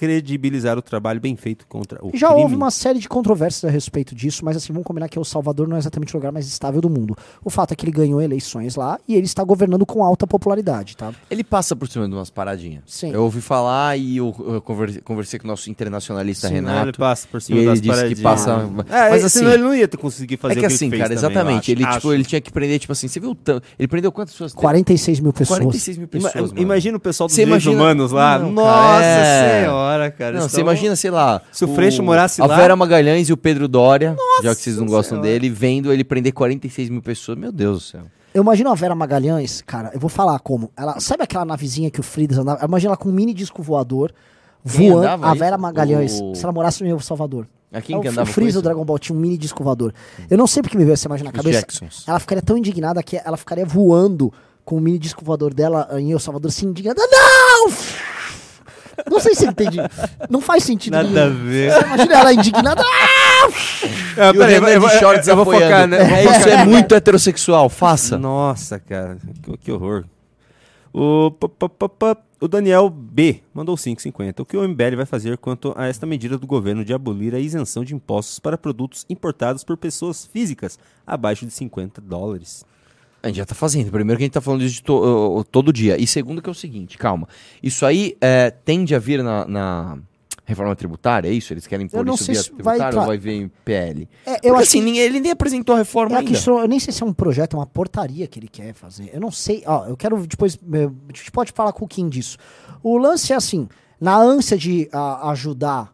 descredibilizar o trabalho bem feito contra o Já crime? houve uma série de controvérsias a respeito disso, mas assim, vamos combinar que o Salvador não é exatamente o lugar mais estável do mundo. O fato é que ele ganhou eleições lá e ele está governando com alta popularidade, tá? Ele passa por cima de umas paradinhas. Sim. Eu ouvi falar e eu, eu conversei, conversei com o nosso internacionalista Sim, Ele Renato. passa por E cima ele das disse que paradinhas. passa. É, mas mas assim. senão ele não ia ter conseguido fazer É que o que assim, ele fez cara, também, exatamente. ele, Acho. tipo, ele tinha que prender, tipo assim, você viu o tanto. Ele prendeu quantas pessoas? 46 mil pessoas. 46 mil Ima- pessoas. mano. imagina o pessoal dos imagina- humanos lá. Não, Nossa é. senhora, cara. Não, eles você tão- imagina, sei lá. Se o Freixo morasse a lá- Vera Magalhães e o Pedro Dória, já que vocês não gostam Senhora. dele, vendo ele prender 46 mil pessoas. Meu Deus do céu. Eu imagino a Vera Magalhães, cara, eu vou falar como. Ela, sabe aquela navezinha que o Fridas andava? Imagina ela com um mini disco voador, Quem voando. andava A isso? Vera Magalhães, O- se ela morasse no El Salvador. A quem É o, que o andava com Freeza isso? do Dragon Ball tinha um mini disco voador. Eu não sei porque me veio essa imagem na Os cabeça. Jacksons. Ela ficaria tão indignada que ela ficaria voando com o mini disco voador dela em El Salvador, assim, indignada. Não! Não sei se você entende. Não faz sentido. Nada nenhum. a ver. Você imagina ela indignada. Ah! Ah, E o peraí, eu vou- de shorts eu vou focar, né? É, isso é muito heterossexual, faça. Nossa, cara, que, que horror. O, pa- pa- pa- o Daniel B mandou 5,50. O que o MBL vai fazer quanto a esta medida do governo de abolir a isenção de impostos para produtos importados por pessoas físicas abaixo de 50 dólares? A gente já tá fazendo. Primeiro que a gente tá falando disso de to- uh, todo dia. E segundo que é o seguinte, calma. Isso aí é, tende a vir na, na reforma tributária, é isso? Eles querem pôr isso via vai tributária entrar. ou vai vir em PL? É, eu Porque acho assim, que- ninguém- ele nem apresentou a reforma É a ainda. questão, eu nem sei se é um projeto, é uma portaria que ele quer fazer. Eu não sei. Ó, eu quero depois. eh, A gente pode falar com o Kim disso. O lance é assim: na ânsia de ah, ajudar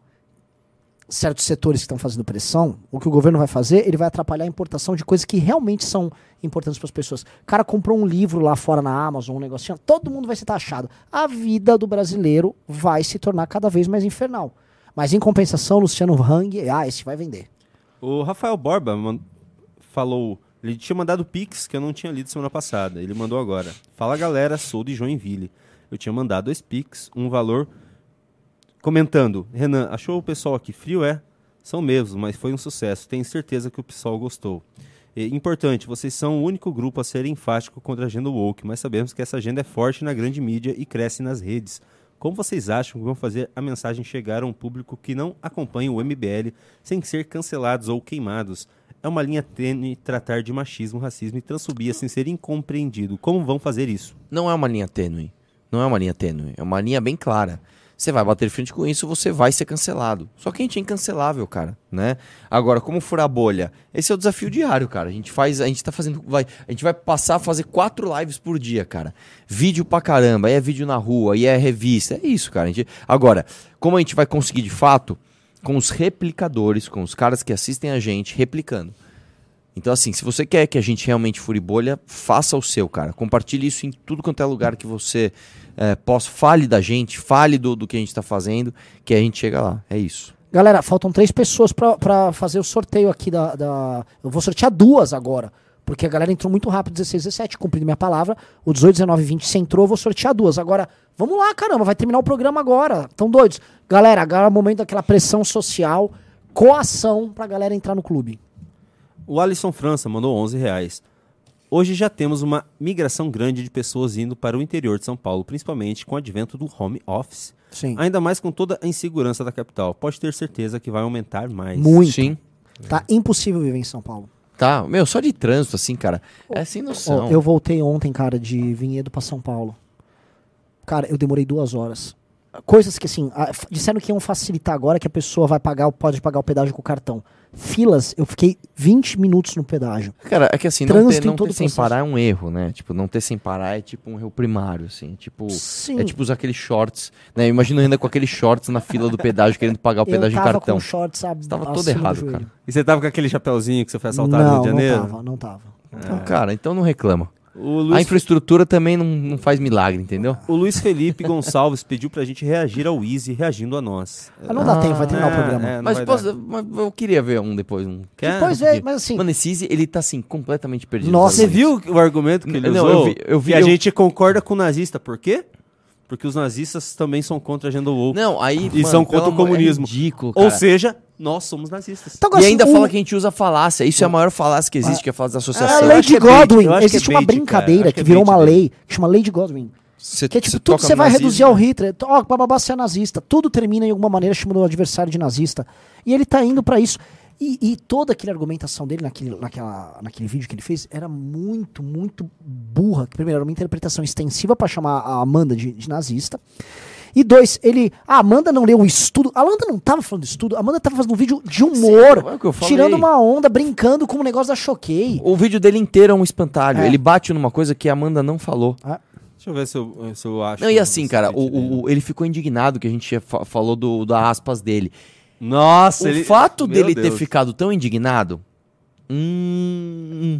certos setores que estão fazendo pressão, o que o governo vai fazer, ele vai atrapalhar a importação de coisas que realmente são importantes para as pessoas. O cara comprou um livro lá fora na Amazon, um negocinho, todo mundo vai ser taxado. A vida do brasileiro vai se tornar cada vez mais infernal. Mas em compensação, Luciano Hang, ah, esse vai vender. O Rafael Borba falou. Ele tinha mandado Pix que eu não tinha lido semana passada. Ele mandou agora. Fala galera, sou de Joinville. Eu tinha mandado dois Pix, um valor. Comentando, Renan, achou o pessoal aqui frio? É? São mesmo, mas foi um sucesso. Tenho certeza que o pessoal gostou. E, importante, vocês são o único grupo a ser enfático contra a agenda woke, mas sabemos que essa agenda é forte na grande mídia e cresce nas redes. Como vocês acham que vão fazer a mensagem chegar a um público que não acompanha o MBL sem ser cancelados ou queimados? É uma linha tênue tratar de machismo, racismo e transfobia sem ser incompreendido. Como vão fazer isso? Não é uma linha tênue. Não é uma linha tênue. É uma linha bem clara. Você vai bater frente com isso, você vai ser cancelado. Só que a gente é incancelável, cara, né? Agora, como furar bolha? Esse é o desafio diário, cara. A gente faz, a gente tá fazendo, vai, a gente vai passar a fazer quatro lives por dia, cara. Vídeo pra caramba, aí é vídeo na rua, aí é revista, é isso, cara. Gente- agora, como a gente vai conseguir de fato? Com os replicadores, com os caras que assistem a gente replicando. Então, assim, se você quer que a gente realmente fure bolha, faça o seu, cara. Compartilhe isso em tudo quanto é lugar que você é, possa. Fale da gente, fale do, do que a gente tá fazendo, que a gente chega lá. É isso. Galera, faltam três pessoas pra fazer o sorteio aqui da, da- Eu vou sortear duas agora. Porque a galera entrou muito rápido, 16, 17, cumprindo minha palavra. O 18, 19 20 se entrou, eu vou sortear duas. Agora, vamos lá, caramba, vai terminar o programa agora. Tão doidos. Galera, agora é o momento daquela pressão social, coação pra galera entrar no clube. O Alisson França mandou 11 reais. Hoje já temos uma migração grande de pessoas indo para o interior de São Paulo, principalmente com o advento do home office. Sim. Ainda mais com toda a insegurança da capital. Pode ter certeza que vai aumentar mais. Muito. Sim. Tá impossível viver em São Paulo. Tá, meu, só de trânsito, assim, cara. É sem noção. Ó, eu voltei ontem, cara, de Vinhedo pra São Paulo. Cara, eu demorei duas horas. Coisas que, assim, a- disseram que iam facilitar agora que a pessoa vai pagar, pode pagar o pedágio com o cartão. Filas, eu fiquei 20 minutos no pedágio. Cara, é que assim, não Trânsito ter, em não todo ter sem processo. parar é um erro, né? Tipo, não ter sem parar é tipo um erro primário, assim. Tipo, Sim. é tipo usar aqueles shorts, né? Imagina ainda com aqueles shorts na fila do pedágio querendo pagar o pedágio em cartão. com shorts ab- Você tava todo errado, cara. E você tava com aquele chapeuzinho que você foi assaltado no Não, Rio de Janeiro? não tava, não tava. Então, cara, então não reclama. O A Luiz, infraestrutura também não, não faz milagre, entendeu? o Luiz Felipe Gonçalves pediu pra gente reagir ao Easy reagindo a nós. Mas não dá tempo, vai terminar o É, programa. é, Mas, posso- mas eu queria ver um depois. Um. Quer? Depois vê, mas assim, Mano, esse Easy, ele tá assim, completamente perdido. Nossa, Você viu o argumento que ele Não, usou? eu vi- eu vi- que a eu- gente concorda com o nazista. Por quê? Porque os nazistas também são contra a agenda woke. Não, aí. E são contra o amor- comunismo. É ridículo, Ou cara. seja, nós somos nazistas. Então, E assim, ainda o- fala que a gente usa falácia. Isso é a maior falácia que existe, que é a falácia da A associação. é bait, Godwin, eu acho que existe é uma bait, brincadeira que que é virou bait uma lei, que chama Lei de Godwin. Você- Que é tipo, tudo você vai nazismo, reduzir ao? Hitler. Ó, bababá, você é nazista. Tudo termina em alguma maneira chamando o adversário de nazista. E ele tá indo pra isso. E, e toda aquela argumentação dele naquele, naquela, naquele vídeo que ele fez era muito, muito burra. Que, primeiro, era uma interpretação extensiva pra chamar a Amanda de, de nazista. E dois, ele. A Amanda não leu o estudo. A Amanda não tava falando de estudo. A Amanda tava fazendo um vídeo de humor. é o que eu falei. tirando uma onda, brincando com o negócio da Choquei. O vídeo dele inteiro é um espantalho. É. Ele bate numa coisa que a Amanda não falou. Deixa eu ver se eu, se eu acho. Não, e assim, cara, o, o- ele ficou indignado que a gente fa- falou do, da aspas dele. Nossa, o ele... fato Meu dele ter Deus. ficado tão indignado. Hum.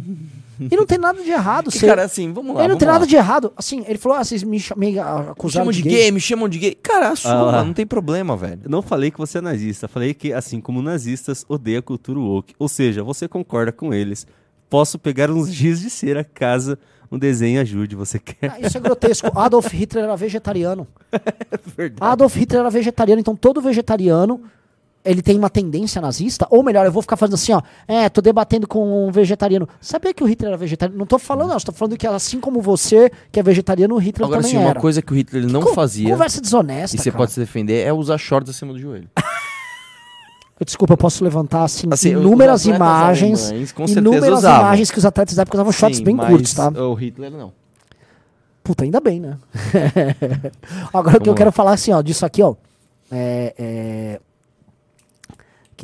E não tem nada de errado. Que, cara, assim, vamos lá. ele não vamos tem lá. nada de errado. Assim, ele falou, ah, vocês me, cha- me Me acusaram chamam de gay, me chamam de gay. Cara, assuma, Ah lá. não tem problema, velho. Eu não falei que você é nazista, falei que, assim como nazistas, odeia a cultura woke. Ou seja, você concorda com eles. Posso pegar uns giz de cera caso um desenho ajude, você quer? Ah, isso é grotesco. Adolf Hitler era vegetariano. Verdade. Adolf Hitler era vegetariano, então todo vegetariano ele tem uma tendência nazista, ou melhor, eu vou ficar fazendo assim, ó, é, tô debatendo com um vegetariano. Sabia que o Hitler era vegetariano? Não tô falando, não, tô falando que assim como você, que é vegetariano, o Hitler Agora, também assim, uma era. coisa que o Hitler não Co- fazia, Conversa desonesta, e você cara. pode se defender, é usar shorts acima do joelho. Desculpa, eu posso levantar assim, Assim, inúmeras imagens, alemães, inúmeras usavam. imagens que os atletas da época usavam shorts Sim, bem curtos, tá? O Hitler não. Puta, ainda bem, né? Agora o que eu Vamos quero falar assim, ó, disso aqui, ó. É. é...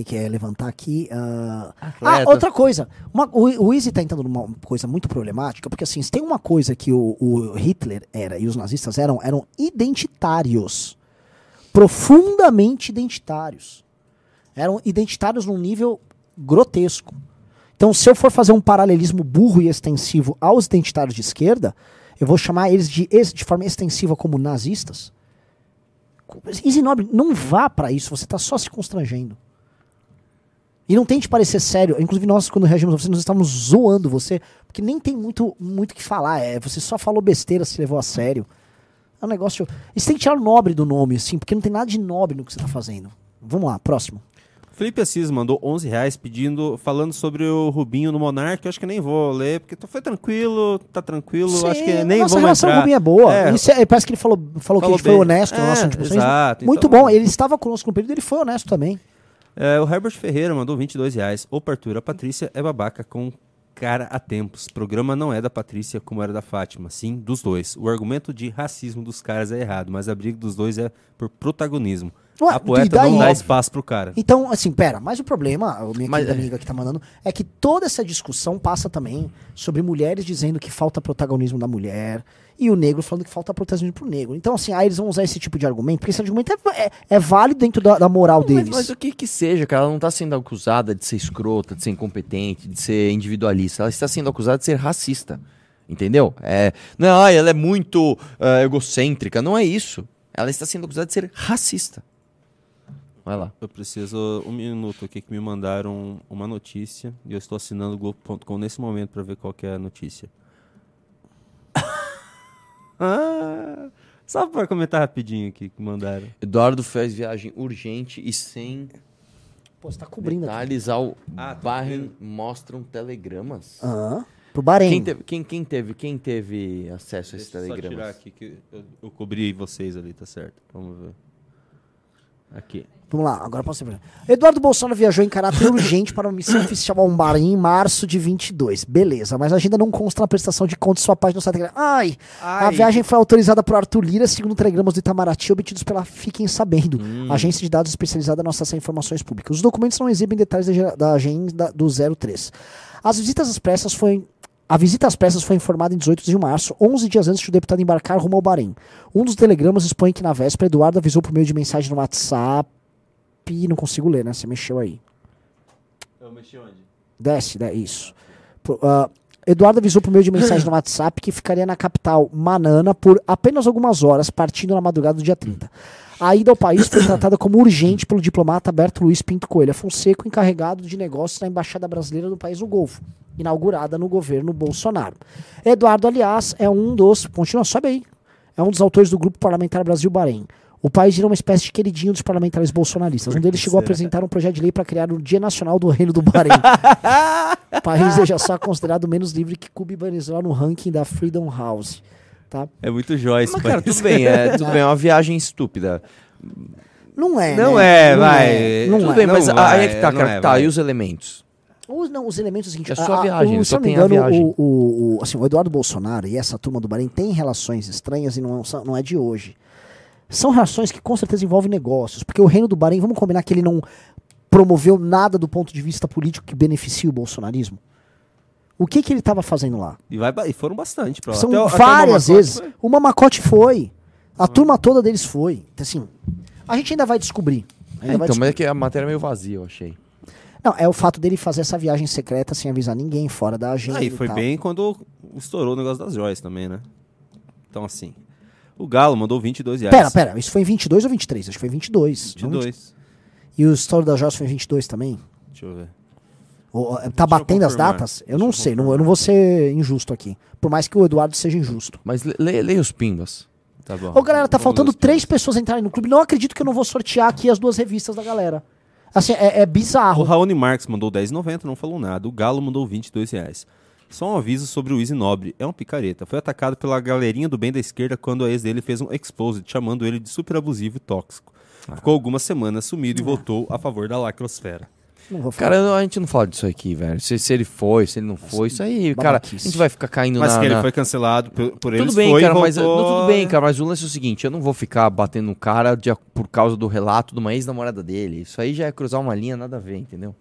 Que, que é levantar aqui? Ah, ah, Atleta. outra coisa. Uma, o, o Easy tá entrando numa coisa muito problemática, porque assim, se tem uma coisa que o, o Hitler era e os nazistas eram, eram identitários. Profundamente identitários. Eram identitários num nível grotesco. Então, se eu for fazer um paralelismo burro e extensivo aos identitários de esquerda, eu vou chamar eles de, de forma extensiva como nazistas. Easy Nobre, não vá pra isso, você tá só se constrangendo. E não tente parecer sério. Inclusive, nós, quando reagimos a você, nós estávamos zoando você, porque nem tem muito muito o que falar. É, você só falou besteira, se levou a sério. É um negócio. E você tem que tirar o nobre do nome, assim, porque não tem nada de nobre no que você tá fazendo. Vamos lá, próximo. Felipe Assis mandou 11 reais pedindo, falando sobre o Rubinho no Monark. Eu acho que nem vou ler, porque foi tranquilo, tá tranquilo. Sim, acho que nem nossa vamos relação com o. Rubinho é boa. É, é- parece que ele falou, falou, que a Falou gente foi bem. honesto no É, nosso antipulsões. exato, Muito então- bom. Ele estava conosco no período, ele foi honesto também. É, o Herbert Ferreira mandou 22 reais. Opa, Arthur, a Patrícia é babaca com cara há tempos. Programa não é da Patrícia como era da Fátima, sim dos dois. O argumento de racismo dos caras é errado, mas a briga dos dois é por protagonismo. Ué, a poeta daí? não dá espaço pro cara. Então, assim, pera, mas o problema, a minha Mas- querida amiga que tá mandando, é que toda essa discussão passa também sobre mulheres dizendo que falta protagonismo da mulher e o negro falando que falta protagonismo pro negro. Então, assim, aí eles vão usar esse tipo de argumento, porque esse argumento é, é- é válido dentro da, da moral Mas, deles. mas o que que seja, cara, ela não tá sendo acusada de ser escrota, de ser incompetente, de ser individualista. Ela está sendo acusada de ser racista. Entendeu? É, não, ela é muito ah, egocêntrica. Não é isso. Ela está sendo acusada de ser racista. Vai lá. Eu preciso um minuto aqui que me mandaram uma notícia e eu estou assinando o Globo.com nesse momento para ver qual que é a notícia. ah, só para comentar rapidinho aqui que mandaram. Eduardo fez viagem urgente e sem Pô, você tá cobrindo aqui. detalhes ao Ah, tá Bahrein mostram telegramas. Aham. Pro Bahrein. Quem teve, quem, quem teve, quem teve acesso a esses Deixa eu só tirar telegramas? aqui que eu, eu cobri vocês ali, tá certo? Vamos ver. Aqui. Vamos lá, agora posso ir. Eduardo Bolsonaro viajou em caráter urgente para uma missão oficial ao Bahrein em março de 22. Beleza, mas a agenda não consta na prestação de contas de sua página no site. Telegram. Ai, a Ai. viagem foi autorizada por Arthur Lira, segundo telegramas do Itamaraty obtidos pela Fiquem Sabendo, agência de dados especializada na acesso a informações públicas. Os documentos não exibem detalhes da, da agenda do 03. As visitas às pressas foi a visita às pressas foi informada em 18 de março, 11 dias antes de o deputado embarcar rumo ao Bahrein. Um dos telegramas expõe que na véspera Eduardo avisou por meio de mensagem no WhatsApp não consigo ler, né? Você mexeu aí. Eu mexi onde? Desce, né? Isso. Ah, Eduardo avisou por meio de mensagem no WhatsApp que ficaria na capital Manana por apenas algumas horas, partindo na madrugada do dia 30. A ida ao país foi tratada como urgente pelo diplomata Alberto Luiz Pinto Coelho Fonseca, encarregado de negócios na Embaixada Brasileira do país no Golfo, inaugurada no governo Bolsonaro. Eduardo, aliás, é um dos. Continua, sobe aí. É um dos autores do Grupo Parlamentar Brasil-Bahrein. O país virou uma espécie de queridinho dos parlamentares bolsonaristas. Um deles chegou a apresentar um projeto de lei para criar o Dia Nacional do Reino do Bahrein. o país é já só considerado menos livre que Cuba e Venezuela no ranking da Freedom House. Tá? É muito Joyce. Mas, cara, tudo bem, é, tudo bem, é uma viagem estúpida. Não é. Não né? é, Não vai. é, Não tudo é. bem, mas não aí é vai, que tá, cara. é, tá, e os elementos? Os, não, os elementos seguintes. É só a viagem, o, só se eu não me tem a engano, viagem. o, o, o- assim, o Eduardo Bolsonaro e essa turma do Bahrein têm relações estranhas e não, não é de hoje. São relações que com certeza envolvem negócios, porque o reino do Bahrein, vamos combinar que ele não promoveu nada do ponto de vista político que beneficie o bolsonarismo. O que, que ele estava fazendo lá? E, vai, e foram bastante pra lá. São Até o- até o várias Mamacote vezes. foi. O Mamacote foi. A turma toda deles foi. Então, assim, a gente ainda vai descobrir. Ainda É, vai então, mas é descobrir. que a matéria é meio vazia, eu achei. Não, é o fato dele fazer essa viagem secreta sem avisar ninguém, fora da agenda. Aí e foi tal. bem quando estourou o negócio das joias também, né? Então, assim. O Galo mandou 22 reais. Pera, pera, isso foi em 22 ou 23? Acho que foi em 22. não 22. E o estouro da Joss foi em 22 também? Deixa eu ver. Eh, tá batendo as datas? Eu Deixa não eu sei, não, eu não vou ser injusto aqui. Por mais que o Eduardo seja injusto. Mas le- le- leia os pimbas. Tá bom. Ô, galera, tá Vamos faltando três pimbas. pessoas entrarem no clube. Não acredito que eu não vou sortear aqui as duas revistas da galera. Assim, é, é O bizarro. Raoni Marques mandou 10,90, não falou nada. O Galo mandou 22 reais. Só um aviso sobre o Easy Nobre. É um picareta. Foi atacado pela galerinha do bem da esquerda quando a ex dele fez um exposed, chamando ele de super abusivo e tóxico. Ficou algumas semanas sumido e voltou a favor da lacrosfera. Não vou falar. Cara, a gente não fala disso aqui, velho. Se, se ele foi, se ele não foi, isso aí, cara, a gente vai ficar caindo Mas na... que ele na- foi cancelado por, por eles Tudo bem, foi cara, mas voltou- não, tudo bem, cara, mas o lance é o seguinte, eu não vou ficar batendo no cara de- por causa do relato de uma ex-namorada dele. Isso aí já é cruzar uma linha, nada a ver, entendeu?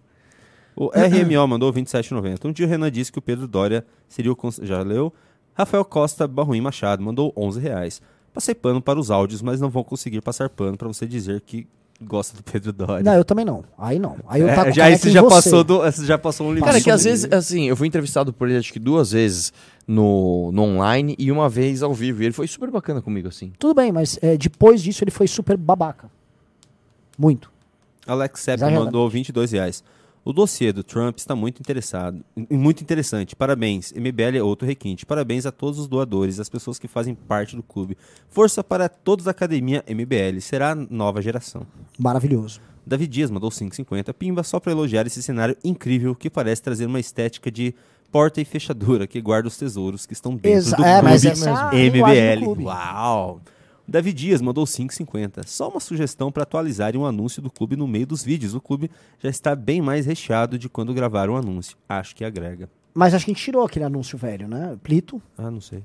O RMO mandou 27,90. Um dia o Renan disse que o Pedro Dória seria o... cons- Já leu? Rafael Costa Barruim Machado mandou 11 reais. Passei pano para os áudios, mas não vou conseguir passar pano para você dizer que gosta do Pedro Dória. Não, eu também não. Aí não. Aí eu É, taco já careca isso em já você. passou, do, esse já passou um limite. Cara, é que às vezes, assim, eu fui entrevistado por ele acho que duas vezes no, no online e uma vez ao vivo. E ele foi super bacana comigo, assim. Tudo bem, mas é, depois disso ele foi super babaca. Muito. Alex Sepp mandou 22 reais. O dossiê do Trump está muito interessado, e muito interessante. Parabéns. MBL é outro requinte. Parabéns a todos os doadores, as pessoas que fazem parte do clube. Força para todos da academia MBL. Será a nova geração. Maravilhoso. Davi Dias mandou 5,50. Pimba só para elogiar esse cenário incrível que parece trazer uma estética de porta e fechadura que guarda os tesouros que estão dentro Exa- do é, mas clube essa é MBL. Uau! Davi Dias mandou 5,50. Só uma sugestão para atualizarem um anúncio do clube no meio dos vídeos. O clube já está bem mais recheado de quando gravaram o anúncio. Acho que agrega. Mas acho que a gente tirou aquele anúncio velho, né? Plito. Ah, não sei.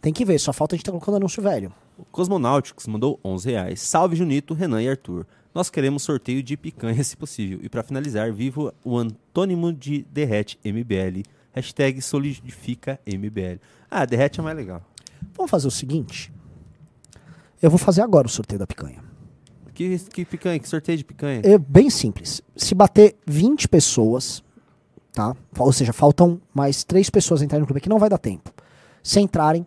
Tem que ver, só falta a gente tá colocando anúncio velho. O Cosmonautics mandou 11 reais. Salve Junito, Renan e Arthur. Nós queremos sorteio de picanha, se possível. E para finalizar, vivo o antônimo de derrete MBL. Hashtag solidifica MBL. Ah, derrete é mais legal. Vamos fazer o seguinte. Eu vou fazer agora o sorteio da picanha. Que, que picanha? Que sorteio de picanha? É bem simples. Se bater 20 pessoas, tá? Ou seja, faltam mais 3 pessoas entrarem no clube aqui, não vai dar tempo. Se entrarem,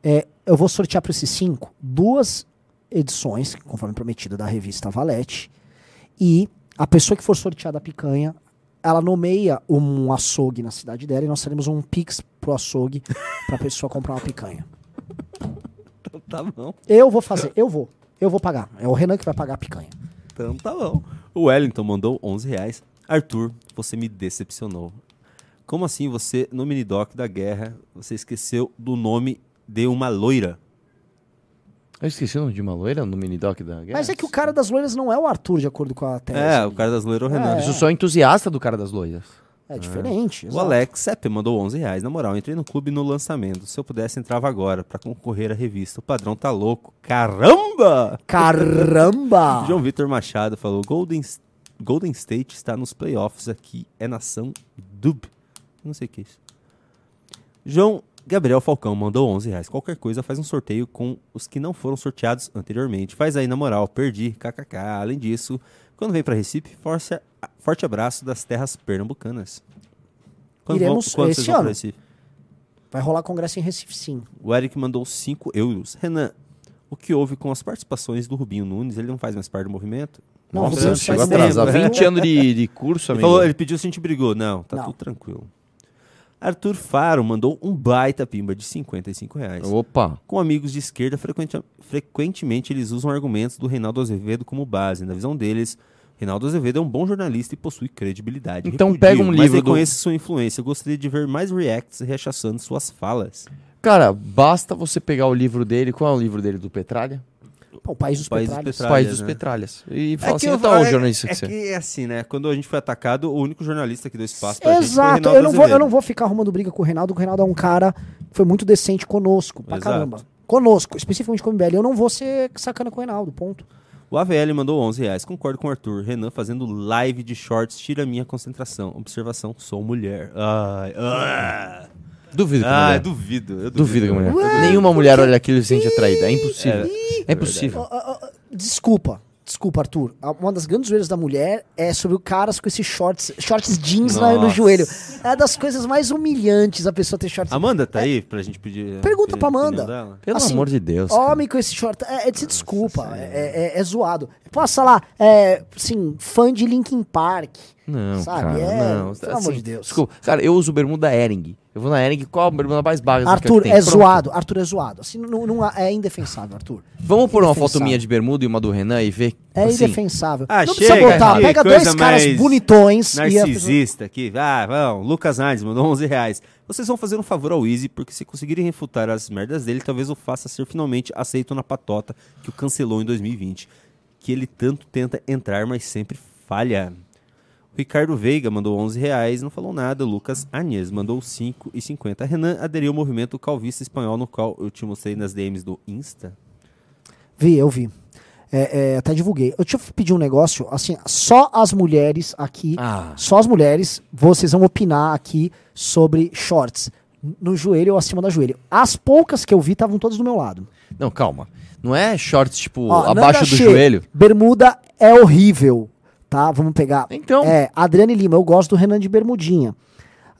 é, eu vou sortear para esses 5 duas edições, conforme prometido, da revista Valete. E a pessoa que for sorteada a picanha, ela nomeia um açougue na cidade dela e nós teremos um pix pro açougue pra pessoa comprar uma picanha. Então tá bom. Eu vou fazer, eu vou. Eu vou pagar. É o Renan que vai pagar a picanha. Então tá bom. O Wellington mandou 11 reais. Arthur, você me decepcionou. Como assim você, no minidoc da guerra, você esqueceu do nome de uma loira? Eu esqueci o nome de uma loira no mini-doc da guerra. Mas é que o cara das loiras não é o Arthur, de acordo com a tese. É, o cara das loiras é o Renan. Eu sou entusiasta do cara das loiras. É diferente. O. Alex Sepp mandou 11 reais. Na moral, entrei no clube no lançamento. Se eu pudesse, entrava agora pra concorrer à revista. O padrão tá louco. Caramba! Caramba! João Vitor Machado falou: Golden, Golden State está nos playoffs aqui. É nação dub. Não sei o que é isso. João Gabriel Falcão mandou 11 reais. Qualquer coisa, faz um sorteio com os que não foram sorteados anteriormente. Faz aí na moral, perdi, kkk. Além disso, quando vem pra Recife, forte, forte abraço das terras pernambucanas. Quando Iremos vão, quando esse vocês vão pra ano. Recife? Vai rolar congresso em Recife, sim. O Eric mandou 5 euros. Renan, o que houve com as participações do Rubinho Nunes? Ele não faz mais parte do movimento? Não, o Nossa, Rubinho chegou faz atrasado. tempo. 20 anos de, de curso, Ele, amigo. falou, ele pediu se a gente brigou. Não, tá Não. tudo tranquilo. Arthur Faro mandou um baita pimba de 55 reais. Opa. Com amigos de esquerda, frequente- frequentemente eles usam argumentos do Reinaldo Azevedo como base. Na visão deles, Reinaldo Azevedo é um bom jornalista e possui credibilidade. Então Repudio, pega um mas livro do- sua influência. Eu gostaria de ver mais reacts rechaçando suas falas. Cara, basta você pegar o livro dele. Qual é o livro dele do Petralha? Pô, o País dos País dos Petralhas. Petralhas. País dos né? Petralhas. E fala assim, eu- então, o é- jornalista é que você... que é assim, né? Quando a gente foi atacado, o único jornalista que deu espaço pra gente foi o Exato, eu não, vou, eu não vou ficar arrumando briga com o Reinaldo, porque o Reinaldo é um cara que foi muito decente conosco, pra Exato. caramba. Conosco, especificamente com o MBL. Eu não vou ser sacana com o Reinaldo, ponto. O AVL mandou 11 reais. Concordo com o Arthur. Renan fazendo live de shorts tira minha concentração. Observação, sou mulher. Ai, ai. Duvido que Ah, mulher. duvido. Eu Duvido que duvido. mulher. Nenhuma mulher olha aquilo e se sente atraída. É impossível. É, impossível. Ó, ó, ó, Desculpa, desculpa, Arthur. A- Uma das grandes zoeiras da mulher é sobre o caras com esses shorts, shorts jeans na- no Nossa. joelho. É das coisas mais humilhantes a pessoa ter shorts. Amanda tá aí pra gente pedir. Pergunta pra Amanda. Pelo Assim, amor de Deus. cara. Homem com esse short. É, é de se desculpa. É, é- é zoado. Posso lá, é, assim, fã de Linkin Park. Não, Sabe, cara, é, não. pelo amor de Deus. Desculpa. Cara, eu uso bermuda Ering. Eu vou na Ering, qual a bermuda mais básica Arthur, é Pronto. zoado. Arthur é zoado. Assim, não, não é indefensável, Arthur. Vamos pôr uma foto minha de bermuda e uma do Renan e ver? É assim, indefensável. Ah, não precisa chega, botar. que Pega dois caras bonitões e Narcisista aqui. Ah, vamos. Lucas Nardes mandou 11 reais. Vocês vão fazer um favor ao Easy, porque se conseguirem refutar as merdas dele, talvez o faça ser finalmente aceito na patota que o cancelou em 2020. Que ele tanto tenta entrar, mas sempre falha. O Ricardo Veiga mandou 11 reais, não falou nada. O Lucas Anhes mandou 5,50. Renan aderiu ao movimento calvista espanhol, no qual eu te mostrei nas DMs do Insta. Vi, eu vi. É, é, até divulguei. Eu te pedir um negócio, assim, só as mulheres aqui, Ah. só as mulheres, vocês vão opinar aqui sobre shorts. No joelho ou acima da joelho. As poucas que eu vi estavam todas do meu lado. Não, calma. Não é shorts, tipo, Ó, abaixo Nanda do joelho? Bermuda é horrível, tá? Vamos pegar. Então. É, Adriane Lima, eu gosto do Renan de bermudinha.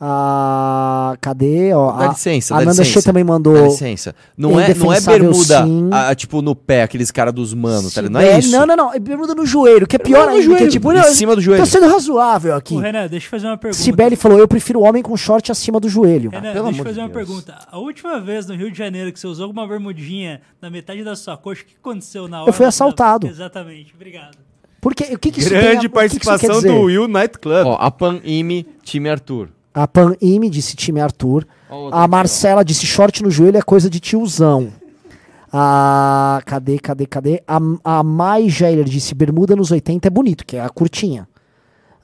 Ah, cadê? Ó, Dá a, licença, a dá Nanda licença. Che também mandou. Dá licença. Não é, não é bermuda, ah, tipo, no pé, aqueles caras dos manos, tá? Não É, é isso. Não, não, não. É bermuda no joelho, que é pior ainda. que é joelho, tipo, em não, cima do joelho. Tô sendo razoável aqui. Ô, Renan, deixa eu fazer uma pergunta. Sibeli falou: eu prefiro homem com short acima do joelho. Renan, pelo deixa eu fazer de uma Deus. pergunta. A última vez no Rio de Janeiro que você usou uma bermudinha na metade da sua coxa, o que aconteceu na hora? fui assaltado. Exatamente, obrigado. Porque o que, que isso Grande tem a- o que que isso participação do Will Nightclub. Ó, a Pan Ime, time Arthur. A Pan Ime disse time Arthur. Outra A Marcela disse short no joelho é coisa de tiozão. A. Cadê, cadê, cadê? A, a Mai Geiler disse bermuda nos 80 é bonito, que é a curtinha.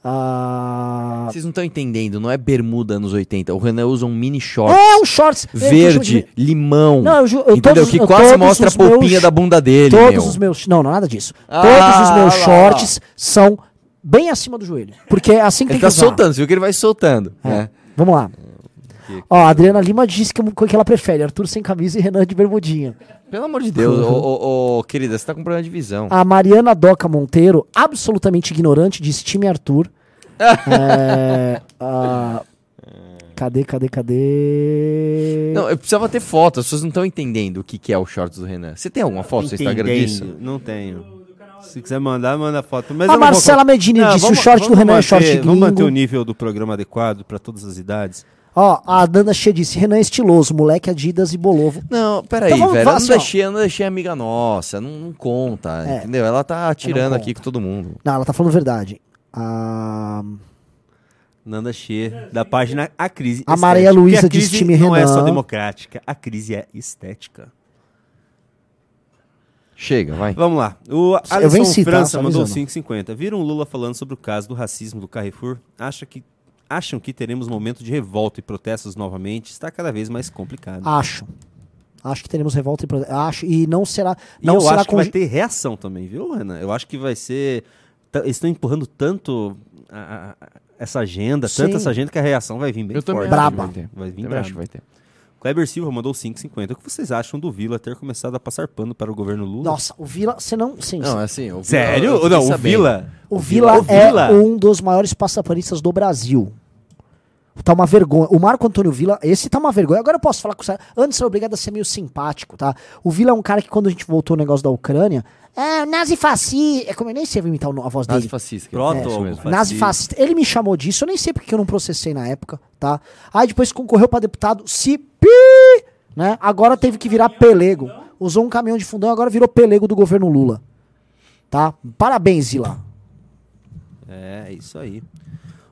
Ah, Vocês não estão entendendo, não é bermuda anos 80. O Renan usa um mini short é um shorts. eu verde, juro de- limão. Não, eu eu entendeu? todos- que eu quase mostra a os meus- polpinha da bunda dele, Todos meu. os meus. Não, não, nada disso. Ah, Todos os meus lá, shorts são bem acima do joelho. Porque é assim que Ele tem tá que usar. soltando, você viu que ele vai soltando. É. né? Vamos lá. Ó, a Adriana Lima disse que, que ela prefere Arthur sem camisa e Renan de bermudinha. Pelo amor de Deus, ô, ô, ô, querida, você tá com problema de visão. A Mariana Doca Monteiro, absolutamente ignorante, disse time Arthur. é, a- Cadê, cadê, cadê? Não, eu precisava ter foto, as pessoas não estão entendendo o que, que é o shorts do Renan. Você tem alguma foto no seu Instagram disso? Não tenho. Se quiser mandar, manda foto. Mas A vou Marcela colocar- Medina Não, disse, vamos- o short do Renan é manter- short Vamos manter gringo. o nível do programa adequado para todas as idades. Ó, a Dana Che disse, Renan é estiloso, moleque Adidas e Bolovo. Não, peraí, Então vamos- velho. Assim, ó. deixei, eu não deixei amiga nossa. Não, não conta, É. entendeu? Ela tá atirando aqui com todo mundo. Não, ela tá falando verdade. A... Nanda Xê, da página A Crise A Maria. Luísa a diz crise time não é Renan. só democrática, a crise é estética. Chega, vai. Vamos lá. O Eu venci, Alisson tá? França mandou avisando. 5,50. Viram Lula falando sobre o caso do racismo do Carrefour? Acha que, acham que teremos momento de revolta e protestos novamente? Está cada vez mais complicado. Acho. Acho que teremos revolta e prote- Acho. E não será. E Não eu será acho que vai ter reação também, viu, Renan? Eu acho que vai ser. Eles estão empurrando tanto a- a- essa agenda, Sim. tanto essa agenda que a reação vai vir bem Eu forte. Braba. vai. Vai vir braba. acho que vai ter. Kleber Silva mandou 5,50. O que vocês acham do Vila ter começado a passar pano para o governo Lula? Nossa, o Vila. Você não. Sim, Não, sim. é assim. eu- Sério? eu fiquei não, o. Vila. O Vila o é Vila. um dos maiores passapanistas do Brasil. Tá uma vergonha. O Marco Antônio Vila, esse tá uma vergonha. Agora eu posso falar com você. Antes eu era obrigado a ser meio simpático, tá? O Vila é um cara que quando a gente voltou o negócio da Ucrânia. É, nazi fascista. É como eu nem sei imitar o- a voz dele. fascista. Proto- é, isso algo mesmo. fascista. Nazi fascista. Ele me chamou disso, eu nem sei porque eu não processei na época, tá? Aí depois concorreu pra deputado, se pi, né? Agora teve que virar pelego. Usou um caminhão de fundão, agora virou pelego do governo Lula. Tá? Parabéns, Zila. É, isso aí.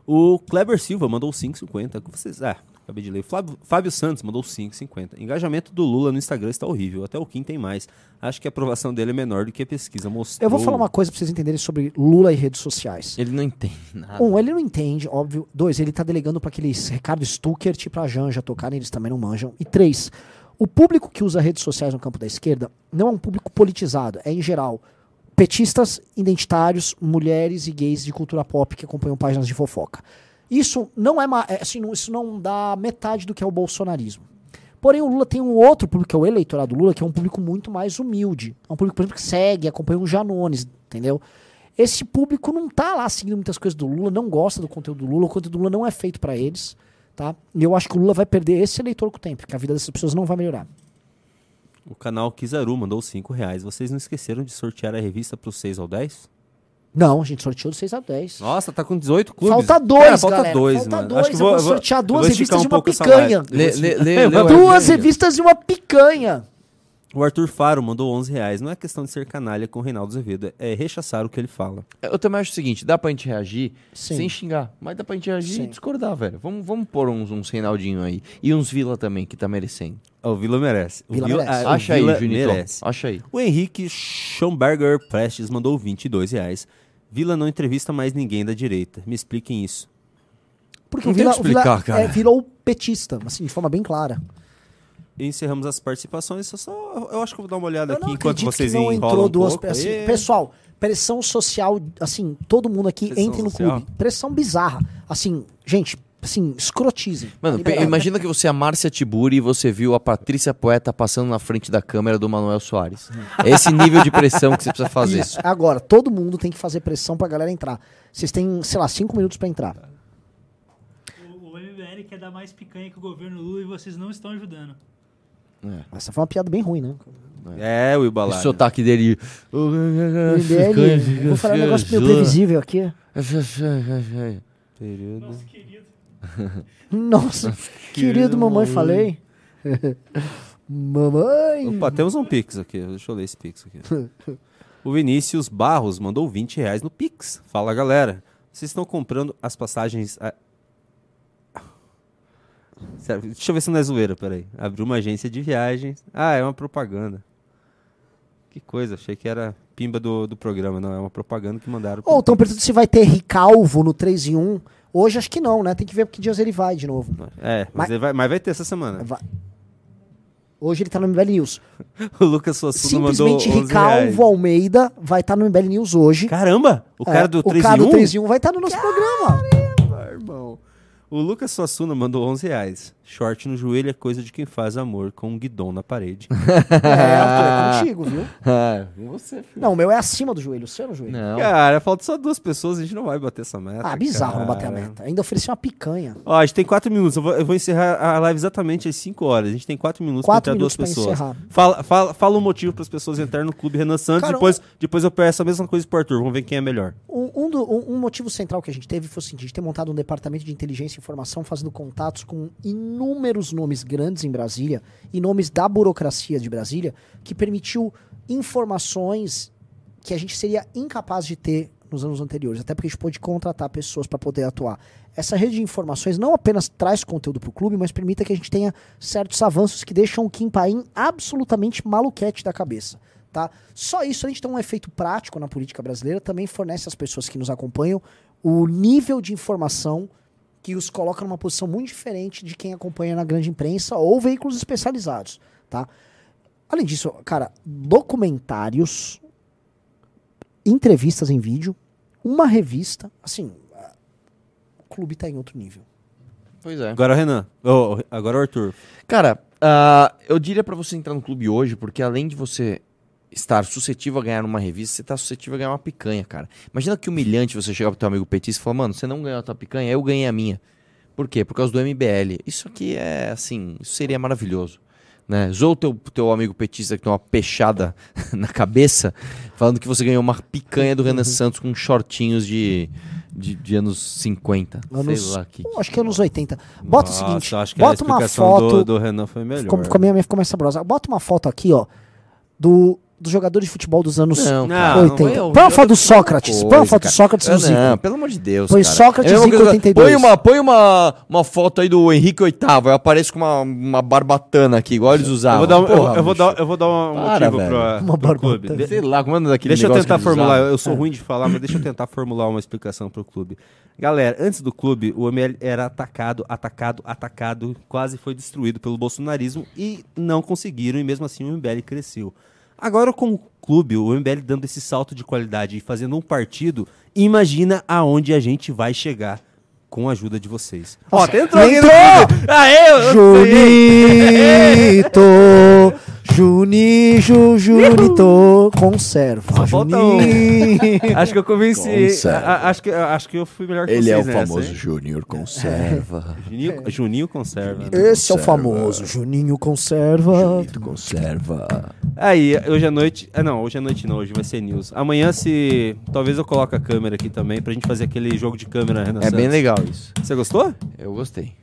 O Kleber Silva mandou 5,50. O que vocês. Ah, acabei de ler. Flávio, Fábio Santos mandou 5,50. Engajamento do Lula no Instagram está horrível. Até o Kim tem mais. Acho que a aprovação dele é menor do que a pesquisa mostrou. Eu vou falar uma coisa pra vocês entenderem sobre Lula e redes sociais. Ele não entende nada. Um, ele não entende, óbvio. Dois, ele tá delegando pra aqueles Ricardo Stuckert e pra Janja tocarem, eles também não manjam. E três, o público que usa redes sociais no campo da esquerda não é um público politizado, é em geral petistas, identitários, mulheres e gays de cultura pop que acompanham páginas de fofoca. Isso não é, é, assim, isso não dá metade do que é o bolsonarismo. Porém, o Lula tem um outro público, que é o eleitorado Lula, que é um público muito mais humilde. É um público, por exemplo, que segue, acompanha o Janones, entendeu? Esse público não tá lá seguindo muitas coisas do Lula, não gosta do conteúdo do Lula, o conteúdo do Lula não é feito pra eles, tá? E eu acho que o Lula vai perder esse eleitor com o tempo, porque a vida dessas pessoas não vai melhorar. O canal Kizaru mandou 5 reais. Vocês não esqueceram de sortear a revista para os 6 ao 10? Não, a gente sorteou do 6 a 10. Nossa, tá com 18 clubes. Falta dois, Cara, falta galera. dois, Falta mano. dois, Acho que eu vou, vou sortear duas revistas de uma picanha. Lê, lê, lê, Duas revistas e uma picanha. O Arthur Faro mandou 11 reais. Não é questão de ser canalha com o Reinaldo Azevedo, é rechaçar o que ele fala. Eu também acho o seguinte, dá pra gente reagir Sim. sem xingar, mas dá pra gente reagir Sim. e discordar, velho. Vamos, vamos pôr uns, uns Reinaldinho aí. E uns Vila também, que tá merecendo. O Vila merece. O Vila merece. ah, o Acha Vila aí, Junito. merece. Acha aí. O Henrique Schomberger Prestes mandou 22 reais. Vila não entrevista mais ninguém da direita. Me expliquem isso. Porque Não o Vila, o que o Vila explicar, cara. é, virou petista, assim, de forma bem clara. E encerramos as participações. Eu, só, eu acho que eu vou dar uma olhada Eu aqui enquanto vocês que não entrou um duas pouco. assim, Pessoal, pressão social, assim, todo mundo aqui Pressão entre no social. clube. Pressão bizarra. Assim, gente, assim, escrotizem. Mano, Liberado. pe- imagina que você é a Márcia Tiburi e você viu a Patrícia Poeta passando na frente da câmera do Manuel Soares. É esse nível de pressão que você precisa fazer. Isso. Agora, todo mundo tem que fazer pressão pra galera entrar. Vocês têm, sei lá, cinco minutos pra entrar. O, o MBL quer dar mais picanha que o governo Lula e vocês não estão ajudando. Essa foi uma piada bem ruim, né? É, o Esse Ibalá. sotaque dele. MBL, eu vou falar um negócio meio previsível aqui. Período. Nossa, querido mamãe, falei. mamãe. Opa, temos um Pix aqui. Deixa eu ler esse Pix aqui. o Vinícius Barros mandou 20 reais no Pix. Fala, galera. Vocês estão comprando as passagens... A... Deixa eu ver se não é zoeira, peraí. Abriu uma agência de viagens. Ah, é uma propaganda. Que coisa, achei que era pimba do, do programa, não. É uma propaganda que mandaram. Ou estão perguntando se vai ter Ricalvo no 3 em 1. Hoje acho que não, né? Tem que ver que dias ele vai de novo. É, mas, Mas- vai, mas vai ter essa semana. Vai- Hoje ele tá no MBL News. O Lucas Suassuna mandou Simplesmente 11 Ricalvo reais. Almeida vai estar no MBL News hoje. Caramba! O cara É, do o 3 cara em 1? do 3 em 1 vai estar no nosso programa. irmão. O Lucas Suassuna mandou 11 reais. Short no joelho é coisa de quem faz amor com um guidão na parede. É, Arthur, é contigo, viu? Ah, você, filho. Não, o meu é acima do joelho, o seu é no joelho. Não. cara, falta só duas pessoas, a gente não vai bater essa meta. Ah, bizarro não bater a cara. meta. Ainda ofereci uma picanha. Ó, a gente tem quatro minutos. Eu vou, eu vou encerrar a live exatamente às 5 horas. A gente tem quatro minutos Quatro pra entrar duas minutos pra pessoas. encerrar. Fala, fala, fala um motivo para as pessoas entrarem no clube Renan Santos. Cara, depois, depois eu peço a mesma coisa pro Arthur. Vamos ver quem é melhor. Um, um do- um- um motivo central que a gente teve foi o seguinte: a gente ter montado um departamento de inteligência e informação fazendo contatos com inúmeros nomes grandes em Brasília e nomes da burocracia de Brasília que permitiu informações que a gente seria incapaz de ter nos anos anteriores, até porque a gente pôde contratar pessoas para poder atuar. Essa rede de informações não apenas traz conteúdo para o clube, mas permite que a gente tenha certos avanços que deixam o Kim Paim absolutamente maluquete da cabeça. Tá? Só isso, a gente tem um efeito prático na política brasileira, também fornece às pessoas que nos acompanham o nível de informação que os coloca numa posição muito diferente de quem acompanha na grande imprensa ou veículos especializados, tá? Além disso, cara, documentários, entrevistas em vídeo, uma revista, assim, o clube tá em outro nível. Pois é. Agora o Renan. Ô, agora o Arthur. Cara, ah, eu diria pra você entrar no clube hoje, porque além de você estar suscetível a ganhar uma revista, você tá suscetível a ganhar uma picanha, cara. Imagina que humilhante você chegar pro teu amigo petista e falar, mano, você não ganhou a tua picanha, eu ganhei a minha. Por quê? Por causa do MBL. Isso aqui é, assim, isso seria maravilhoso. Né? Zoa o teu, teu amigo petista que tem uma peixada na cabeça, falando que você ganhou uma picanha do Renan Santos com shortinhos de, de, de anos 50. Anos, Sei lá que. Acho que anos 80. Bota Nossa, o seguinte, acho que a bota uma explicação foto, do, do Renan foi melhor. ficou, ficou, meio, ficou mais saborosa. Bota uma foto aqui, ó, do, dos jogadores de futebol dos anos Não, cara, 80. não é Põe uma foto do é Sócrates, outra põe uma coisa, foto do. Sócrates no Zico. Não, pelo amor de Deus. Põe cara. Sócrates É a mesma Zico coisa- 82. Põe uma, põe uma, uma foto aí do Henrique VIII. Eu apareço com uma, uma barbatana aqui, igual eles Eu usavam. vou dar, um- eu- Porra, eu, vou bicho. dar, eu vou dar um Para, motivo pra, Uma pro clube. barbatana. De- Sei lá, como é daquele Deixa eu tentar formular, usavam. eu sou ruim de falar, mas deixa eu tentar formular uma explicação pro clube. Galera, antes do clube, o ML era atacado, atacado, atacado, quase foi destruído pelo bolsonarismo e não conseguiram, e mesmo assim o MBL cresceu. Agora com o clube, o MBL dando esse salto de qualidade e fazendo um partido, imagina aonde a gente vai chegar com a ajuda de vocês. Ó, tá entrou Entrou! Aê, eu-. Junito, Junijo, Junito, conserva. Só falta um. Juninho. Acho que eu convenci. Conserva. a- acho, que, acho que eu fui melhor que Ele é o nessa, famoso hein? Júnior Conserva. Juninho, Juninho conserva. Esse é o Conserva. famoso Juninho conserva. Tu conserva. Aí, hoje à noite. Ah, não, hoje à noite não, hoje vai ser news. Amanhã, se. Talvez eu coloque a câmera aqui também pra gente fazer aquele jogo de câmera, Renan É bem Santos. legal isso. Você gostou? Eu gostei.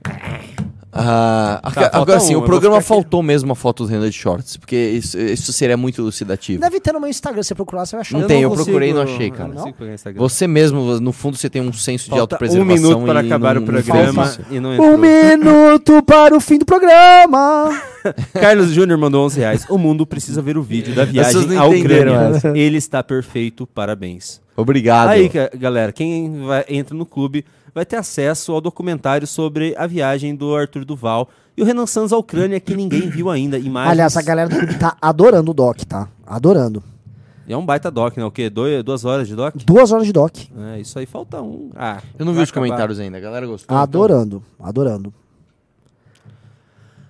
Ah, Tá, agora sim, um, eu o vou programa ficar aqui. faltou mesmo a foto do Renan de shorts, porque isso, isso seria muito elucidativo. Deve ter no meu Instagram, se você procurar, você vai achar. Não Eu tem, eu consigo- procurei e não achei, eu cara. Não consigo pegar Instagram. Você mesmo, no fundo, você tem um senso de Falta autopreservação. um minuto para e acabar não- o não faz programa isso. e não entrou. Um minuto para o fim do programa. Carlos Júnior mandou 11 reais. O mundo precisa ver o vídeo da Vocês viagem não à entenderam Ucrânia. essa. Ele está perfeito, parabéns. Obrigado. Aí, ca- galera, quem vai- entra no clube vai ter acesso ao documentário sobre a viagem do Arthur Duval e o Renan Santos à Ucrânia, que ninguém viu ainda. Imagens. Aliás, a galera do clube tá adorando o doc, tá? Adorando. É um baita doc, né? O quê? Dois, duas horas de doc? Duas horas de doc. É, isso aí falta um. Ah, Eu não vi os acabar. comentários ainda, a galera gostou. Adorando, adorando.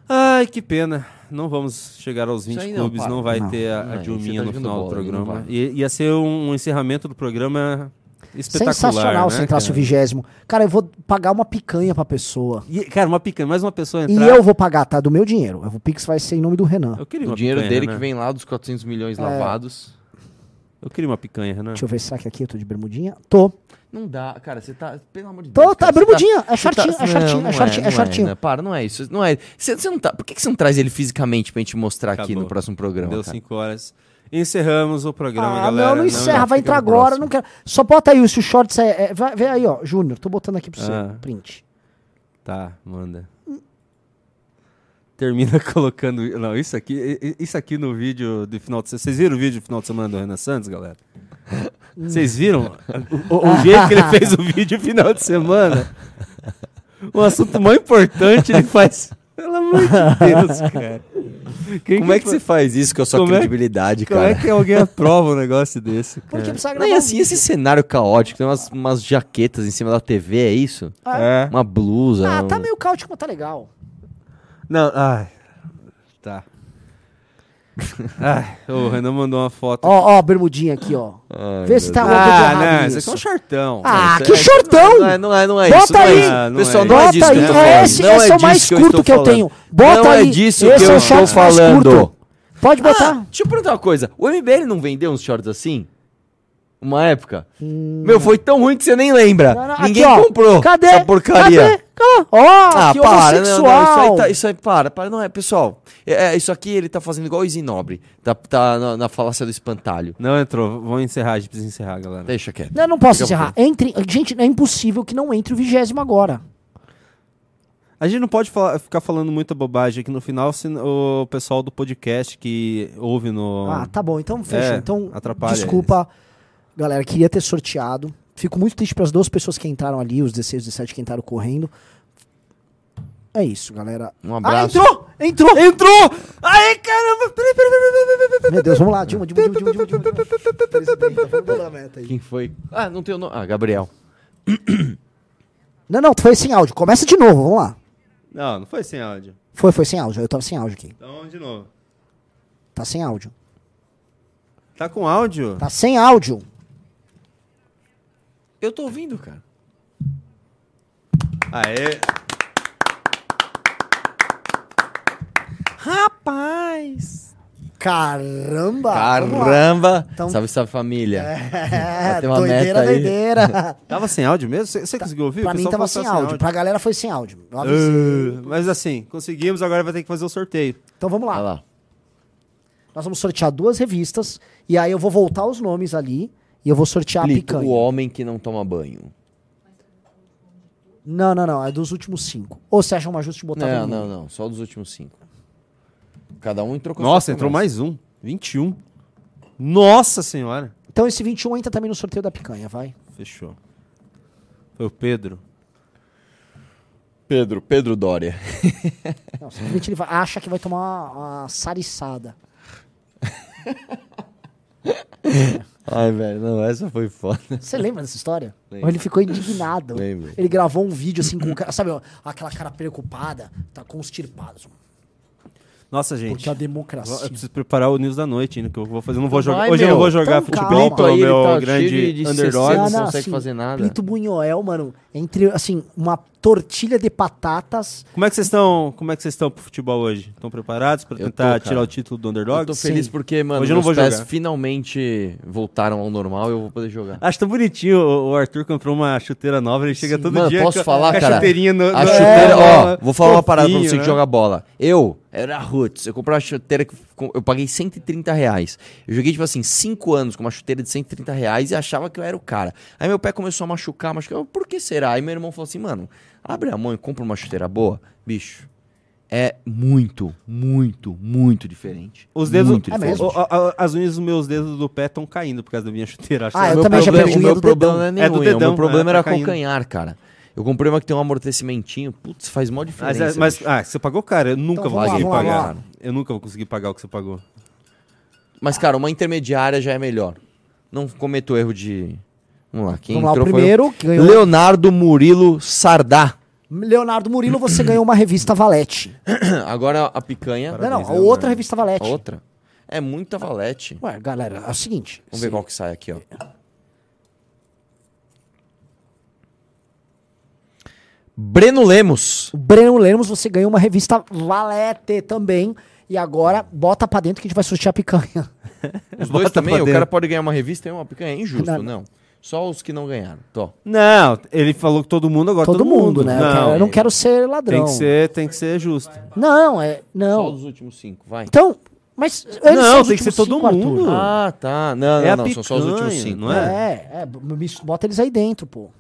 Ai, que pena. Não vamos chegar aos 20 Isso aí não, clubes, para. não, vai Não. ter a, a Dilminha tá no final do bola, não programa. I- ia ser um, um encerramento do programa espetacular. Sensacional né, se entrasse o cara? vigésimo. Cara, eu vou pagar uma picanha pra pessoa. E, cara, uma picanha, mais uma pessoa E entrar. eu vou pagar, tá? Do meu dinheiro. O Pix vai ser em nome do Renan. Eu queria O dinheiro picanha, dele né? que vem lá dos 400 milhões lavados. Eu queria uma picanha, Renan. Deixa eu ver se aqui, aqui eu tô de bermudinha. Tô. Não dá, cara, você tá. Pelo amor de Tô, Deus. tá, cara, você bermudinha. É você shortinho, é não, shortinho, não é shortinho, é não shortinho. né? Para, não é isso. Não é. Você, você não tá. Por que, que você não traz ele fisicamente pra gente mostrar aqui Acabou. no próximo programa? Deu cara? 5 horas. Encerramos o programa, Ah, galera. não, não encerra, vai fica entrar agora. próximo. Não quero. Só bota aí se o shorts é. é vai, vê aí, ó. Júnior, tô botando aqui pra você. Ah. Print. Tá, manda. termina colocando. Não, isso aqui, isso aqui no vídeo do final de semana. Vocês viram o vídeo do final de semana do Renan Santos, galera? Vocês viram o, o- o jeito que ele fez o vídeo final de semana? Um assunto mais importante ele faz. Pelo amor de Deus, cara. Quem Como é que você faz isso com a sua Como é- credibilidade, Como cara? é que alguém aprova um negócio desse? Porque Cara? precisa Não, gravar e um assim, vídeo. esse cenário caótico, tem umas, umas jaquetas em cima da TV, é isso? É. Uma blusa. Ah, um- tá meio caótico, mas tá legal. Não, ai. Tá. Ai, o Renan mandou uma foto. Ó, ó, bermudinha aqui, ó. Ai, Vê se tá de ah, não, nisso. isso aqui é um shortão. Ah, Isso que é- shortão! Não é, não é, não é Bota isso. não é aí. isso. Ah, não Pessoal, é não é Bota disso que aí, eu tô é esse, Não esse é o disso mais que eu curto estou que eu falando. tenho. Bota Não é aí. disso esse que é eu o estou shorts mais falando. curto. Pode botar. Ah, deixa eu perguntar uma coisa. O MBL não vendeu uns shorts assim? Uma época? Meu, foi tão ruim que você nem lembra. Hum. Não, não, Ninguém aqui, comprou Cadê? essa porcaria. Cadê? Cadê? Ó, Ah, que para, não, não, isso aí, tá, isso aí, para, para, não é, pessoal, é, é, isso aqui ele tá fazendo igual o Isinobre, tá, tá na, na falácia do espantalho, Não entrou. Vamos encerrar, a gente precisa encerrar, galera. deixa quieto. Não, não posso Fica encerrar. Entre, gente, é impossível que não entre o vigésimo agora. A gente não pode falar- ficar falando muita bobagem aqui no final, se o pessoal do podcast que ouve no. Ah, tá bom. Então fechou. É, então, atrapalha desculpa, galera. Queria ter sorteado. Fico muito triste para as duas pessoas que entraram ali, os 16 e 17 que entraram correndo. É isso, galera. Um Ah, abraço. entrou! Entrou! Entrou! Aê, caramba! Peraí, peraí, peraí, peraí, peraí, peraí. Meu Deus, vamos lá. Dilma, Dilma, Dilma, Dilma, Dilma, Dilma. Aí. Quem foi? Ah, não tem o nome, ah, Gabriel. Não, não, foi sem áudio. Começa de novo, vamos lá. Não, não foi sem áudio. Foi, foi sem áudio. Eu tava sem áudio aqui. Então, de novo. Tá sem áudio. Tá com áudio? Tá sem áudio. Eu tô ouvindo, cara. Aê. Rapaz. Caramba! Caramba. Então- Salve, salve família. É, Tem uma doideira, meta aí. doideira. Tava sem áudio mesmo? Você conseguiu ouvir? pra mim tava sem que áudio. Pra galera foi sem áudio. Ah, mas assim, conseguimos, agora vai ter que fazer o sorteio. Então vamos lá. Vai lá. Nós vamos sortear duas revistas. E aí eu vou voltar os nomes ali. E eu vou sortear a picanha. o homem que não toma banho. Não, não, não. É dos últimos cinco. Ou você acha uma justa de botar Não, não, não. Só dos últimos cinco. Cada um entrou com a Nossa, entrou mais um. 21. Nossa senhora. Então esse 21 entra também no sorteio da picanha, vai. Fechou. Foi o Pedro. Pedro, Pedro Dória. Não, simplesmente ele vai- acha que vai tomar uma, uma sariçada. Ai, velho, não, essa foi foda. Você lembra dessa história? Lembro. Ele ficou indignado. Lembro. Ele gravou um vídeo assim com o cara, sabe, ó, aquela cara preocupada, tá constipado. Nossa, gente. Porque a Eu democracia. preciso preparar o news da noite ainda, que eu vou fazer. Eu não vou jogar. Vai, Hoje eu não vou jogar Então, futebol calma. pelo aí, meu tá grande cheio de- de underdog. 60. Não não, consegue assim, fazer nada. Plito Bunhoel, mano, entre, assim, uma tortilha de patatas. Como é que vocês estão? Como é que vocês estão pro futebol hoje? Estão preparados para tentar tô, tirar o título do underdog? Eu tô feliz Sim. porque, mano, Hoje eu não vou jogar. finalmente voltaram ao normal e eu vou poder jogar. Acho tão bonitinho. O Arthur comprou uma chuteira nova, ele chega todo Mano, dia posso com, falar, com a cara? chuteirinha no, A no- chuteira, ó, é, vou falar uma parada pra você que né? joga bola. Eu era roots, eu comprei uma chuteira que eu paguei 130 reais. Eu joguei, tipo assim, 5 anos com uma chuteira de 130 reais e achava que eu era o cara. Aí meu pé começou a machucar, machucar. Eu, Por que será? Aí meu irmão falou assim, mano, abre a mão e compra uma chuteira boa. Bicho, é muito, muito, muito diferente. Os dedos, Muito É diferente. o- a- as unhas dos meus dedos do pé estão caindo por causa da minha chuteira. Acho Ah, que eu meu também já problema, perdi o meu do problema dedão. não é nem É do unha, o dedão, meu problema é, era tá calcanhar, cara. Eu comprei uma que tem um amortecimentinho, putz, faz mó Mas, diferença. é- mas bicho. ah, você pagou caro? Eu nunca Então, vou lá, conseguir lá, pagar. vamos Eu nunca vou conseguir pagar o que você pagou. Mas, cara, uma intermediária já é melhor. Não cometo o erro de. Vamos lá, quem Vamos lá, o entrou foi primeiro que ganhou. Leonardo Murilo Sardá. Leonardo Murilo, você ganhou uma revista Valete. Agora a picanha. Não, Parabéns, não, a Leonardo. outra revista A Valete. outra. É muita valete. Ué, galera, é o seguinte. Vamos ver qual que sai aqui, ó. Breno Lemos. O Breno Lemos, você ganhou uma revista Valete também. E agora, bota pra dentro que a gente vai sortear a picanha. Os dois Bota também. pra O dentro. cara pode ganhar uma revista e uma picanha. É injusto, Não. não. Só os que não ganharam. Tô. Não, ele falou que todo mundo agora Todo, todo, mundo, né? Eu, quero- Não, eu não quero ser ladrão. tem que ser, tem que ser justo. Não, é. Só Não. os últimos cinco, vai. Então, mas. Não, tem que ser todo cinco, Arthur. mundo. Ah, tá. Não, É a não, não. São só os últimos picanha, cinco. não é? É, é, bota eles aí dentro, pô.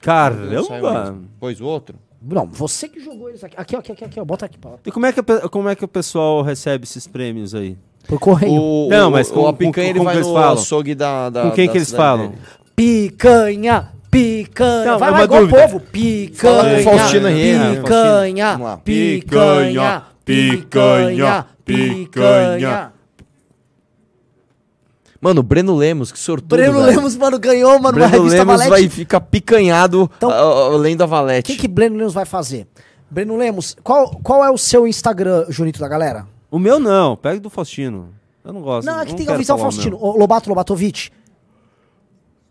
Caramba! Pois o outro. Não, você que jogou eles aqui. Aqui, ó, aqui, aqui, aqui, ó. Bota aqui, Paulo. E como é, que, como é que o pessoal recebe esses prêmios aí? Por correio. O, Não, o- mas o, com- a picanha com- ele como vai no falam? açougue da, da Com quem da que eles falam? dele. Picanha, picanha. Não, vai, é uma igual dúvida. povo. Picanha, o Henrique. picanha, lá. picanha, picanha, picanha. Mano, o Breno Lemos, que sortudo, Breno velho. Lemos, mano, ganhou, mano, Breno revista Lemos Valete. vai ficar picanhado Então- a- a- além da Valete. O que que Breno Lemos vai fazer? Breno Lemos, qual, qual é o seu Instagram, Junito da galera? O meu não, pega do Faustino. Eu não gosto. Não, é que tem que avisar o Faustino. Ô, Lobato Lobatovic.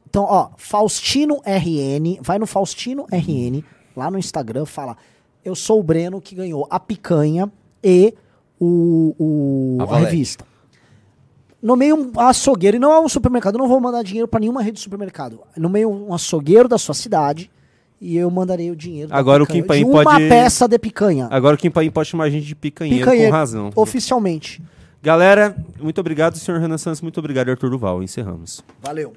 Então, ó, Faustino RN, vai no Faustino RN, lá no Instagram, fala: Eu sou o Breno que ganhou a picanha e o, o- A a, revista. Nomeie um açougueiro, e não é um supermercado, eu não vou mandar dinheiro pra nenhuma rede de supermercado. Nomeie um açougueiro da sua cidade e eu mandarei o dinheiro. Agora o picanha, Kim Paim de uma pode- peça de picanha. Agora o Kim Paim pode chamar a gente de picanheiro, Picanheiro, com razão. oficialmente. Galera, muito obrigado, senhor Renan Santos. Muito obrigado, Arthur Duval. Encerramos. Valeu.